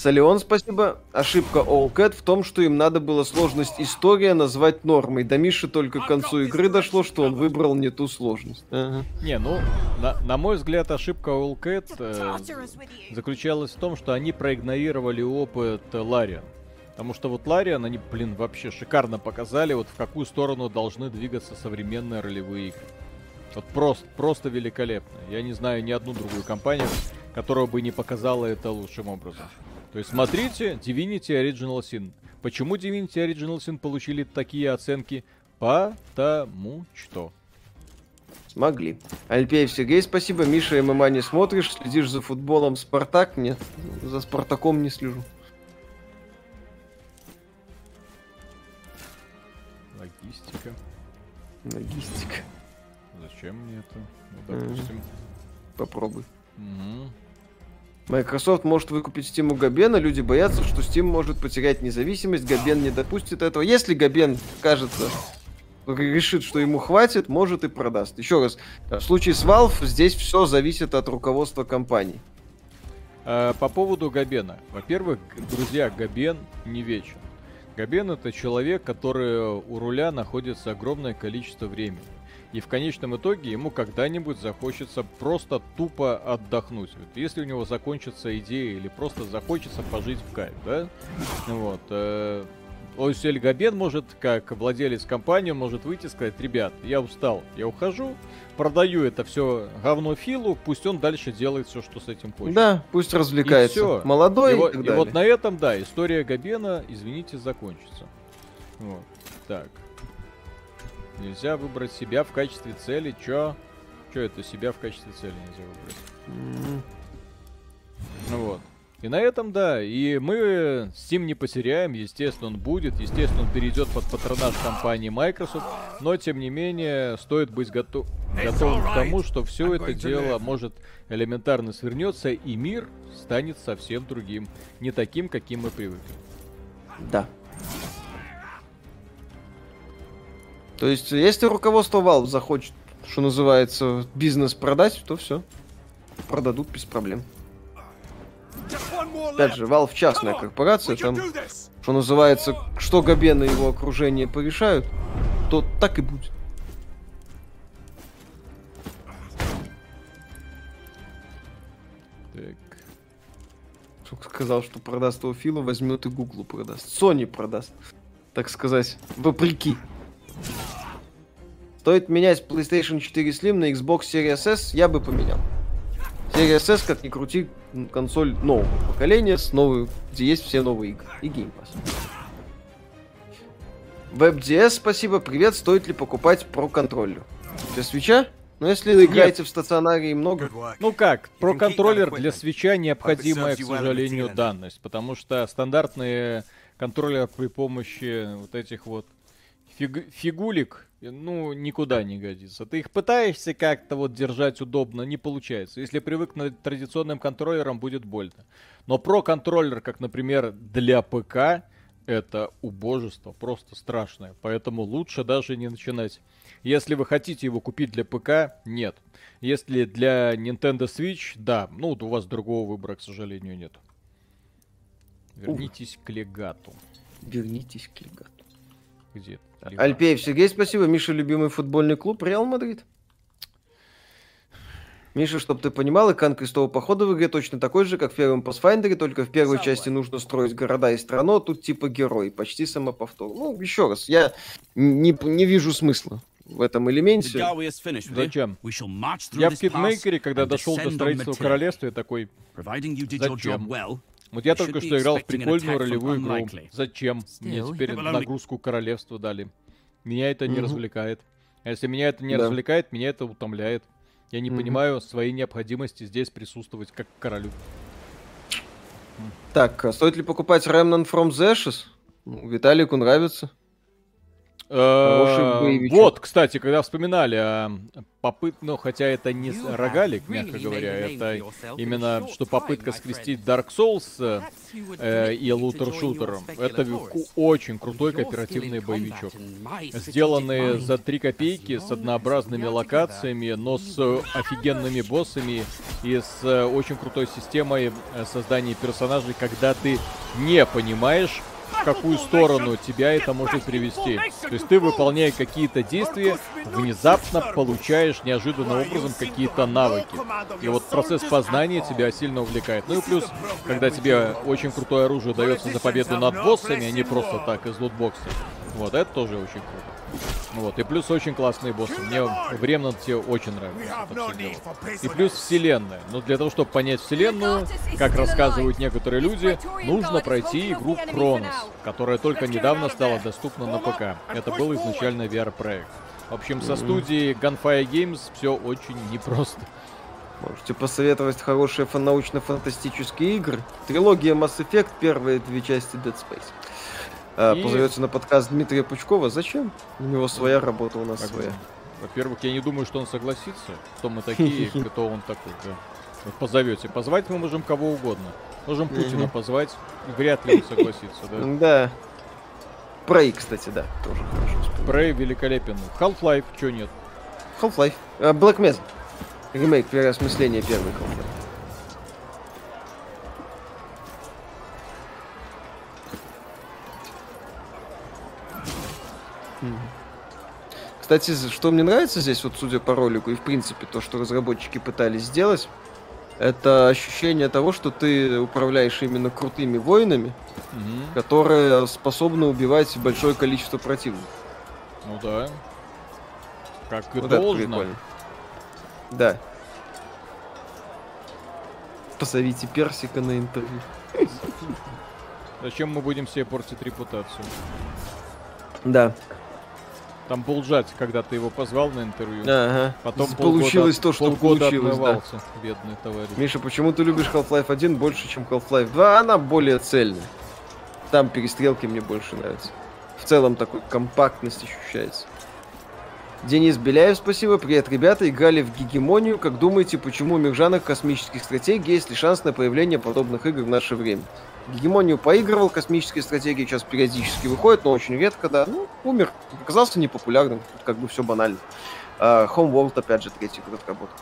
Салион, спасибо. Ошибка Allcat в том, что им надо было сложность история назвать нормой. До Миши только к концу игры дошло, что он выбрал не ту сложность. Ага. Не, ну, на, на мой взгляд, ошибка Allcat э, заключалась в том, что они проигнорировали опыт Лариан. Потому что вот Лариан, они, блин, вообще шикарно показали, вот в какую сторону должны двигаться современные ролевые игры. Вот просто, просто великолепно. Я не знаю ни одну другую компанию, которая бы не показала это лучшим образом. То есть смотрите Divinity Original Sin. Почему Divinity Original Sin получили такие оценки? Потому что. Смогли. Альпеев Сергей, спасибо. Миша, ММА не смотришь? Следишь за футболом Спартак? Нет, за Спартаком не слежу. Логистика. Логистика. Зачем мне это? Ну, допустим. Попробуй. Угу. Microsoft может выкупить Steam у Габена, люди боятся, что Steam может потерять независимость, Габен не допустит этого. Если Габен, кажется, решит, что ему хватит, может и продаст. Еще раз, в случае с Valve здесь все зависит от руководства компании. А, по поводу Габена. Во-первых, друзья, Габен не вечен. Габен это человек, который у руля находится огромное количество времени. И в конечном итоге ему когда-нибудь захочется просто тупо отдохнуть. Вот если у него закончится идея или просто захочется пожить в кайф, да? Вот. Э, Осель Габен может, как владелец компании, может выйти и сказать, ребят, я устал, я ухожу, продаю это все говно Филу, пусть он дальше делает все, что с этим хочет. Да, пусть развлекается. И все. Молодой. И, и, и вот на этом, да, история Габена, извините, закончится. Вот. Так. Нельзя выбрать себя в качестве цели. Чё? Чё это себя в качестве цели нельзя выбрать? Mm-hmm. Ну вот. И на этом, да, и мы Steam не потеряем, естественно, он будет, естественно, он перейдет под патронаж компании Microsoft, но, тем не менее, стоит быть готов, готовым к тому, что все это дело может элементарно свернется, и мир станет совсем другим, не таким, каким мы привыкли. Да. То есть, если руководство Valve захочет, что называется, бизнес продать, то все. Продадут без проблем. Опять же, Valve частная корпорация, там, что называется, что Габен и его окружение порешают, то так и будет. Так. Сказал, что продаст его Филу, возьмет и Гуглу продаст. Sony продаст. Так сказать, вопреки. Стоит менять PlayStation 4 Slim на Xbox Series S, я бы поменял. Series S, как ни крути, консоль нового поколения, с новой, где есть все новые игры и Game Pass. WebDS, спасибо, привет, стоит ли покупать про контроллер? Для свеча? Ну, если вы играете в стационаре и много... Ну как, про контроллер для свеча необходимая, к сожалению, данность, потому что стандартные контроллеры при помощи вот этих вот фиг... фигулик ну, никуда не годится. Ты их пытаешься как-то вот держать удобно, не получается. Если привык к традиционным контроллерам, будет больно. Но про контроллер, как, например, для ПК, это убожество просто страшное. Поэтому лучше даже не начинать. Если вы хотите его купить для ПК, нет. Если для Nintendo Switch, да. Ну, у вас другого выбора, к сожалению, нет. Вернитесь Ух. к легату. Вернитесь к легату. Где? Либо... Альпеев Сергей, спасибо. Миша, любимый футбольный клуб Реал Мадрид. Миша, чтобы ты понимал, экран крестового похода в игре точно такой же, как в первом Pathfinder, только в первой части нужно строить города и страну, а тут типа герой, почти самоповтор. Ну, еще раз, я не, не вижу смысла в этом элементе. Зачем? Я в Китмейкере, когда дошел до строительства королевства, я такой, зачем? Вот я только что играл в прикольную ролевую игру. Зачем мне теперь нагрузку королевства дали? Меня это не развлекает. А если меня это не да. развлекает, меня это утомляет. Я не понимаю своей необходимости здесь присутствовать как королю. Так, а стоит ли покупать Remnant from the Ashes? Ну, Виталику нравится. Э, вот, кстати, когда вспоминали о попыт, ну, хотя это не рогалик, мягко говоря, это именно, что попытка скрестить Dark Souls э, и лутер шутером. это очень крутой кооперативный боевичок. Сделанный за 3 копейки, с однообразными локациями, но с офигенными боссами и с очень крутой системой э, создания персонажей, когда ты не понимаешь, в какую сторону тебя это может привести. То есть ты, выполняя какие-то действия, внезапно получаешь неожиданным образом какие-то навыки. И вот процесс познания тебя сильно увлекает. Ну и плюс, когда тебе очень крутое оружие дается за победу над боссами, а не просто так из лутбокса. Вот, это тоже очень круто. Вот, и плюс очень классные боссы. Мне в Ремнанте очень нравится И плюс вселенная. Но для того, чтобы понять вселенную, как рассказывают некоторые люди, нужно пройти игру Кронос, которая только недавно стала доступна на ПК. Это был изначально VR-проект. В общем, со студией Gunfire Games все очень непросто. Можете посоветовать хорошие научно-фантастические игры. Трилогия Mass Effect, первые две части Dead Space. А, и... Позовете на подкаст Дмитрия Пучкова. Зачем? У него своя работа, у нас как своя. Во-первых, я не думаю, что он согласится. Кто мы такие, кто он такой, да. Вот позовете. Позвать мы можем кого угодно. Можем Путина позвать. Вряд ли он согласится, да? Да. Прей, кстати, да, тоже хорошо. Прей великолепен. Half-Life, что нет? Half-Life. А, Black Mesa. Ремейк переосмысления первый Half-Life. Кстати, что мне нравится здесь, вот судя по ролику, и в принципе то, что разработчики пытались сделать, это ощущение того, что ты управляешь именно крутыми воинами, угу. которые способны убивать большое количество противников. Ну да. Как и вот должно. Да. Позовите Персика на интервью. Зачем мы будем себе портить репутацию? Да. Там Булджать, когда ты его позвал на интервью. Ага. Потом получилось то, что получилось. Да. бедный товарищ. Миша, почему ты любишь Half-Life 1 больше, чем Half-Life 2? Она более цельная. Там перестрелки мне больше нравятся. В целом такой компактность ощущается. Денис Беляев, спасибо. Привет, ребята. Играли в Гегемонию. Как думаете, почему у миржанах космических стратегий есть ли шанс на появление подобных игр в наше время? Гегемонию поигрывал, космические стратегии сейчас периодически выходят, но очень редко, да. Ну, умер, оказался непопулярным, как бы все банально. Uh, Homeworld, опять же, третий год работы.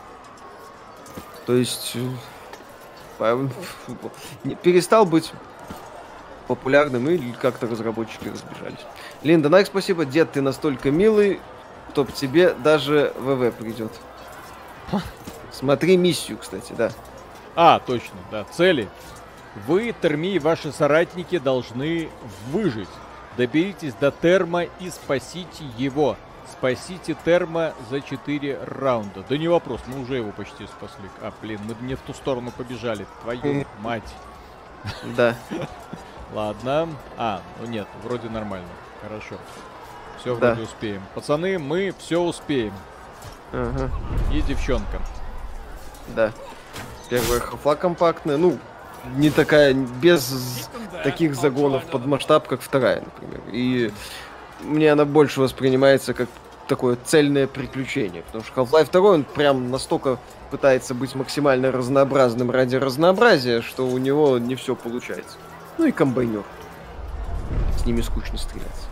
То есть, э, перестал быть популярным, и как-то разработчики разбежались. Линда Найк, спасибо. Дед, ты настолько милый, что тебе даже ВВ придет. Смотри миссию, кстати, да. А, точно, да. Цели. Вы, Терми и ваши соратники должны выжить. Доберитесь до Терма и спасите его. Спасите Терма за 4 раунда. Да не вопрос, мы уже его почти спасли. А, блин, мы не в ту сторону побежали. Твою мать. Да. Ладно. А, ну нет, вроде нормально. Хорошо. Все вроде успеем. Пацаны, мы все успеем. Ага. И девчонка. Да. Первая хафла компактная. Ну, не такая, без таких загонов под масштаб, как вторая, например. И мне она больше воспринимается как такое цельное приключение. Потому что Half-Life 2, он прям настолько пытается быть максимально разнообразным ради разнообразия, что у него не все получается. Ну и комбайнер. С ними скучно стреляться.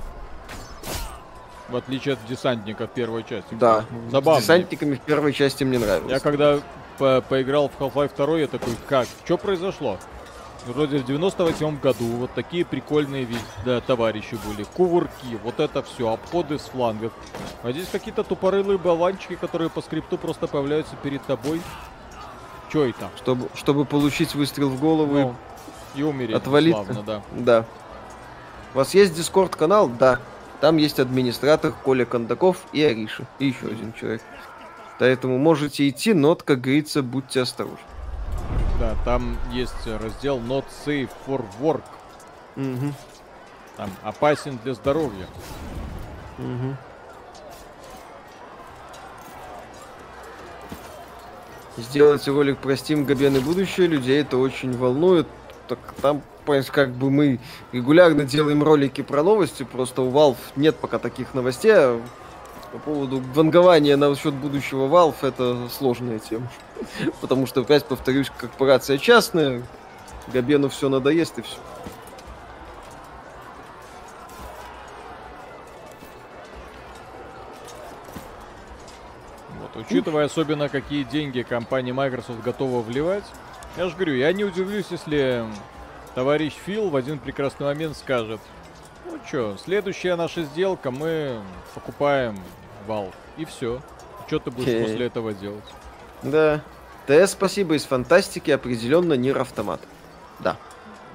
В отличие от десантника в первой части. Да, Забавно. с десантниками в первой части мне нравилось. Я когда по поиграл в Half-Life 2, я такой, как, что произошло? Вроде в 98 году вот такие прикольные да, товарищи были. Кувырки, вот это все, обходы с флангов. А здесь какие-то тупорылые болванчики, которые по скрипту просто появляются перед тобой. Че это? Чтобы, чтобы получить выстрел в голову ну, и умереть. Отвалить. Славно, да. Да. У вас есть дискорд канал? Да. Там есть администратор Коля Кондаков и Ариша. И еще один человек. Поэтому можете идти, но, как говорится, будьте осторожны. Да, там есть раздел Not Safe for Work. Угу. Там опасен для здоровья. Угу. Сделать ролик про Steam Габен и будущее людей это очень волнует. Так там, как бы мы регулярно делаем ролики про новости, просто у Valve нет пока таких новостей, а по поводу вангования насчет будущего Valve это сложная тема. Потому что, опять повторюсь, корпорация частная, Габену все надоест и все. Вот, учитывая особенно, какие деньги компания Microsoft готова вливать, я же говорю, я не удивлюсь, если товарищ Фил в один прекрасный момент скажет, ну что, следующая наша сделка, мы покупаем Valve. И все. Что ты будешь okay. после этого делать? Да. ТС, спасибо, из фантастики определенно Нир Автомат. Да.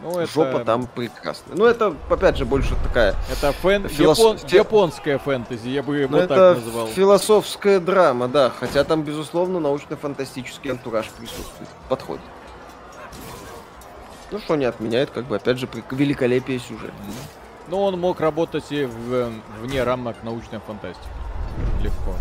Ну, это... Жопа там прекрасная. Ну, это, опять же, больше такая... Это фэн... Филос... Япон... японская фэнтези, я бы его ну, так называл. философская драма, да. Хотя там, безусловно, научно-фантастический антураж присутствует. Подходит. Ну, что не отменяет, как бы, опять же, великолепие сюжета. Ну, он мог работать и в, вне рамок научной фантастики. Легко.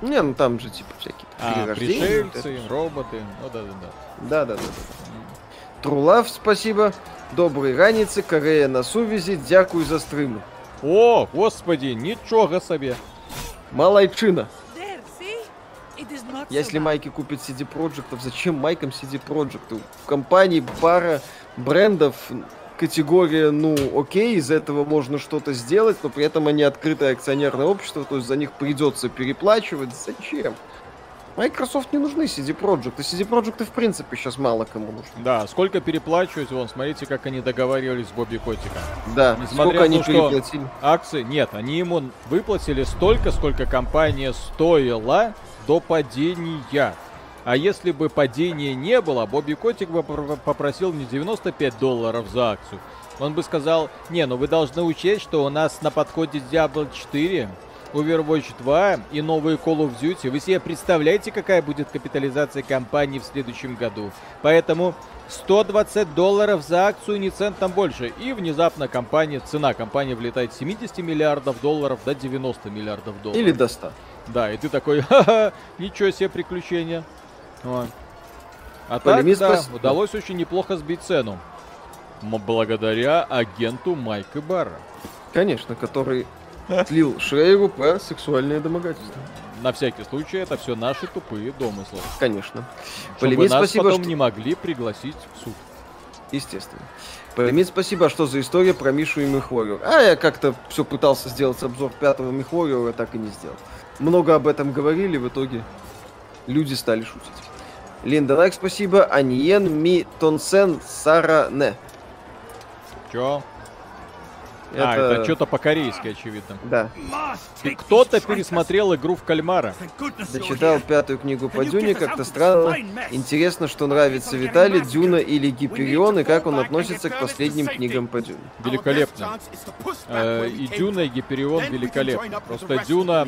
Не, ну там же типа всякие а, пришельцы, вот роботы. Ну да, да, да. Да, да, да, да. Трулав, спасибо. Доброй раницы, Корея на сувязи, дякую за стримы. О, господи, ничего себе. Малайчина. Если майки купят CD Projekt, зачем майкам CD Projekt? В компании пара брендов, категория, ну, окей, из этого можно что-то сделать, но при этом они открытое акционерное общество, то есть за них придется переплачивать. Зачем? Microsoft не нужны CD Projekt, и CD Projekt в принципе сейчас мало кому нужны. Да, сколько переплачивать, вон, смотрите, как они договаривались с Бобби Котиком. Да, Несмотря сколько они переплатили? Акции, нет, они ему выплатили столько, сколько компания стоила до падения. А если бы падения не было, Бобби Котик бы попросил не 95 долларов за акцию. Он бы сказал, не, ну вы должны учесть, что у нас на подходе Diablo 4, Overwatch 2 и новые Call of Duty. Вы себе представляете, какая будет капитализация компании в следующем году? Поэтому 120 долларов за акцию, ни центом больше. И внезапно компания, цена компании влетает с 70 миллиардов долларов до 90 миллиардов долларов. Или до 100. Да, и ты такой, ха-ха, ничего себе приключения. Вот. А так, да, удалось очень неплохо сбить цену. Благодаря агенту Майка Барра. Конечно, который слил Шрейву про сексуальное домогательство. На всякий случай, это все наши тупые домыслы. Конечно. Чтобы Полемит, нас спасибо, потом что... не могли пригласить в суд. Естественно. Полемит, спасибо, что за история про Мишу и Мехвориор. А я как-то все пытался сделать обзор пятого Мехвориора, так и не сделал. Много об этом говорили, в итоге люди стали шутить. Линда Лайк, спасибо. Аниен Ми Тонсен Саране. Чё? Это... А, это что-то по-корейски, очевидно. Да. Кто-то пересмотрел игру в кальмара. Дочитал пятую книгу по Дюне, как-то странно. Интересно, что нравится Виталий, Дюна или Гиперион, и как он относится к последним книгам по Дюне. Великолепно. Э, и Дюна, и Гиперион великолепно. Просто Дюна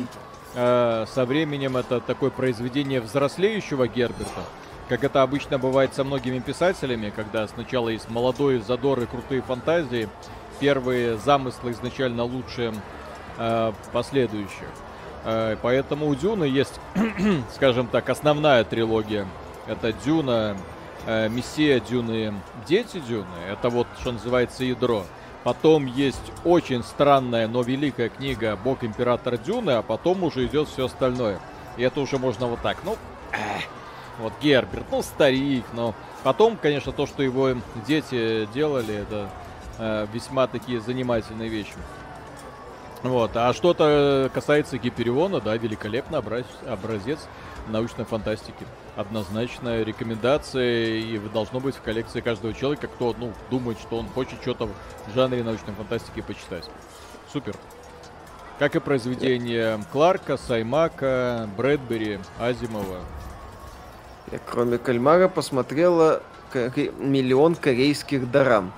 э, со временем это такое произведение взрослеющего Герберта как это обычно бывает со многими писателями, когда сначала есть молодой задор и крутые фантазии, первые замыслы изначально лучше э, последующих. Э, поэтому у Дюны есть, скажем так, основная трилогия. Это Дюна, э, Мессия Дюны, Дети Дюны. Это вот, что называется, ядро. Потом есть очень странная, но великая книга «Бог Император Дюны», а потом уже идет все остальное. И это уже можно вот так, ну, вот Герберт, ну, старик, но потом, конечно, то, что его дети делали, это э, весьма такие занимательные вещи. Вот, а что-то касается Гипериона, да, великолепный образ, образец научной фантастики. Однозначная рекомендация и должно быть в коллекции каждого человека, кто, ну, думает, что он хочет что-то в жанре научной фантастики почитать. Супер. Как и произведения Кларка, Саймака, Брэдбери, Азимова. Я кроме кальмара посмотрела миллион корейских дарам.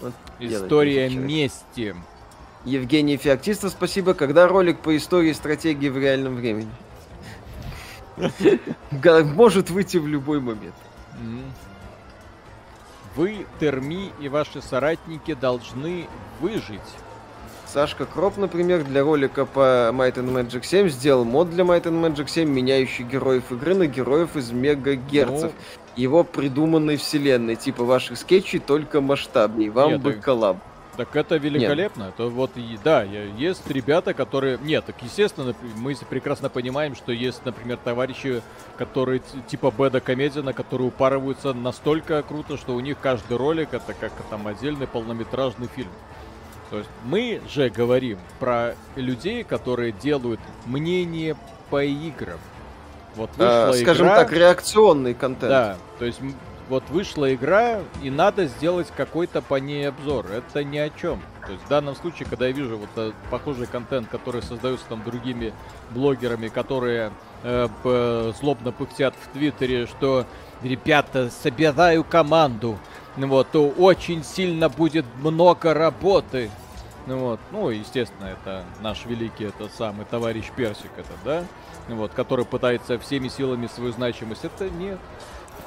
Вот История мести. Евгений Феоктистов, спасибо. Когда ролик по истории стратегии в реальном времени? Может выйти в любой момент. Вы, Терми и ваши соратники должны выжить. Сашка Кроп, например, для ролика по Might and Magic 7 сделал мод для Might and Magic 7, меняющий героев игры на героев из мегагерцев. Ну... Его придуманной вселенной, типа ваших скетчей, только масштабней. Вам Нет, бы коллаб. Так это великолепно. Нет. Это вот, да, есть ребята, которые... Нет, так естественно, мы прекрасно понимаем, что есть, например, товарищи, которые типа Беда Комедина, которые упарываются настолько круто, что у них каждый ролик это как там отдельный полнометражный фильм. То есть мы же говорим про людей, которые делают мнение по играм. Вот вышла э, скажем игра, так, реакционный контент. Да, то есть вот вышла игра, и надо сделать какой-то по ней обзор. Это ни о чем. То есть в данном случае, когда я вижу вот э, похожий контент, который создается там другими блогерами, которые э, злобно пыхтят в Твиттере, что ребята, собираю команду. Вот, то очень сильно будет много работы. Ну вот, ну, естественно, это наш великий, это самый товарищ Персик, это, да? Вот, который пытается всеми силами свою значимость. Это нет.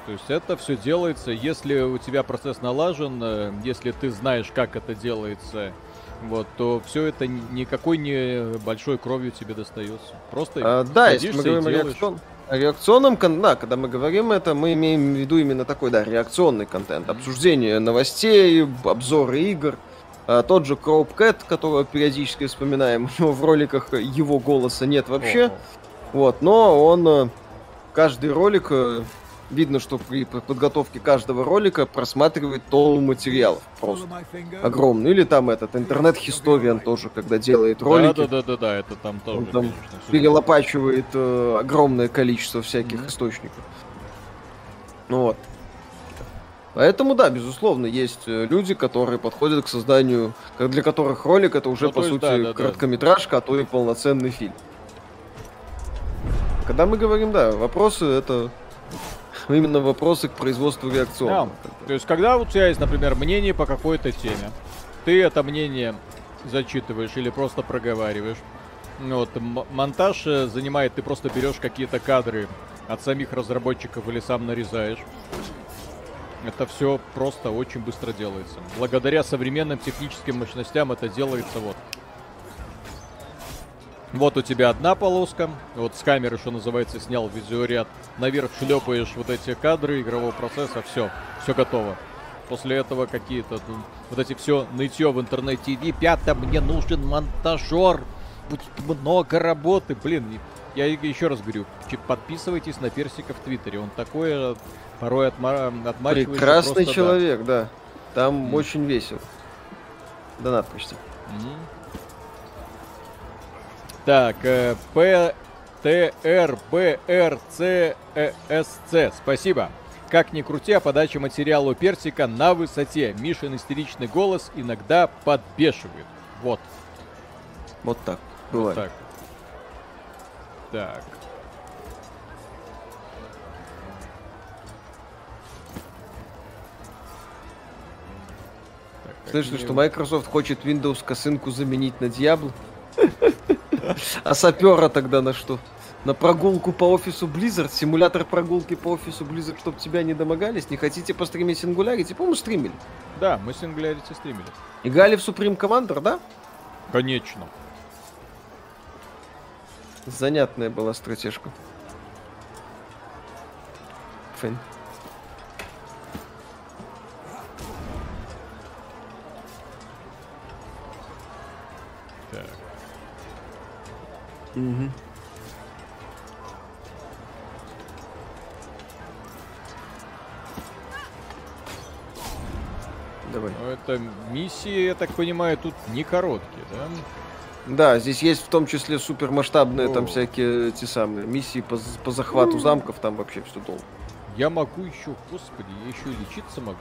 То есть это все делается, если у тебя процесс налажен, э, если ты знаешь, как это делается, вот, то все это никакой не большой кровью тебе достается. Просто а, да, если мы говорим о, реакцион... о реакционном да, когда мы говорим это, мы имеем в виду именно такой, да, реакционный контент, обсуждение новостей, обзоры игр. А, тот же Кроуп Кэт, которого периодически вспоминаем, у него в роликах его голоса нет вообще. О-о. Вот, но он э, каждый ролик э, видно, что при подготовке каждого ролика просматривает тонну материалов просто огромный. Или там этот интернет-хисториан тоже, когда делает ролики. Да, да, да, да, да, это там тоже. Он там конечно, перелопачивает э, огромное количество всяких mm-hmm. источников. Ну вот. Поэтому, да, безусловно, есть э, люди, которые подходят к созданию, для которых ролик это уже, ну, по сути, да, да, короткометражка, да. а то и полноценный фильм. Когда мы говорим, да, вопросы это именно вопросы к производству реакционного. Да. То есть, когда у тебя есть, например, мнение по какой-то теме, ты это мнение зачитываешь или просто проговариваешь. Вот, монтаж э, занимает, ты просто берешь какие-то кадры от самих разработчиков или сам нарезаешь. Это все просто очень быстро делается. Благодаря современным техническим мощностям это делается вот вот у тебя одна полоска, вот с камеры, что называется, снял видеоряд. Наверх шлепаешь вот эти кадры игрового процесса, все, все готово. После этого какие-то вот эти все нытье в интернете. Ребята, мне нужен монтажер. Будет много работы. Блин, я еще раз говорю, подписывайтесь на Персика в Твиттере. Он такое порой отма отмачивается. Прекрасный человек, да. да. Там mm. очень весело. Донат почти. Mm. Так, э, П, Т, Р, Б, Р, э, С, Ц. Спасибо. Как ни крути, а подача материала персика на высоте. Мишин истеричный голос иногда подбешивает. Вот. Вот так. Бывает. Вот так. Так. Слышно, что Microsoft хочет Windows косынку заменить на Diablo? А сапера тогда на что? На прогулку по офису Blizzard, симулятор прогулки по офису Blizzard, чтобы тебя не домогались? Не хотите постримить Singularity? По-моему, стримили. Да, мы Singularity стримили. Играли в Supreme Commander, да? Конечно. Занятная была стратежка. Фэн. Угу. Давай. Ну, это миссии, я так понимаю, тут не короткие, да? Да, здесь есть в том числе супермасштабные О. там всякие эти самые миссии по, по захвату замков, там вообще все долго. Я могу еще, господи, я еще и лечиться могу.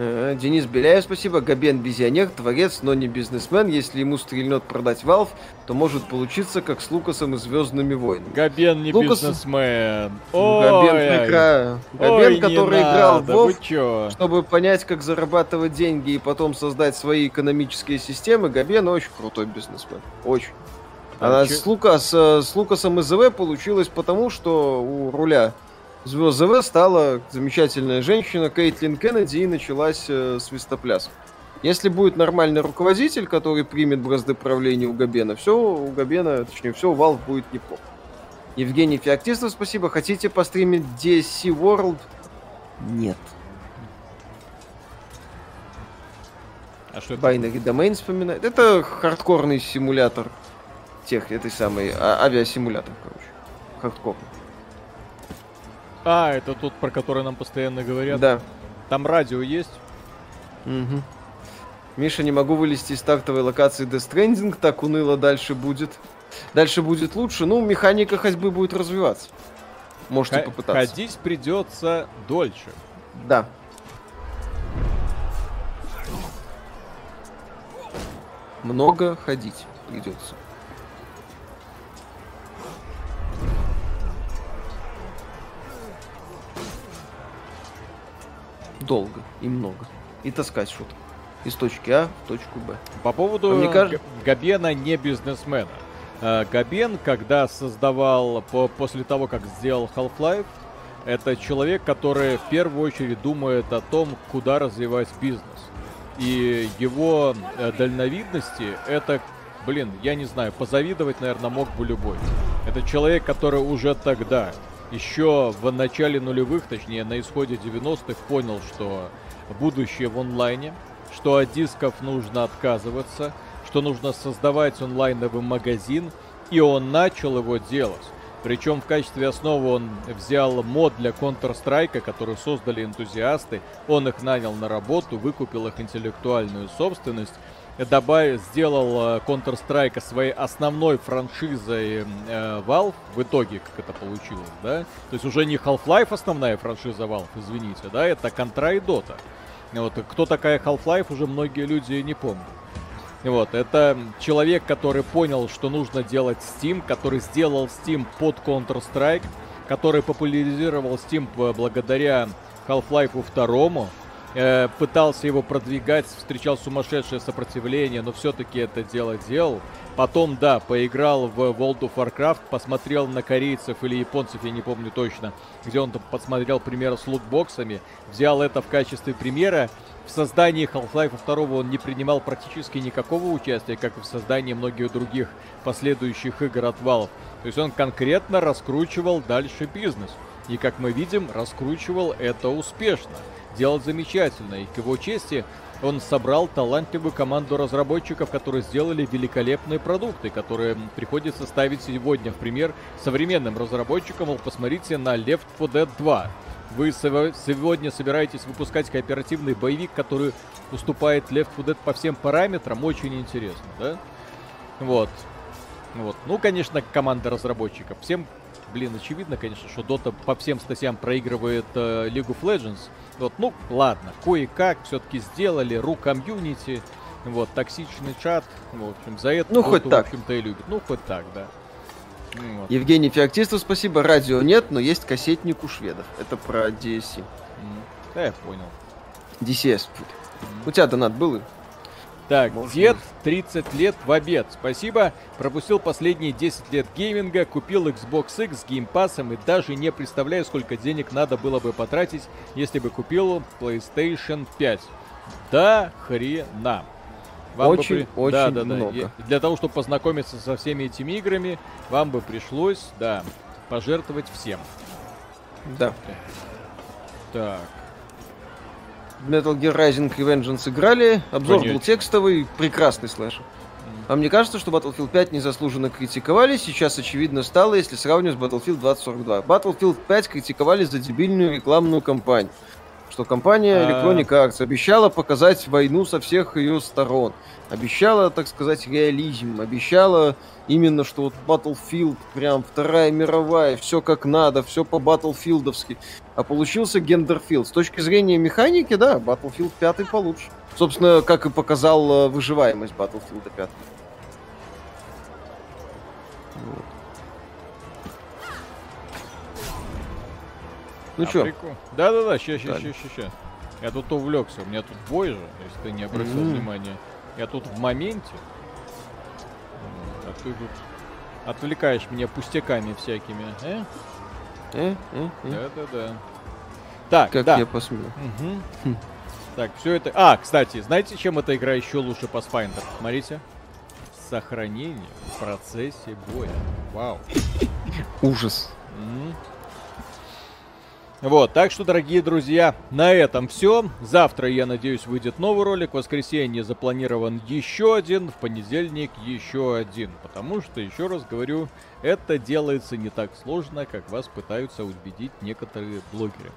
Э, Денис Беляев, спасибо. Габен Безионер, творец, но не бизнесмен. Если ему стрельнет продать Valve, то может получиться как с Лукасом и Звездными войнами. Габен не Лукас... бизнесмен. Ой, Габен, прекра... Габен Ой, который играл в WoW, чтобы понять, как зарабатывать деньги и потом создать свои экономические системы, Габен очень крутой бизнесмен. Очень. А, а с, Лукас, с Лукасом из ЗВ получилось потому, что у руля звезд ЗВ стала замечательная женщина Кейтлин Кеннеди и началась э, свистопляс. Если будет нормальный руководитель, который примет бразды правления у Габена, все у Габена, точнее, все у Valve будет неплохо. Евгений Феоктистов, спасибо. Хотите постримить DC World? Нет. А что это? Binary Domain вспоминает. Это хардкорный симулятор тех, этой самой, а, авиасимулятор, короче. Хардкорный. А, это тот, про который нам постоянно говорят. Да. Там радио есть. Угу. Миша, не могу вылезти из стартовой локации Death Stranding, так уныло дальше будет. Дальше будет лучше, ну, механика ходьбы будет развиваться. Можете Х- попытаться. Ходить придется дольше. Да. Много ходить придется. Долго и много. И таскать что-то. Из точки А в точку Б. По поводу мне кажется... Габена не бизнесмена. Э, Габен, когда создавал, по, после того, как сделал Half-Life, это человек, который в первую очередь думает о том, куда развивать бизнес. И его э, дальновидности это, блин, я не знаю, позавидовать, наверное, мог бы любой. Это человек, который уже тогда, еще в начале нулевых, точнее на исходе 90-х, понял, что будущее в онлайне, что от дисков нужно отказываться, что нужно создавать онлайновый магазин, и он начал его делать. Причем в качестве основы он взял мод для Counter-Strike, который создали энтузиасты. Он их нанял на работу, выкупил их интеллектуальную собственность, добавил, сделал э, Counter-Strike своей основной франшизой э, Valve. В итоге, как это получилось, да? То есть уже не Half-Life основная франшиза Valve, извините, да? Это Contra и Dota. Вот, кто такая Half-Life, уже многие люди не помнят. Вот, это человек, который понял, что нужно делать Steam, который сделал Steam под Counter-Strike, который популяризировал Steam благодаря Half-Life 2, э, пытался его продвигать, встречал сумасшедшее сопротивление, но все-таки это дело делал. Потом, да, поиграл в World of Warcraft, посмотрел на корейцев или японцев, я не помню точно, где он посмотрел примеры с лутбоксами, взял это в качестве примера в создании Half-Life 2 он не принимал практически никакого участия, как и в создании многих других последующих игр от Valve. То есть он конкретно раскручивал дальше бизнес. И, как мы видим, раскручивал это успешно. Делал замечательно. И к его чести, он собрал талантливую команду разработчиков, которые сделали великолепные продукты, которые приходится ставить сегодня в пример современным разработчикам. Мол, посмотрите на Left 4 Dead 2 вы сегодня собираетесь выпускать кооперативный боевик, который уступает Left 4 Dead по всем параметрам, очень интересно, да? Вот. Вот. Ну, конечно, команда разработчиков. Всем, блин, очевидно, конечно, что Dota по всем статьям проигрывает э, League of Legends. Вот, ну, ладно, кое-как все-таки сделали, ру комьюнити, вот, токсичный чат, в общем, за это ну, хоть так. в общем-то, и любят. Ну, хоть так, да. Ну вот. Евгений Феоктистов, спасибо. Радио нет, но есть кассетник у шведов. Это про DSC. Mm. Да, я понял. DCS. Mm. У тебя донат был? Так, Можно. дед 30 лет в обед. Спасибо. Пропустил последние 10 лет гейминга, купил Xbox X с геймпасом и даже не представляю, сколько денег надо было бы потратить, если бы купил PlayStation 5. Да хрена. Вам очень, бы при... очень да, да, много. Да. Для того, чтобы познакомиться со всеми этими играми, вам бы пришлось, да, пожертвовать всем. Да. Так. Metal Gear Rising и Vengeance играли. Обзор Конечно. был текстовый, прекрасный слэшер. А мне кажется, что Battlefield 5 незаслуженно критиковали, сейчас очевидно стало, если сравнивать с Battlefield 2042. Battlefield 5 критиковали за дебильную рекламную кампанию что компания а. Electronic Arts обещала показать войну со всех ее сторон. Обещала, так сказать, реализм. Обещала именно, что вот Battlefield, прям Вторая мировая, все как надо, все по Battlefieldовски. А получился Гендерфилд. С точки зрения механики, да, Battlefield 5 получше. Собственно, как и показал выживаемость Battlefield 5. Вот. Ну а, что? Да-да-да, ща, ща, ща, ща. Я тут увлекся, у меня тут бой же, если ты не обратил mm-hmm. внимания. Я тут в моменте. А ты тут отвлекаешь меня пустяками всякими, э? Э? Э? э? Да-да-да. Так, как да. я посмел. Угу. Так, все это... А, кстати, знаете, чем эта игра еще лучше Pathfinder? Смотрите. Сохранение в процессе боя. Вау. Ужас. Угу. Вот, так что, дорогие друзья, на этом все. Завтра, я надеюсь, выйдет новый ролик. В воскресенье запланирован еще один, в понедельник еще один. Потому что, еще раз говорю, это делается не так сложно, как вас пытаются убедить некоторые блогеры.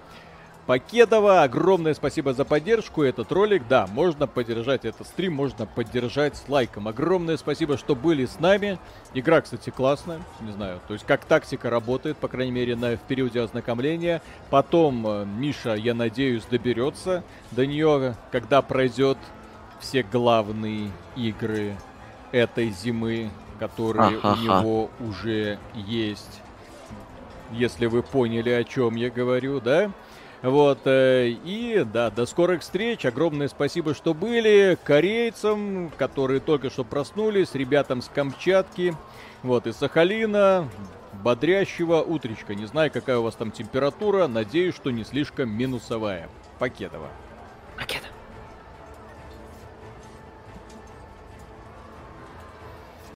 Покедова, огромное спасибо за поддержку. Этот ролик, да, можно поддержать этот стрим, можно поддержать с лайком. Огромное спасибо, что были с нами. Игра, кстати, классная, не знаю, то есть как тактика работает, по крайней мере, на, в периоде ознакомления. Потом э, Миша, я надеюсь, доберется до нее, когда пройдет все главные игры этой зимы, которые у него уже есть. Если вы поняли, о чем я говорю, да? Вот, э, и да, до скорых встреч. Огромное спасибо, что были. Корейцам, которые только что проснулись, ребятам с Камчатки, вот, из Сахалина, бодрящего утречка. Не знаю, какая у вас там температура, надеюсь, что не слишком минусовая. Покедова. Покедова.